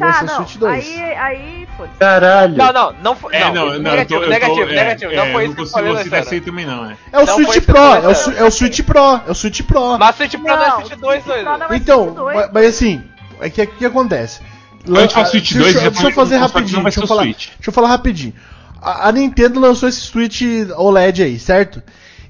vai Tá, ser o não, Switch 2. Aí, aí, foda-se. Caralho. Não, não, não foi. É, não, não, não, negativo, tô, eu tô, negativo, é, negativo. é, não foi isso que eu não falei, Alessandro. isso aí também não, é. É o Não Switch Pro, é o, não. É o Switch Pro, é o Switch Pro. Mas Switch Pro não é Não, Switch 2, Switch Pro doido. não é Então, Switch 2. mas, mas assim, é que o que acontece? Quando a gente fala Switch 2, deixa, já deixa eu fazer o rapidinho, não deixa eu o falar, Switch. deixa eu falar rapidinho. A, a Nintendo lançou esse Switch OLED aí, certo?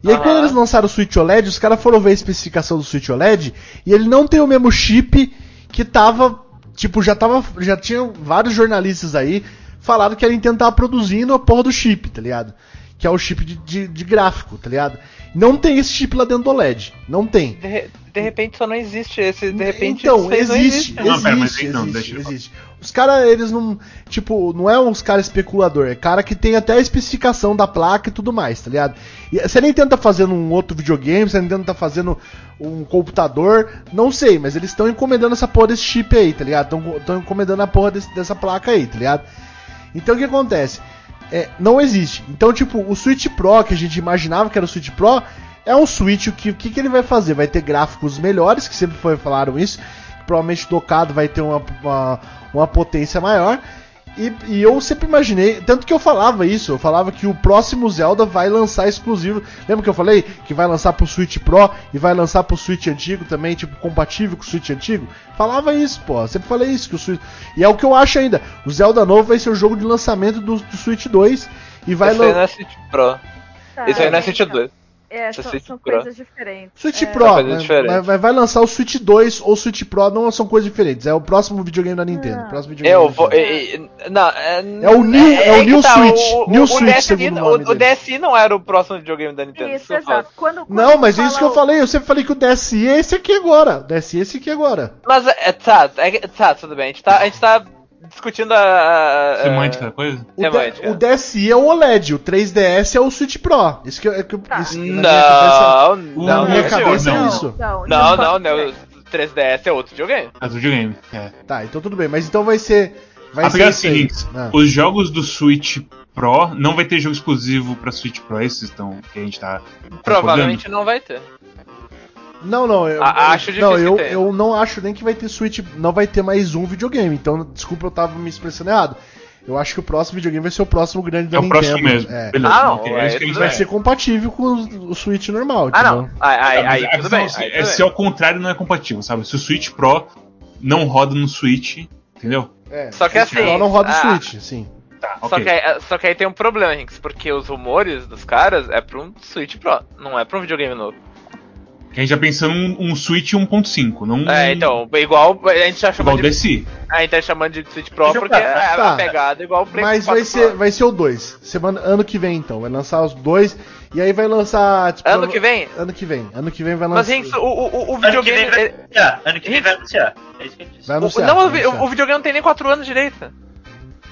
E aí Aham. quando eles lançaram o Switch OLED, os caras foram ver a especificação do Switch OLED e ele não tem o mesmo chip que tava, tipo, já tava, já tinha vários jornalistas aí falaram que a Nintendo tava produzindo a porra do chip, tá ligado? Que é o chip de, de, de gráfico, tá ligado? Não tem esse chip lá dentro do OLED, não tem. De, de repente só não existe esse. De repente Então, isso aí não existe, existe. Não, pera, mas existe, aí não, existe, deixa eu existe. Os caras, eles não. Tipo, não é uns caras especulador, é cara que tem até a especificação da placa e tudo mais, tá ligado? E se a Nintendo tá fazendo um outro videogame, se a Nintendo tá fazendo um computador, não sei, mas eles estão encomendando essa porra desse chip aí, tá ligado? Estão encomendando a porra desse- dessa placa aí, tá ligado? Então o que acontece? É, não existe. Então, tipo, o Switch Pro, que a gente imaginava que era o Switch Pro, é um Switch que o que, que ele vai fazer? Vai ter gráficos melhores, que sempre foi, falaram isso. Provavelmente docado vai ter uma, uma, uma potência maior. E, e eu sempre imaginei, tanto que eu falava isso, eu falava que o próximo Zelda vai lançar exclusivo. Lembra que eu falei que vai lançar pro Switch Pro e vai lançar pro Switch antigo também, tipo, compatível com o Switch antigo? Falava isso, pô, sempre falei isso, que o Switch. E é o que eu acho ainda. O Zelda novo vai ser o jogo de lançamento do, do Switch 2 e vai Esse aí não lançar. é Switch Pro. Tá, Esse aí não é. Switch 2. É, é são, são Pro. coisas diferentes. Switch é. Pro, coisa né? diferente. vai, vai, vai lançar o Switch 2 ou o Switch Pro, não são coisas diferentes. É o próximo videogame da Nintendo. Ah. Próximo videogame Eu da vou. Nintendo. e- Não, é, É o New- é o que New Switch. O, New o, Switch, DSi, segundo o o, nome o dele. DSi não era o próximo videogame da Nintendo. Isso, eu exato. Quando, Não, quando mas é isso que eu falei. Eu sempre falei que o DSi é esse aqui agora. O DSi é esse aqui agora. Mas, é, tá, é, tá, tudo bem. A gente tá, a gente tá discutindo a. a- Semântica da coisa? O, Semântica. O DSi é o OLED, o 3DS é o Switch Pro. Isso que, é que eu- isso, na minha cabeça- Não, na não, minha não, cabeça não. é isso. Não, Não, não, não. ser. O 3DS é outro videogame. As videogame. É. Tá, então tudo bem. Mas então vai ser. Vai A ser isso aí. seguinte, Ah. os jogos do Switch Pro não vai ter jogo exclusivo pra Switch Pro, esses estão que a gente tá Provavelmente não vai ter. Não, não, eu, A- acho eu- não, difícil eu, eu não acho nem que vai ter Switch, não vai ter mais um videogame. Então, desculpa, eu tava me expressando errado. Eu acho que o próximo videogame vai ser o próximo grande da É o Nintendo. próximo mesmo. É. Beleza. Ah, não, é, tudo Vai ser compatível com o, Switch normal, Ah, não. Aí, aí, a tudo bem. é se- aí é tudo se bem. ao contrário não é compatível, sabe? Se o Switch Pro não roda no Switch, entendeu? É, Só que assim, Pro não roda o ah, Switch, sim. Tá, Só, ok. que aí, só que aí tem um problema, Rinks, porque os rumores dos caras é pra um Switch Pro, não é pra um videogame novo. Que a gente já pensando um, um Switch 1.5, não É, então, igual a gente já igual chamou o de. DSi. A gente tá chamando de Switch Pro Deixa eu porque é passar. a Tá. pegada igual o Play Mas 4 vai ser, Pro. vai ser o 2. Semana, ano que vem, então. Vai lançar os dois. E aí vai lançar. tipo, Ano que vem? Ano que vem. Ano que vem vai Mas lançar. Rinks, o, o, o- o Ano que vem videogame. vai ele- anunciar. Ano que vem vai anunciar. É isso que ele disse. Vai o- anunciar. não, vai o, vi- anunciar. o videogame não tem nem 4 anos direito.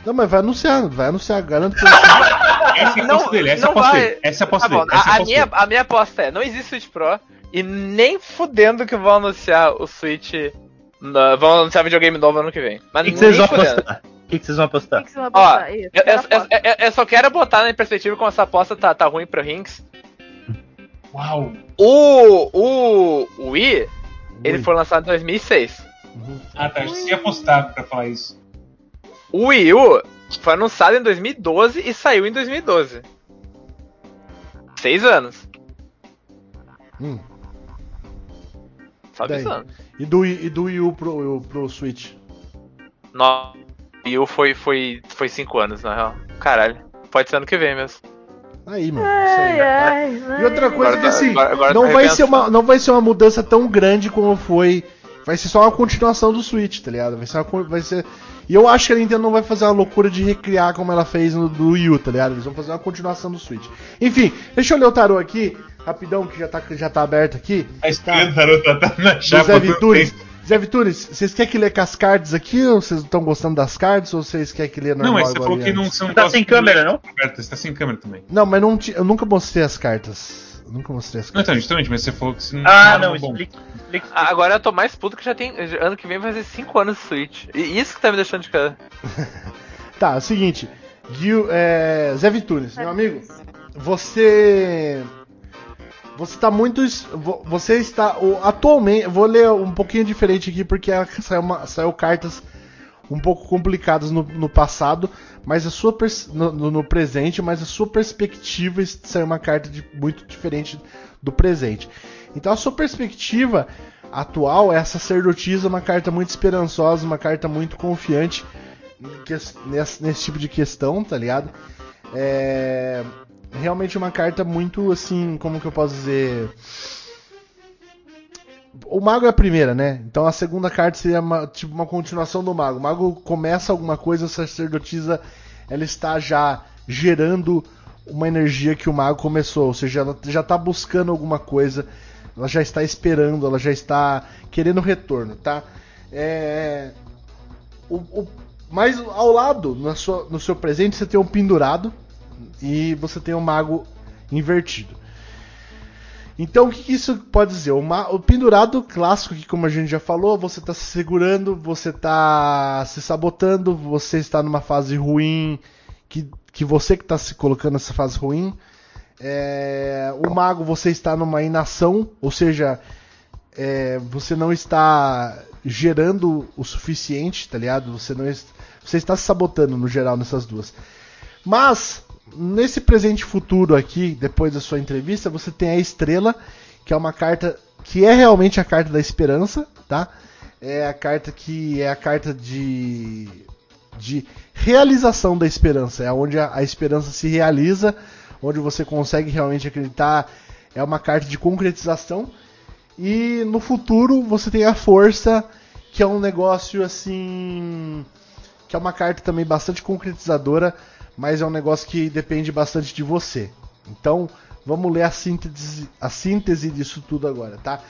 Não, mas vai anunciar, vai anunciar, garanto que Essa é a aposta dele, essa é a aposta vai. dele. Essa é a aposta Tá dele. Essa a minha, dele. a minha aposta é: não existe Switch Pro e nem fudendo que vão anunciar o Switch. na- vão anunciar videogame novo ano que vem. O Mas que, que vocês nem vão fudendo. apostar? O que, que vocês vão apostar? que, que você vai Ó? Isso, eu, eu- eu- eu- eu só quero botar na perspectiva como essa aposta tá, tá ruim pro Rinks. Uau! O, o, o Wii, ele Ui. foi lançado em 2006. Ah, tá. Eu apostar pra falar isso. O Wii U foi anunciado em 2012 e saiu em 2012. Seis anos. Hum. Só avisando. E do, Wii- e do Wii U pro, pro Switch. No, o Wii U foi, foi, foi cinco anos, na real. Caralho. Pode ser ano que vem mesmo. Aí, mano. Isso aí. Ai, ai, E outra ai. coisa Agora que tá- assim, agora- agora não tá vai ser uma não vai ser uma mudança tão grande como foi. Vai ser só uma continuação do Switch, tá ligado? Vai ser uma, vai ser E eu acho que a Nintendo não vai fazer uma loucura de recriar como ela fez no do Wii U, tá ligado? Eles vão fazer uma continuação do Switch. Enfim, deixa eu ler o tarô aqui, rapidão que já tá já tá aberto aqui. A escolha do tarô tá, tá na chapa. do Vitunes. Zé Vitunes, vocês querem que lê com as cards aqui ou vocês não estão gostando das cards ou vocês querem que lê normal Não, mas você falou que não são. Tá sem câmera, não? Você tá sem câmera também. Não, mas não eu nunca mostrei as cartas. Eu nunca mostrei as Não, cartas. então, justamente, mas você falou que se não. Ah, era não, bom. explica. explica. Ah, Agora eu tô mais puto que já tem. Ano que vem vai fazer 5 anos de Switch. E isso que tá me deixando de cara. Tá, é o seguinte. Gil, é, Zé Vitunes, meu amigo, você. Você tá muito. Você está. Atualmente. Vou ler um pouquinho diferente aqui porque a- saiu, uma- saiu cartas um pouco complicadas no, no passado, mas a sua no, no- presente, mas a sua perspectiva saiu uma carta de- muito diferente do presente. Então a sua perspectiva atual é a sacerdotisa, uma carta muito esperançosa, uma carta muito confiante nesse, nesse tipo de questão, tá ligado? É realmente uma carta muito assim, como que eu posso dizer? O mago é a primeira, né? Então a segunda carta seria uma, tipo uma continuação do mago. O mago começa alguma coisa, a sacerdotisa ela está já gerando uma energia que o mago começou, ou seja, ela já está buscando alguma coisa, ela já está esperando, ela já está querendo retorno, tá? É, o, o- mas ao lado, na sua- no seu presente, você tem um pendurado e você tem um mago invertido. Então, o que, isso pode dizer? O, pendurado clássico, que como a gente já falou, você está se segurando, você está se sabotando, você está numa fase ruim, que, que você que está se colocando nessa fase ruim. É, o mago, você está numa inação, ou seja, é, você não está gerando o suficiente, tá ligado? Você não você está se sabotando no geral nessas duas. Mas nesse presente futuro aqui, depois da sua entrevista, você tem a estrela, que é uma carta que é realmente a carta da esperança, tá? É a carta que é a carta de de realização da esperança, é onde a, a esperança se realiza, onde você consegue realmente acreditar, é uma carta de concretização. E no futuro você tem a força, que é um negócio assim. que é uma carta também bastante concretizadora, mas é um negócio que depende bastante de você. Então, vamos ler a síntese, a síntese disso tudo agora, tá?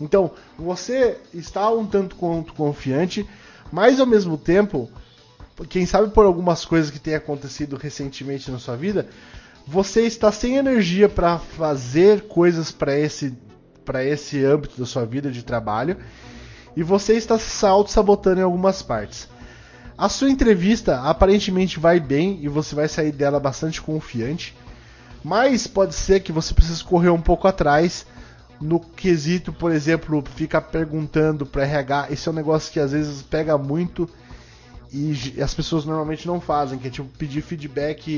Então, você está um tanto quanto confiante, mas ao mesmo tempo, quem sabe por algumas coisas que têm acontecido recentemente na sua vida, você está sem energia para fazer coisas para esse para esse âmbito da sua vida de trabalho e você está se auto-sabotando em algumas partes. A sua entrevista aparentemente vai bem e você vai sair dela bastante confiante, mas pode ser que você precise correr um pouco atrás no quesito, por exemplo, ficar perguntando para RH. Esse é um negócio que às vezes pega muito e as pessoas normalmente não fazem, que é tipo pedir feedback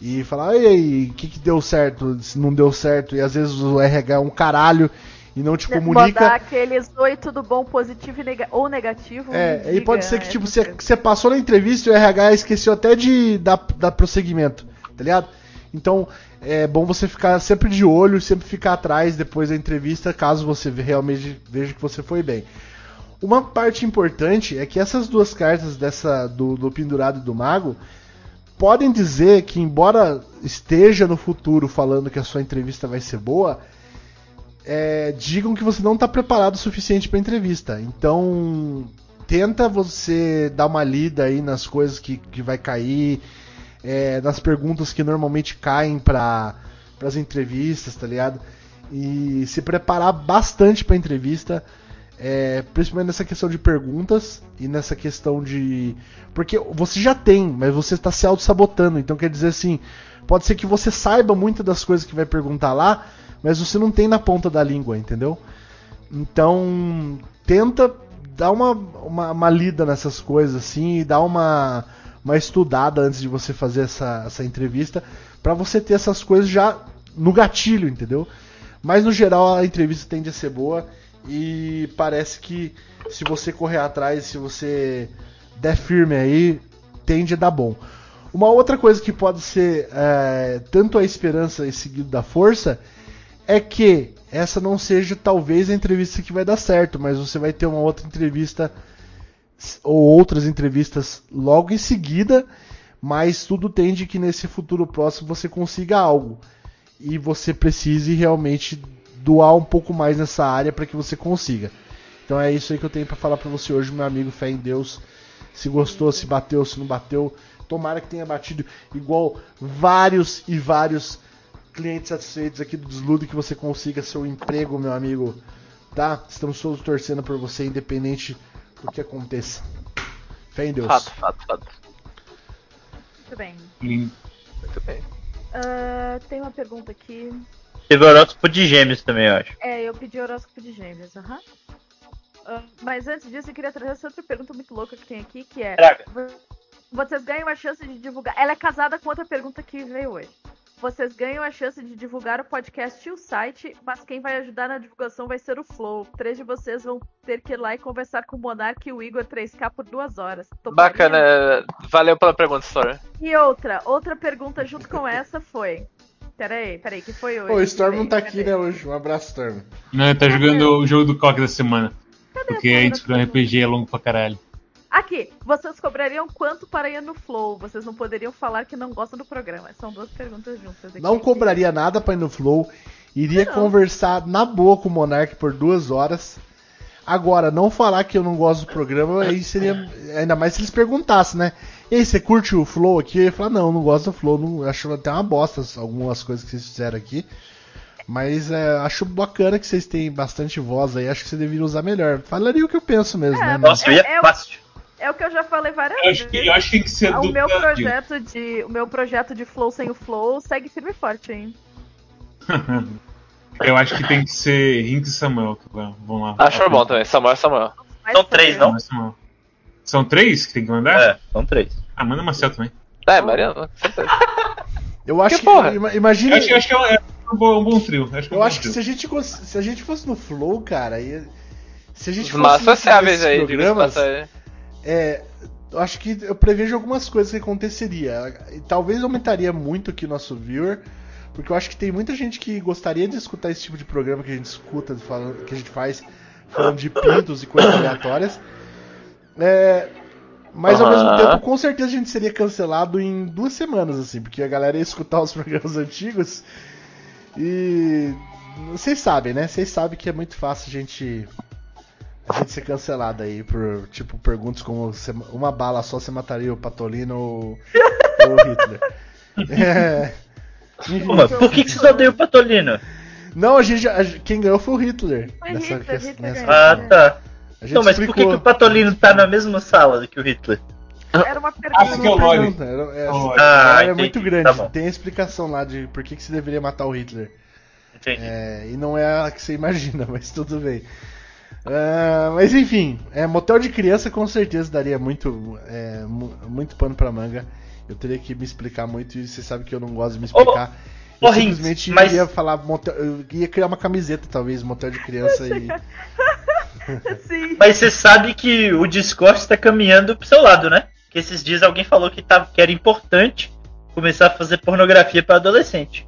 e, e falar, e aí, o que, que deu certo, se não deu certo, e às vezes o RH é um caralho e não te comunica. Mandar aqueles oi, tudo bom, positivo e nega- ou negativo. É, me e diga, pode ser que tipo, muito- você, você passou na entrevista e o RH esqueceu até de dar, dar prosseguimento, tá ligado? Então é bom você ficar sempre de olho, sempre ficar atrás depois da entrevista, caso você realmente veja que você foi bem. Uma parte importante é que essas duas cartas dessa do, do pendurado e do mago podem dizer que embora esteja no futuro falando que a sua entrevista vai ser boa, é, digam que você não está preparado o suficiente para entrevista. Então tenta você dar uma lida aí nas coisas que, que vai cair, é, nas perguntas que normalmente caem para as entrevistas, tá ligado? E se preparar bastante para entrevista, é, principalmente nessa questão de perguntas e nessa questão de. Porque você já tem, mas você está se auto-sabotando. Então quer dizer assim, pode ser que você saiba muitas das coisas que vai perguntar lá, mas você não tem na ponta da língua, entendeu? Então tenta dar uma, uma, uma lida nessas coisas assim e dar uma, uma estudada antes de você fazer essa, essa entrevista para você ter essas coisas já no gatilho, entendeu? Mas no geral a entrevista tende a ser boa e parece que se você correr atrás, se você der firme aí, tende a dar bom. Uma outra coisa que pode ser é, tanto a esperança e seguido da força é que essa não seja talvez a entrevista que vai dar certo, mas você vai ter uma outra entrevista ou outras entrevistas logo em seguida, mas tudo tende que nesse futuro próximo você consiga algo e você precise realmente doar um pouco mais nessa área para que você consiga. Então é isso aí que eu tenho pra falar pra você hoje, meu amigo. Fé em Deus. Se gostou, se bateu, se não bateu. Tomara que tenha batido igual vários e vários clientes satisfeitos aqui do Desludo que você consiga seu emprego, meu amigo. Tá? Estamos todos torcendo por você, independente do que aconteça. Fé em Deus. Fato, fato, fato. Muito bem. Lindo. Muito bem. Ah, tem uma pergunta aqui. Teve horóscopo de gêmeos também, eu acho. É, eu pedi horóscopo de gêmeos, aham. Ah, mas antes disso, eu queria trazer essa outra pergunta muito louca que tem aqui, que é... Traga. vo- Vocês ganham a chance de divulgar... Ela é casada com outra pergunta que veio hoje. Vocês ganham a chance de divulgar o podcast e o site, mas quem vai ajudar na divulgação vai ser o Flow. Três de vocês vão ter que ir lá e conversar com o Monark e o Igor 3K por duas horas. Bacana. Valeu pela pergunta, Story. E outra, outra pergunta junto com essa foi... Peraí, peraí, que foi hoje? Pô, o Storm não tá Peraí, aqui, né, hoje. Um abraço, Storm. Não, ele tá jogando o jogo do Coque da semana. Porque a gente jogou RPG é longo pra caralho. Aqui, vocês cobrariam quanto para ir no Flow? Vocês não poderiam falar que não gostam do programa. São duas perguntas juntas aqui. Não cobraria nada pra ir no Flow. Iria conversar na boa com o Monark por duas horas. Agora, não falar que eu não gosto do programa, aí seria. Ainda mais se eles perguntassem, né? E aí, você curte o Flow aqui? Eu ia falar, não, não gosto do Flow. Não, acho até uma bosta algumas coisas que vocês fizeram aqui. Mas é, acho bacana que vocês têm bastante voz aí. Acho que você deveria usar melhor. Falaria o que eu penso mesmo, né? Nossa, eu ia é, fácil. É o que eu já falei várias Eu acho que- vezes. eu acho que tem que ser o do meu Brasil. projeto de O meu projeto de Flow sem o Flow segue firme e forte, hein? Eu acho que tem que ser Rink e Samuel. vão lá. Acho bom também. Samuel, Samuel. São três, não? Samuel. São três que tem que mandar? É, são três. Ah, manda Marcel também. É, Mariana, certeza. Eu acho Que que. Imagina. Eu acho, eu acho que é um, é um bom, um bom trio. Acho que é um Eu acho que se a gente, se a gente fosse no Flow, cara, ia- se a gente Os fosse mais nesses- sociáveis nesses aí, diga-se de programas. É, eu acho que eu prevejo algumas coisas que aconteceria. E Talvez aumentaria muito aqui o nosso viewer, porque eu acho que tem muita gente que gostaria de escutar esse tipo de programa que a gente escuta, falando, que a gente faz falando de pintos e coisas aleatórias. É, mas ao mesmo tempo, com certeza a gente seria cancelado em duas semanas, assim, porque a galera ia escutar os programas antigos e. Vocês sabem, né? Vocês sabem que é muito fácil a gente. A gente ser cancelado aí por, tipo, perguntas como você- uma bala só você mataria o Patolino ou, ou o Hitler. É. Pô, mas por que, que vocês odeiam o Patolino? Não, a gente, a- quem ganhou foi o Hitler. Foi nessa Hitler, que- Hitler nessa-. Ah, tá. A gente Não, mas por que, explicou. que o Patolino tá na mesma sala que o Hitler? Era uma Ah, pergunta. porque é o era- é, Ah, ah, é entendi, muito grande. tá. Tem a explicação lá de por que, que você deveria matar o Hitler. Entendi. É, e não é a que você imagina, mas tudo bem. Ah, mas enfim, é, motel de criança com certeza daria muito, é, mu- muito pano pra manga. Eu teria que me explicar muito e você sabe que eu não gosto de me explicar. ô, eu simplesmente mas- ia falar motel, eu ia criar uma camiseta talvez motel de criança e Sim. Mas você sabe que o Discord está caminhando pro seu lado, né? Que esses dias alguém falou que, tava, que era importante começar a fazer pornografia para adolescente.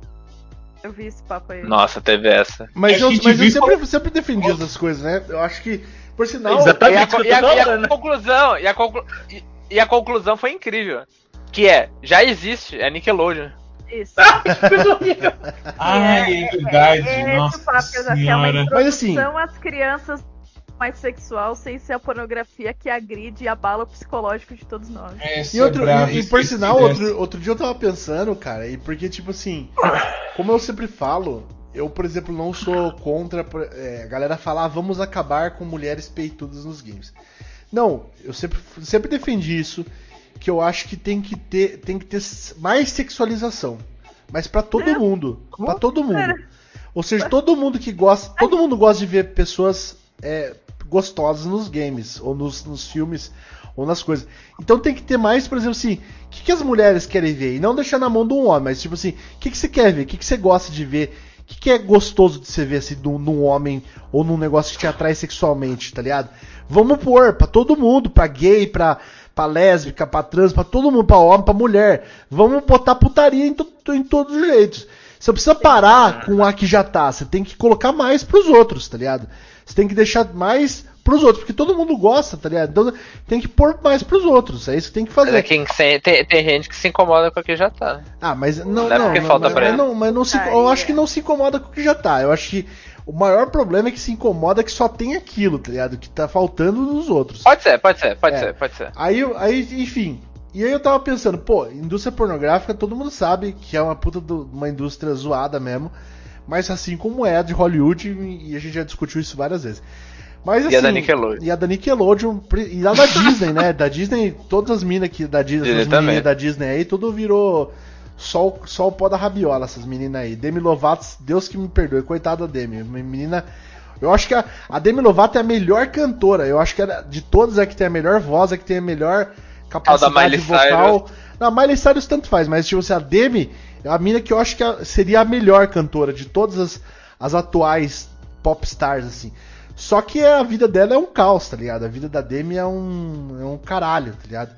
Eu vi esse papo aí. Nossa, teve essa. Mas Acho eu, mas eu sempre, sempre defendi essas coisas, né? Eu acho que, por sinal, Exatamente. E a, eu e a- e a falando. conclusão, e a, conclu- e- e a conclusão foi incrível. Que é, já existe, é Nickelodeon. Isso. Que coisa horrível. Ai, é verdade. É esse Nossa o papo, que é uma senhora. Mas assim- introdução às crianças mais sexual sem ser a pornografia que agride e abala o psicológico de todos nós. Essa E, outro, é brava, e, e por sinal, dessa. outro, outro dia eu tava pensando, cara, e porque, tipo assim, como eu sempre falo, eu, por exemplo, não sou contra. é, a galera falar, ah, vamos acabar com mulheres peitudas nos games. Não, eu sempre, sempre defendi isso, que eu acho que tem que ter, tem que ter mais sexualização. Mas pra todo mundo. Pra todo mundo. Ou seja, todo mundo que gosta. Todo mundo gosta de ver pessoas é, gostosas nos games, ou nos, nos filmes, ou nas coisas. Então tem que ter mais, por exemplo, assim, o que, que as mulheres querem ver? E não deixar na mão de um homem, mas tipo assim, o que, que você quer ver? O que, que você gosta de ver? O que, que é gostoso de você ver assim, num, num homem ou num negócio que te atrai sexualmente, tá ligado? Vamos pôr pra todo mundo, pra gay, pra, pra lésbica, pra trans, pra todo mundo, pra homem, pra mulher. Vamos botar putaria em, to- em todos os jeitos. Você precisa parar com a que já tá, você tem que colocar mais pros outros, tá ligado? Você tem que deixar mais pros outros, porque todo mundo gosta, tá ligado? Então tem que pôr mais pros outros, é isso que tem que Mas fazer. é quem se- tem, tem gente que se incomoda com o que já tá. Ah, mas não, Não é não, falta mas, pra mas ele. não, mas não se, Aí eu acho é. que não se incomoda com o que já tá. Eu acho que O maior problema é que se incomoda que só tem aquilo, tá ligado? Que tá faltando nos outros. Pode ser, pode ser, pode É. ser, pode ser. Aí, eu- aí, enfim. E aí eu tava pensando, pô, indústria pornográfica, todo mundo sabe que é uma puta do- uma indústria zoada mesmo. Mas assim como é a de Hollywood, e a gente já discutiu isso várias vezes. Mas, E a assim, da Nickelodeon. E a da Nickelodeon, e a da Disney, né? Da Disney, todas as minas aqui da Disney, Disney também. meninas da Disney aí, tudo virou só, o- só o pó da rabiola, essas meninas aí. Demi Lovato, Deus que me perdoe, coitada da Demi. Menina. Eu acho que a, a Demi Lovato é a melhor cantora. Eu acho que ela- de todas é a que tem a melhor voz, é a que tem a melhor capacidade Miley vocal. Não, a Miley Cyrus tanto faz, mas tipo assim, a Demi a mina que eu acho que a- seria a melhor cantora de todas as, as atuais pop stars, assim. Só que a vida dela é um caos, tá ligado? A vida da Demi é um, é um caralho, tá ligado?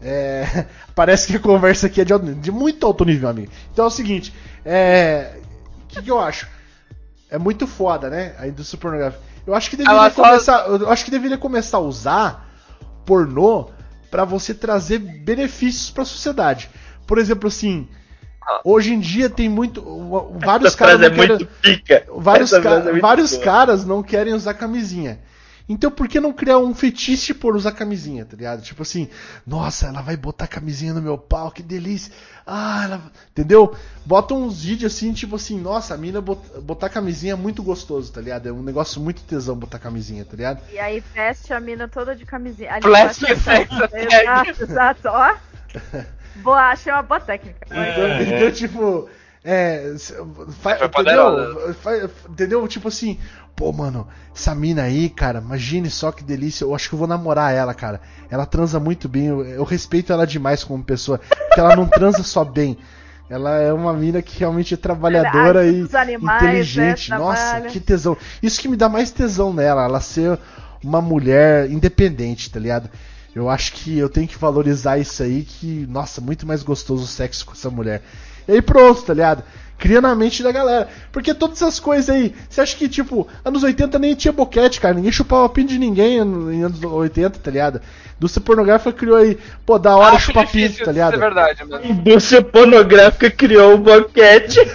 É, parece que a conversa aqui é de, de muito alto nível, amigo. Então é o seguinte, é, o que, que eu acho? É muito foda, né? A indústria pornográfica. Eu acho que deveria só- começar, eu acho que deveria começar a usar pornô pra você trazer benefícios pra sociedade. Por exemplo, assim, hoje em dia tem muito vários Essa caras frase não é querem- muito pica. vários, Essa ca- frase é muito vários boa. caras não querem usar camisinha. Então por que não criar um fetiche por usar camisinha, tá ligado? Tipo assim, nossa, ela vai botar camisinha no meu pau, que delícia. Ah, ela... Entendeu? Bota uns vídeos assim, tipo assim, nossa, a mina bot- botar camisinha é muito gostoso, tá ligado? É um negócio muito tesão botar camisinha, tá ligado? E aí veste a mina toda de camisinha. Ali Flash Exato, exato, ó. Boa, achei uma boa técnica. Então, então, tipo, é, s- fa- Foi entendeu? poderosa. Fa- entendeu? Tipo assim, pô, mano, essa mina aí, cara, imagine só que delícia. Eu acho que eu vou namorar ela, cara. Ela transa muito bem. Eu, eu respeito ela demais como pessoa. Porque ela não transa só bem. Ela é uma mina que realmente é trabalhadora e animais, inteligente. né, Nossa, trabalha. que tesão. Isso que me dá mais tesão nela, ela ser uma mulher independente, tá ligado? Eu acho que eu tenho que valorizar isso aí, que, nossa, muito mais gostoso o sexo com essa mulher. E aí pronto, tá ligado? Cria na mente da galera. Porque todas essas coisas aí, você acha que, tipo, anos 80 nem tinha boquete, cara. Ninguém chupava pinto de ninguém em anos 80, tá ligado? Indústria pornográfica criou aí, pô, da hora Acho chupar difícil pinto, tá isso ligado? ser verdade, mano. Indústria pornográfica criou o boquete.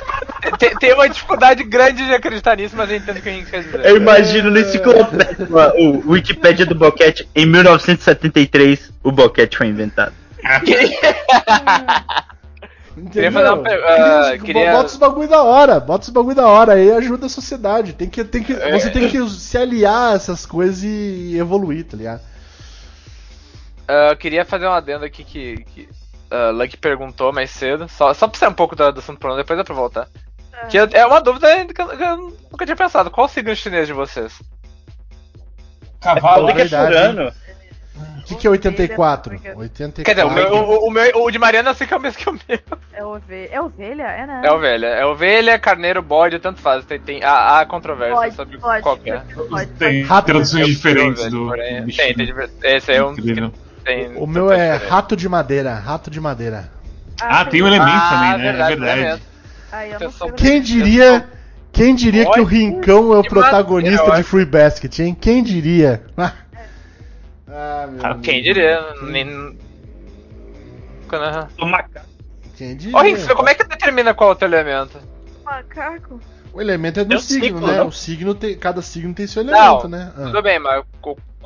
Tem, tem uma dificuldade grande de acreditar nisso, mas eu entendo o que a gente quer dizer. Eu imagino no enciclopédia, o Wikipédia do boquete. Em 1973, o boquete foi inventado. Queria fazer uma per- ah, queria- Bota os bagulho da hora, bota os bagulho da hora, aí ajuda a sociedade. Tem que, tem que, É. Você tem que se aliar a essas coisas e evoluir, tá ligado? Ah, eu queria fazer uma adenda aqui que, que ah, Lucky perguntou mais cedo. Só, só pra ser um pouco do, do assunto pornô, depois eu pra voltar. Que é- é uma dúvida que eu, que eu nunca tinha pensado. Qual o signo chinês de vocês? Cavalo. É verdade, furando. O que, que é 84? 84. Quer dizer, o, meu, o, o meu- o de Mariana eu sei que é o mesmo que o meu. É ovelha. É ovelha? É, né? É ovelha. É ovelha, carneiro, bode, tanto faz. Tem, tem a, a controvérsia Pode, sobre pode, qual que é. Tem Rato. traduções diferentes do, ovelha, porém, do Tem, tem, esse é um tem. O meu é diferente. rato de madeira, rato de madeira. Ah, tem um elemento Ah, também, né? verdade, é verdade. Quem diria, quem diria que o Rincão é o protagonista de Free Basket, hein? Quem diria? Ah, meu Ah. Quem diria? Nem... Quando- O macaco. Quem diria? Ô, como é que determina qual é o teu elemento? Macaco? O elemento é do um signo, ciclo, né? não? O signo tem, cada signo tem seu elemento, né? Ah. Tudo bem, mas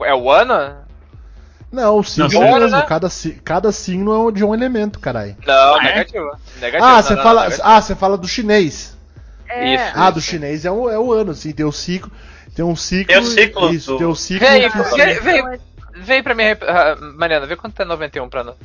é o ano? Não, o signo Não, é mesmo. né? Cada, cada signo é de um elemento, caralho. Não, Ah, é? negativo. negativo. Ah, não, você não, fala, negativo. ah, você fala do chinês. É. Isso. Ah, do chinês é o, é o ano, sim. Tem o ciclo, tem um ciclo. Tem o ciclo Isso, do- tem o ciclo. Vem, vem, vem, vem pra mim, ah, Mariana, vê quanto é 91 pra nós.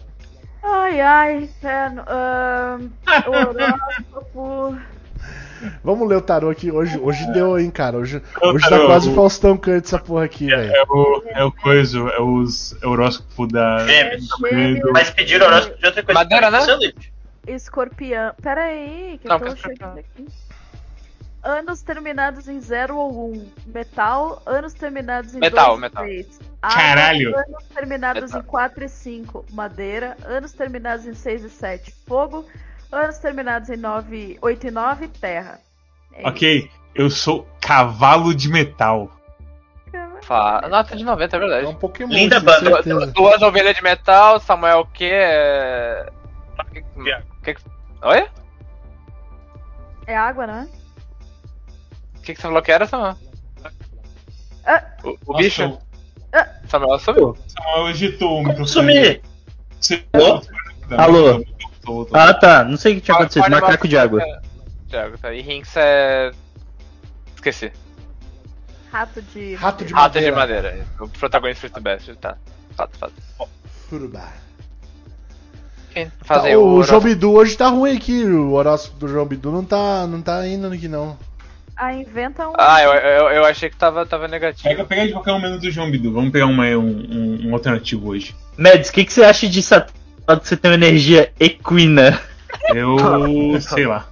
Ai, ai, inferno. ahn, horóscopo. Vamos ler o tarô aqui. Hoje, hoje deu, hein, cara. Hoje, o hoje tá quase o- Faustão Kant essa porra aqui, velho. É o, é o coisa, é os horóscopo da. Gêmeos. do- Mas pediram horóscopo de outra coisa. Madeira, né? Escorpião. Pera aí, que Não, eu tô chegando aqui. Anos terminados em 0 ou 1. Um. Metal. Anos terminados em Metal, 2 metal. e 3. Caralho. Anos terminados Metal. em 4 e 5. Madeira. Anos terminados em 6 e 7. Fogo. Anos terminados em 9, 8 e 9. Terra. É Ok, eu sou cavalo de metal. Fa... Nota de 90, é É verdade. um Pokémon, Linda banda. Duas ovelhas de metal, Samuel o quê? É... Que... que- Oi? É água, não é? O que, que você falou que era, Samuel? Ah. O, o bicho? eu- Samuel sumiu. Samuel agitou o. Sumi! Você- Alô? Alô? voltou. Ah tá, não sei o que tinha Qual- acontecido. qual Macaco de água. que? De água, tá. E Rinks é. Esqueci. Rato de. Rato de Rato de madeira. madeira. O protagonista do Best, tá. Fato, fato. Furubá. Quem Tá, o o. João? Bidu hoje tá ruim aqui, o horóscopo do João Bidu não tá, não tá indo aqui não. Ah, inventa um. Ah, eu, eu, eu achei que tava, tava negativo. Pega, pega de qualquer um menos do João Bidu. Vamos pegar uma, um, um, um alternativo hoje. Mads, o que, que você acha de Saturno que você tem uma energia equina? Eu sei lá.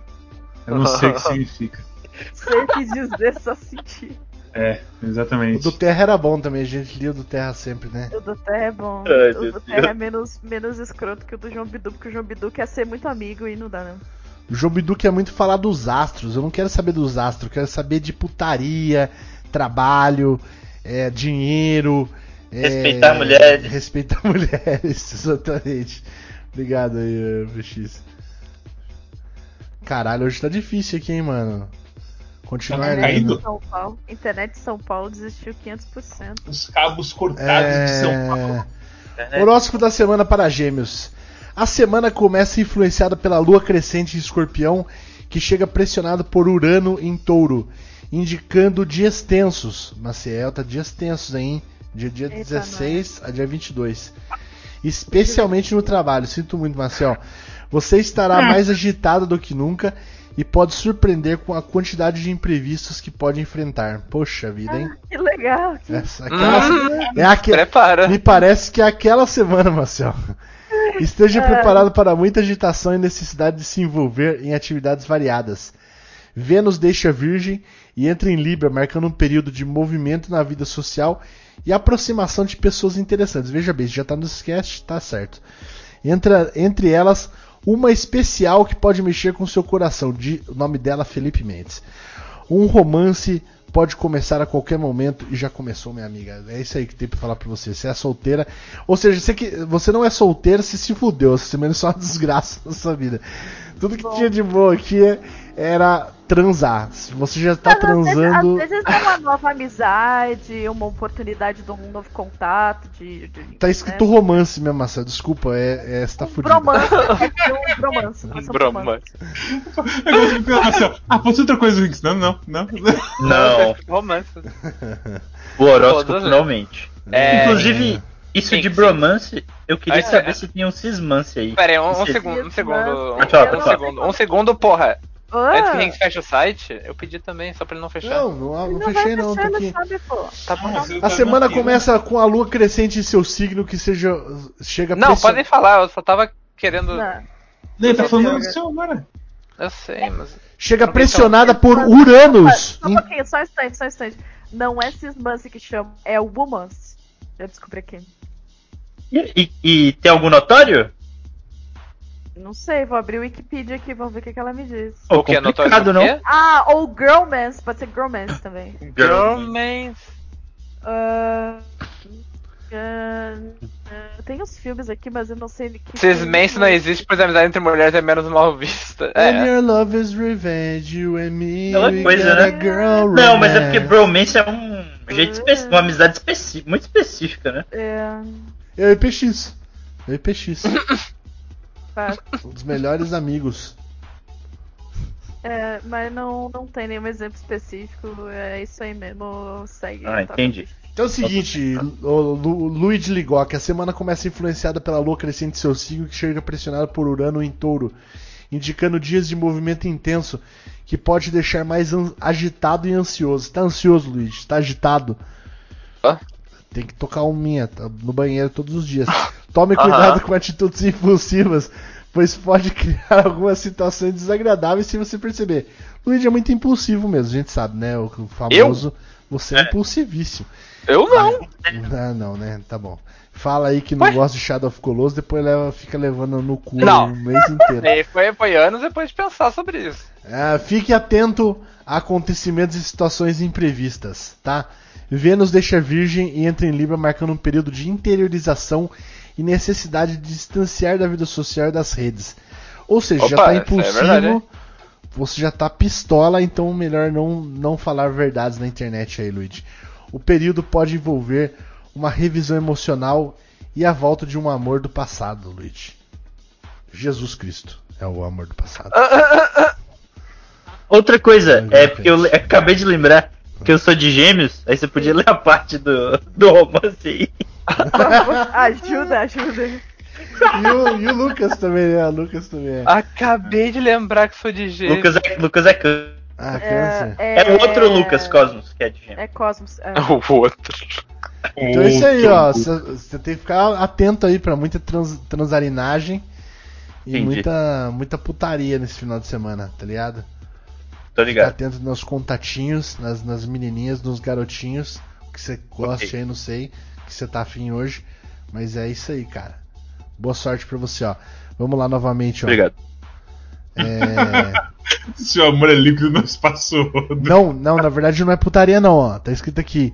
Eu não sei o que significa. Sei o que dizer, só sentir. É, O exatamente. do Terra era bom também, a gente lia o do Terra sempre, né? O do Terra é bom. Ai, o do Terra Deus. é menos, menos escroto que o do João Bidu, porque o João Bidu quer ser muito amigo e não dá, não. O João Bidu quer muito falar dos astros, eu não quero saber dos astros, eu quero saber de putaria, trabalho, é, dinheiro. é, Respeitar mulheres. Respeitar mulheres, exatamente. Obrigado aí, VX. Caralho, hoje tá difícil aqui, hein, mano. Continuar Tá Internet caído. de São Paulo, internet de São Paulo desistiu 500%. Os cabos cortados de São Paulo. É... Horóscopo da semana para Gêmeos. A semana começa influenciada pela lua crescente em escorpião, que chega pressionado por Urano em touro, indicando dias tensos. Maciel tá dias tensos, hein? De dia Eita, 16 a dia 22. Especialmente no trabalho. Sinto muito, Marcel. Você estará mais agitado do que nunca e pode surpreender com a quantidade de imprevistos que pode enfrentar. Poxa vida, hein? Que legal. Que... Essa, aquela, Hum, é aque- Prepara. me parece que é aquela semana, Marcel. Esteja preparado para muita agitação e necessidade de se envolver em atividades variadas. Vênus deixa Virgem e entra em Libra, marcando um período de movimento na vida social e aproximação de pessoas interessantes. Veja bem, já está no sketch, tá certo. Entra entre elas uma especial que pode mexer com seu coração. De, o nome dela Felipe Mendes. Um romance pode começar a qualquer momento e já começou, minha amiga. É isso aí que tem pra falar pra você. Você é solteira, ou seja, você, que, você não é solteira, você se fudeu. Você menos só uma desgraça na sua vida. Tudo que tinha de boa aqui era transar. Se você já tá Mas às vezes- transando. Às vezes, é uma nova amizade, uma oportunidade de um novo contato, de. de Tá escrito né? romance mesmo, Marcelo. Desculpa, é, é, você tá fudido. Bromance, é que um bromance. pode ser um Broma. Eu gosto de pensar assim, ah, fosse outra coisa, Rinks. Não, não, não. Não, Romance. o horóscopo né? finalmente. É, Inclusive, isso sim, de sim. bromance, eu queria Ah, saber é. se tinha um cismance aí. Pera aí, um, um segundo, um segundo. Um, Pode pode um segundo, um segundo, porra. Ah, Antes que a gente feche o site, eu pedi também, só pra ele não fechar. Não, não, não não fechei não, tô fechando, aqui. sabe, pô. Tá bom. A semana começa com a lua crescente em seu signo que seja chega Não, pression- podem falar, eu só tava querendo. Não. Não, ele tá falando do seu agora. Eu sei, mas. chega Não, pressionada então, por Uranus. Só um pouquinho, só um instante, só um instante. Não é cismance que chama, é o womance. Já descobri aqui. E, e- e tem algum notório? Não sei, vou abrir o Wikipedia aqui, vamos ver o que, que ela me diz. O que? Notório complicado, do não? Ah, ou girlmance, pode ser girlmance também. Girlmans. Ah, ah, tem uns filmes aqui, mas eu não sei de que. Cismense filme não é. existe, pois a amizade entre mulheres é menos mal vista. And É. your love is revenge, you and me. Aquela we coisa, né? girl Não, mas é porque romance. bromance é um jeito específico, uma amizade específica, muito específica, né? É, e PX. E PX. um dos melhores amigos. É, mas não, não tem nenhum exemplo específico. É isso aí mesmo. Segue. Ah, entendi. Então é o seguinte, o Lu, Luiz ligou que a semana começa influenciada pela lua crescente de seu signo que chega pressionada por Urano em touro, indicando dias de movimento intenso que pode deixar mais agitado e ansioso. Tá ansioso, Luiz? Tá agitado? Hã? Tem que tocar um minha tá no banheiro todos os dias. Tome Aham. cuidado com atitudes impulsivas, pois pode criar algumas situações desagradáveis se você perceber. Luiz é muito impulsivo mesmo, a gente sabe, né? O famoso. Você é, É. impulsivíssimo. Eu não. Ah, não, né? Tá bom. Fala aí que não gosta de Shadow of Colossus, depois leva, fica levando no cu o mês inteiro. E foi, foi anos depois de pensar sobre isso. Ah, fique atento a acontecimentos e situações imprevistas, tá? Vênus deixa virgem e entra em Libra, marcando um período de interiorização e necessidade de distanciar da vida social e das redes. Ou seja, já Opa, tá isso é impulsivo, verdade, hein? você já tá pistola, então melhor não, não falar verdades na internet aí, Luigi. O período pode envolver uma revisão emocional e a volta de um amor do passado, Luigi. Jesus Cristo é o amor do passado. Outra coisa, é porque eu acabei de lembrar que eu sou de gêmeos, aí você podia ler a parte do, do romance aí. ajuda, ajuda. E o, e o Lucas também, né? O Lucas também é. Acabei de lembrar que sou de gêmeo. Lucas é, Lucas é câncer. Ah, câncer. É, o outro Lucas Cosmos que é de gêmeos. É Cosmos. É. O outro. Então é isso aí, ó. Você tem que ficar atento aí pra muita trans, transarinagem e Entendi. muita, muita putaria nesse final de semana, tá ligado? Tô Ficar ligado. atento nos contatinhos, nas, nas menininhas, nos garotinhos, o que você gosta Ok. aí, não sei, que você tá afim hoje. Mas é isso aí, cara. Boa sorte pra você, ó. Vamos lá novamente, ó. Obrigado. É... Seu amor é líquido no espaço. Não, não, na verdade não é putaria não, ó. Tá escrito aqui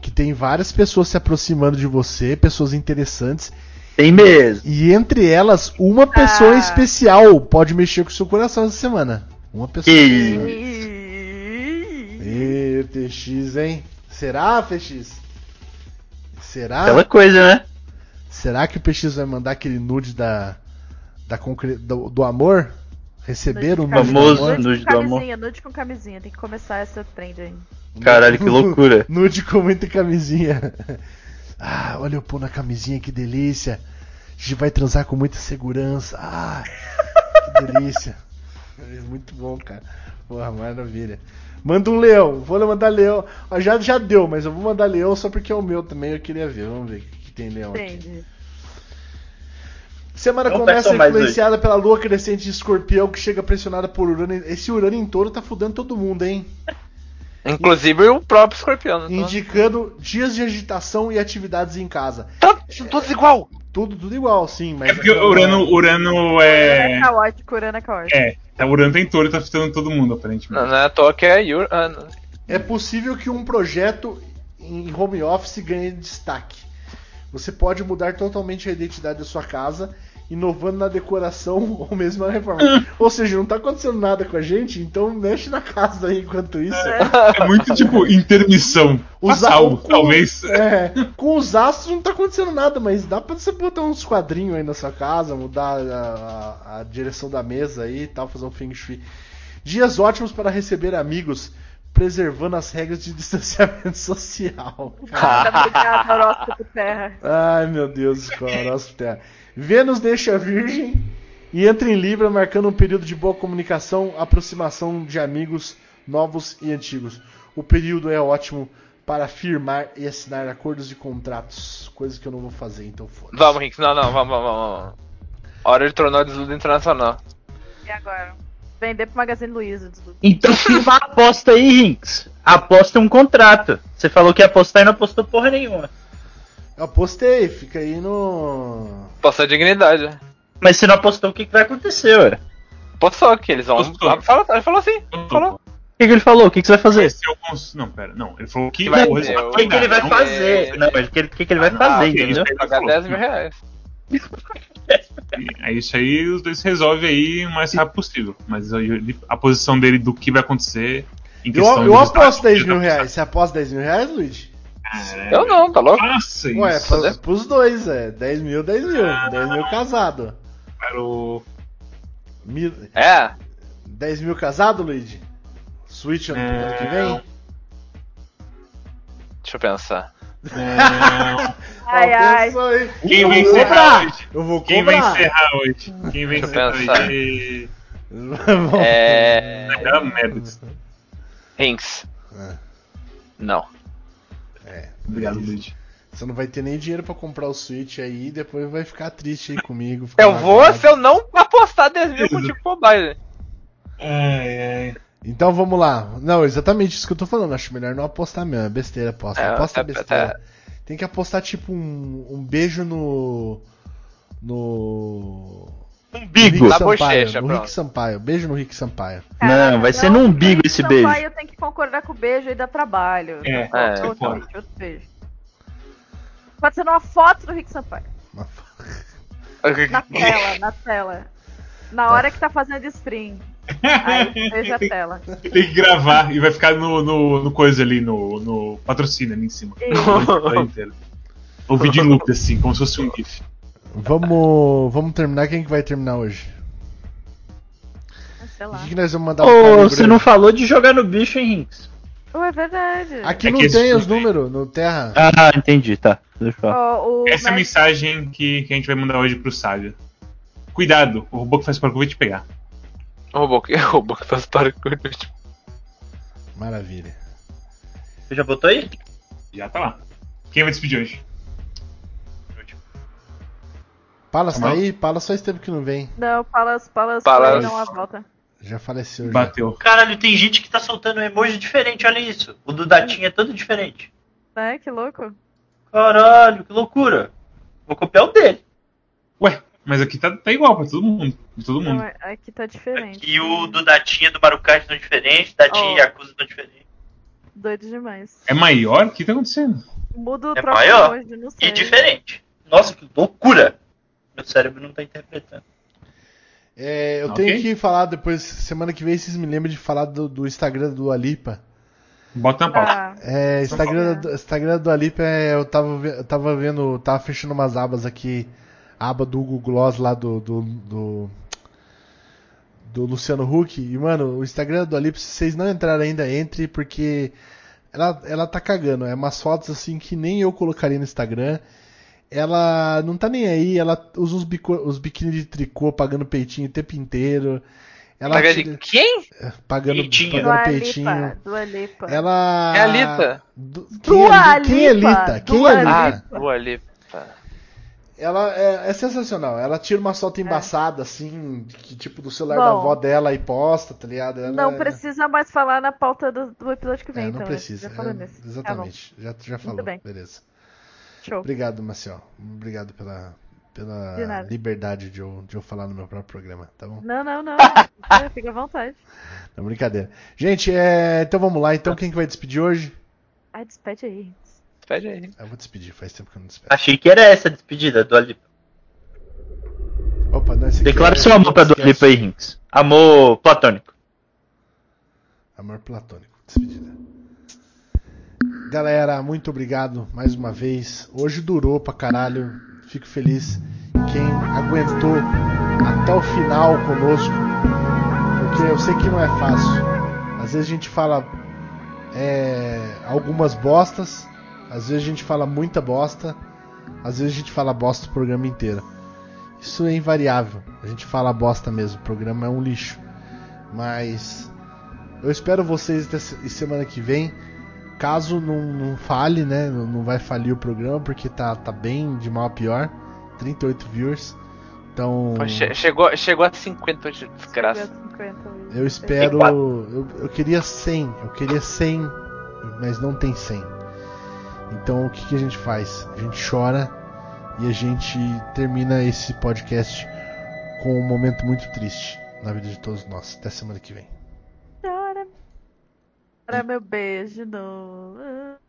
que tem várias pessoas se aproximando de você, pessoas interessantes. Tem mesmo. E entre elas, uma pessoa Ah. especial pode mexer com o seu coração essa semana. Uma pessoa. Ê, TX, hein? Será, FX? Será? Aquela coisa, né? Será que o PX vai mandar aquele nude da, da concre... do, do amor? Receber o nude Famoso do amor? nude com do amor. camisinha, nude com camisinha. Tem que começar essa trend aí. Caralho, que loucura. Nude com muita camisinha. Ah, olha eu pôr na camisinha, que delícia. A gente vai transar com muita segurança. Ah, que delícia. É Muito bom, cara. Porra, maravilha. Manda um leão. Vou mandar leão. Ó, já, já deu, mas eu vou mandar leão só porque é o meu também. Eu queria ver. Vamos ver o que, que tem leão aqui. Entendi. Semana Não começa influenciada pela lua crescente de escorpião que chega pressionada por Urano. Esse Urano em touro tá fudendo todo mundo, hein? Inclusive o próprio escorpião. né? Indicando dias de agitação e atividades em casa. Tá, são todos igual. Tudo, tudo igual, sim, mas. É porque o Urano, Urano É é. caótico, Urano é caótico. É, tá, o Urano tem touro e tá fitando todo mundo, aparentemente. Não, não é à toa que é Yur... ah, não. É possível que um projeto em home office ganhe destaque. Você pode mudar totalmente a identidade da sua casa, inovando na decoração ou mesmo na reforma. ou seja, não tá acontecendo nada com a gente, então mexe na casa aí enquanto isso. É muito tipo intermissão. Algo, com- talvez. É, com os astros não tá acontecendo nada, mas dá pra você botar uns quadrinhos aí na sua casa, mudar a, a- a direção da mesa aí e tal, fazer um feng shui. Dias ótimos para receber amigos, preservando as regras de distanciamento social. Obrigada, horóscopo Terra. Ai meu Deus, é o nosso terra. Vênus deixa virgem e entra em Libra, marcando um período de boa comunicação, aproximação de amigos novos e antigos. O período é ótimo para firmar e assinar acordos e contratos, coisas que eu não vou fazer, então foda. Vamos, Rinks. Não, não, vamos, vamos, vamos. Hora de tornar o desludo internacional. E agora? Vender pro Magazine Luiza. desludo. Então firma a aposta aí, Rinks. Aposta um contrato. Você falou que ia apostar e não apostou porra nenhuma. Eu apostei, fica aí no. Passar dignidade. Mas se não apostou, o que, que vai acontecer, ué? Postou que eles vão. Ah, Fala, ele falou assim. Falou. O que, que ele falou? O que, que você vai fazer? É o cons- Não, pera, não. Ele falou que Vai o resultado o- que, que ele vai fazer? Não, o que, que, que ele vai Ah, fazer, entendeu? isso aí Pagar 10 mil reais. É isso aí, os dois resolvem aí o mais rápido possível. Mas a posição dele do que vai acontecer em Eu, questão eu aposto resultado, 10 ele mil tá- reais. Você aposta 10 mil reais, Luigi? Eu não, tá louco? Nossa, isso. Ué, pra, pros dois, é. 10 mil, 10 mil. 10 mil casado. Para o... Mil- É. 10 mil casado, Luigi? Switch ano, É. ano que vem? Deixa eu pensar. É, Ai, ai. Aí. Quem vai encerrar hoje? Eu vou Quem vai encerrar hoje? Quem vai Deixa eu encerrar pensar. hoje? É. Vai dar merda. Rinks. É. Não. É. Obrigado, Luigi. Você não vai ter nem dinheiro pra comprar o Switch aí, depois vai ficar triste aí comigo. ficar Eu vou se eu não apostar 10 mil contigo bobagem. Ai, ai. Então vamos lá. Não, exatamente isso que eu tô falando. Acho melhor não apostar mesmo. É besteira, aposta. É, aposta é- besteira. Tem que apostar tipo um, um beijo no. No. Umbigo. Na Rick Sampaio, bochecha, no. Rick Sampaio. Beijo no Rick Sampaio. Não, vai ser no umbigo esse beijo. Sampaio tem que concordar com o beijo e dar trabalho. É, É. sai Outro, beijo, outro beijo. Pode ser numa foto do Rick Sampaio. Na tela, na tela. Na hora que tá fazendo stream. Aí veja a tela. Tem que gravar e vai ficar no, no, no coisa ali, no, no patrocínio ali em cima. O vídeo em loop, assim, como se fosse um GIF. Vamos, vamos terminar. Quem que vai terminar hoje? Sei lá. O que, que nós vamos mandar Ô, pro Calibre você não falou de jogar no bicho, hein, Rinks? Oh, é verdade. Aqui É não que esse tem os números, no Terra. Ah, entendi, tá. Deixa eu falar. Ó, o Essa é a mensagem que, que a gente vai mandar hoje pro Saga. Cuidado, o robô que faz parkour vai te pegar. O robô que, o robô que faz parkour. Maravilha. Você já botou aí? Já tá lá. Quem vai despedir hoje? Palas tá Não. aí? Palas faz tempo que não vem. Não, Palas, Palas, Palas. não a volta. Já faleceu. Já. Bateu. Caralho, tem gente que tá soltando emoji diferente, olha isso. O do Datinha é todo diferente. Né? Que louco. Caralho, que loucura. Vou copiar o dele. Ué, mas aqui tá, tá igual pra todo mundo. Pra todo Não, mundo. é- aqui tá diferente. E o do Datinha e do Marucard estão diferentes, Datinha Oh. e Yakuza estão diferentes. Doido demais. É maior? O que tá acontecendo? Muda o É maior emoji, não sei. E diferente. Nossa, que loucura. Meu cérebro não tá interpretando. É, eu Ok. tenho que falar depois, semana que vem, vocês me lembram de falar do, do Instagram do Alipa. Bota na pauta. Ah, É, Instagram, do, Instagram do Alipa é. Eu tava, eu tava vendo. Tava fechando umas abas aqui. A aba do Google Gloss lá do. do, do, do Luciano Huck. E, mano, o Instagram do Alipa, se vocês não entraram ainda, entre, porque ela, ela tá cagando. É umas fotos assim que nem eu colocaria no Instagram. Ela não tá nem aí, ela usa os, bico, os biquíni de tricô pagando peitinho o tempo inteiro. Ela Paga tira- de quem? pagando, Peitinho. pagando Dua peitinho. Lipa. Dua Lipa. Ela. É a Lita. Du- Quem Dua é, Li- quem é. Lita? Quem Dua é Ah, Lita? Lipa. Dua Lipa. Ela é, é sensacional. Ela tira uma foto embaçada, assim, que tipo do celular Bom. da avó dela e posta, tá ligado? Ela Não é- precisa mais falar na pauta do, do episódio que É, vem, não então. né? precisa. Já é. Tá exatamente. já, já falou. bem. Beleza. Show. Obrigado, Maciel. Obrigado pela, De pela nada. liberdade de eu, de eu falar no meu próprio programa, tá bom? Não, não, não. É, Fica à vontade. Não, brincadeira. Gente, é, então vamos lá. Então, quem que vai despedir hoje? Ai, despede aí. Despede aí. Eu vou despedir, faz tempo que eu não despeço. Achei que era essa a despedida do Alipa. Opa, não, esse aqui Declara é- seu amor pra Dua. Lipa aí, Rinks. Amor platônico. Amor platônico. Despedida. Galera, muito obrigado mais uma vez. Hoje durou pra caralho. Fico feliz. Quem aguentou até o final conosco. Porque eu sei que não é fácil. Às vezes a gente fala é, algumas bostas. Às vezes a gente fala muita bosta. Às vezes a gente fala bosta o programa inteiro. Isso é invariável. A gente fala bosta mesmo. O programa é um lixo. Mas eu espero vocês semana que vem. Caso não, não fale, né? Não, não vai falir o programa, porque tá, tá bem de mal a pior. 38 viewers. Então. Che- chegou, chegou a 50 hoje, desgraça. Chegou a 50 hoje. Eu espero. Eu, eu queria 100. Eu queria 100. Mas não tem 100. Então o que, que a gente faz? A gente chora. E a gente termina esse podcast com um momento muito triste na vida de todos nós. Até semana que vem. Chora meu beijo no.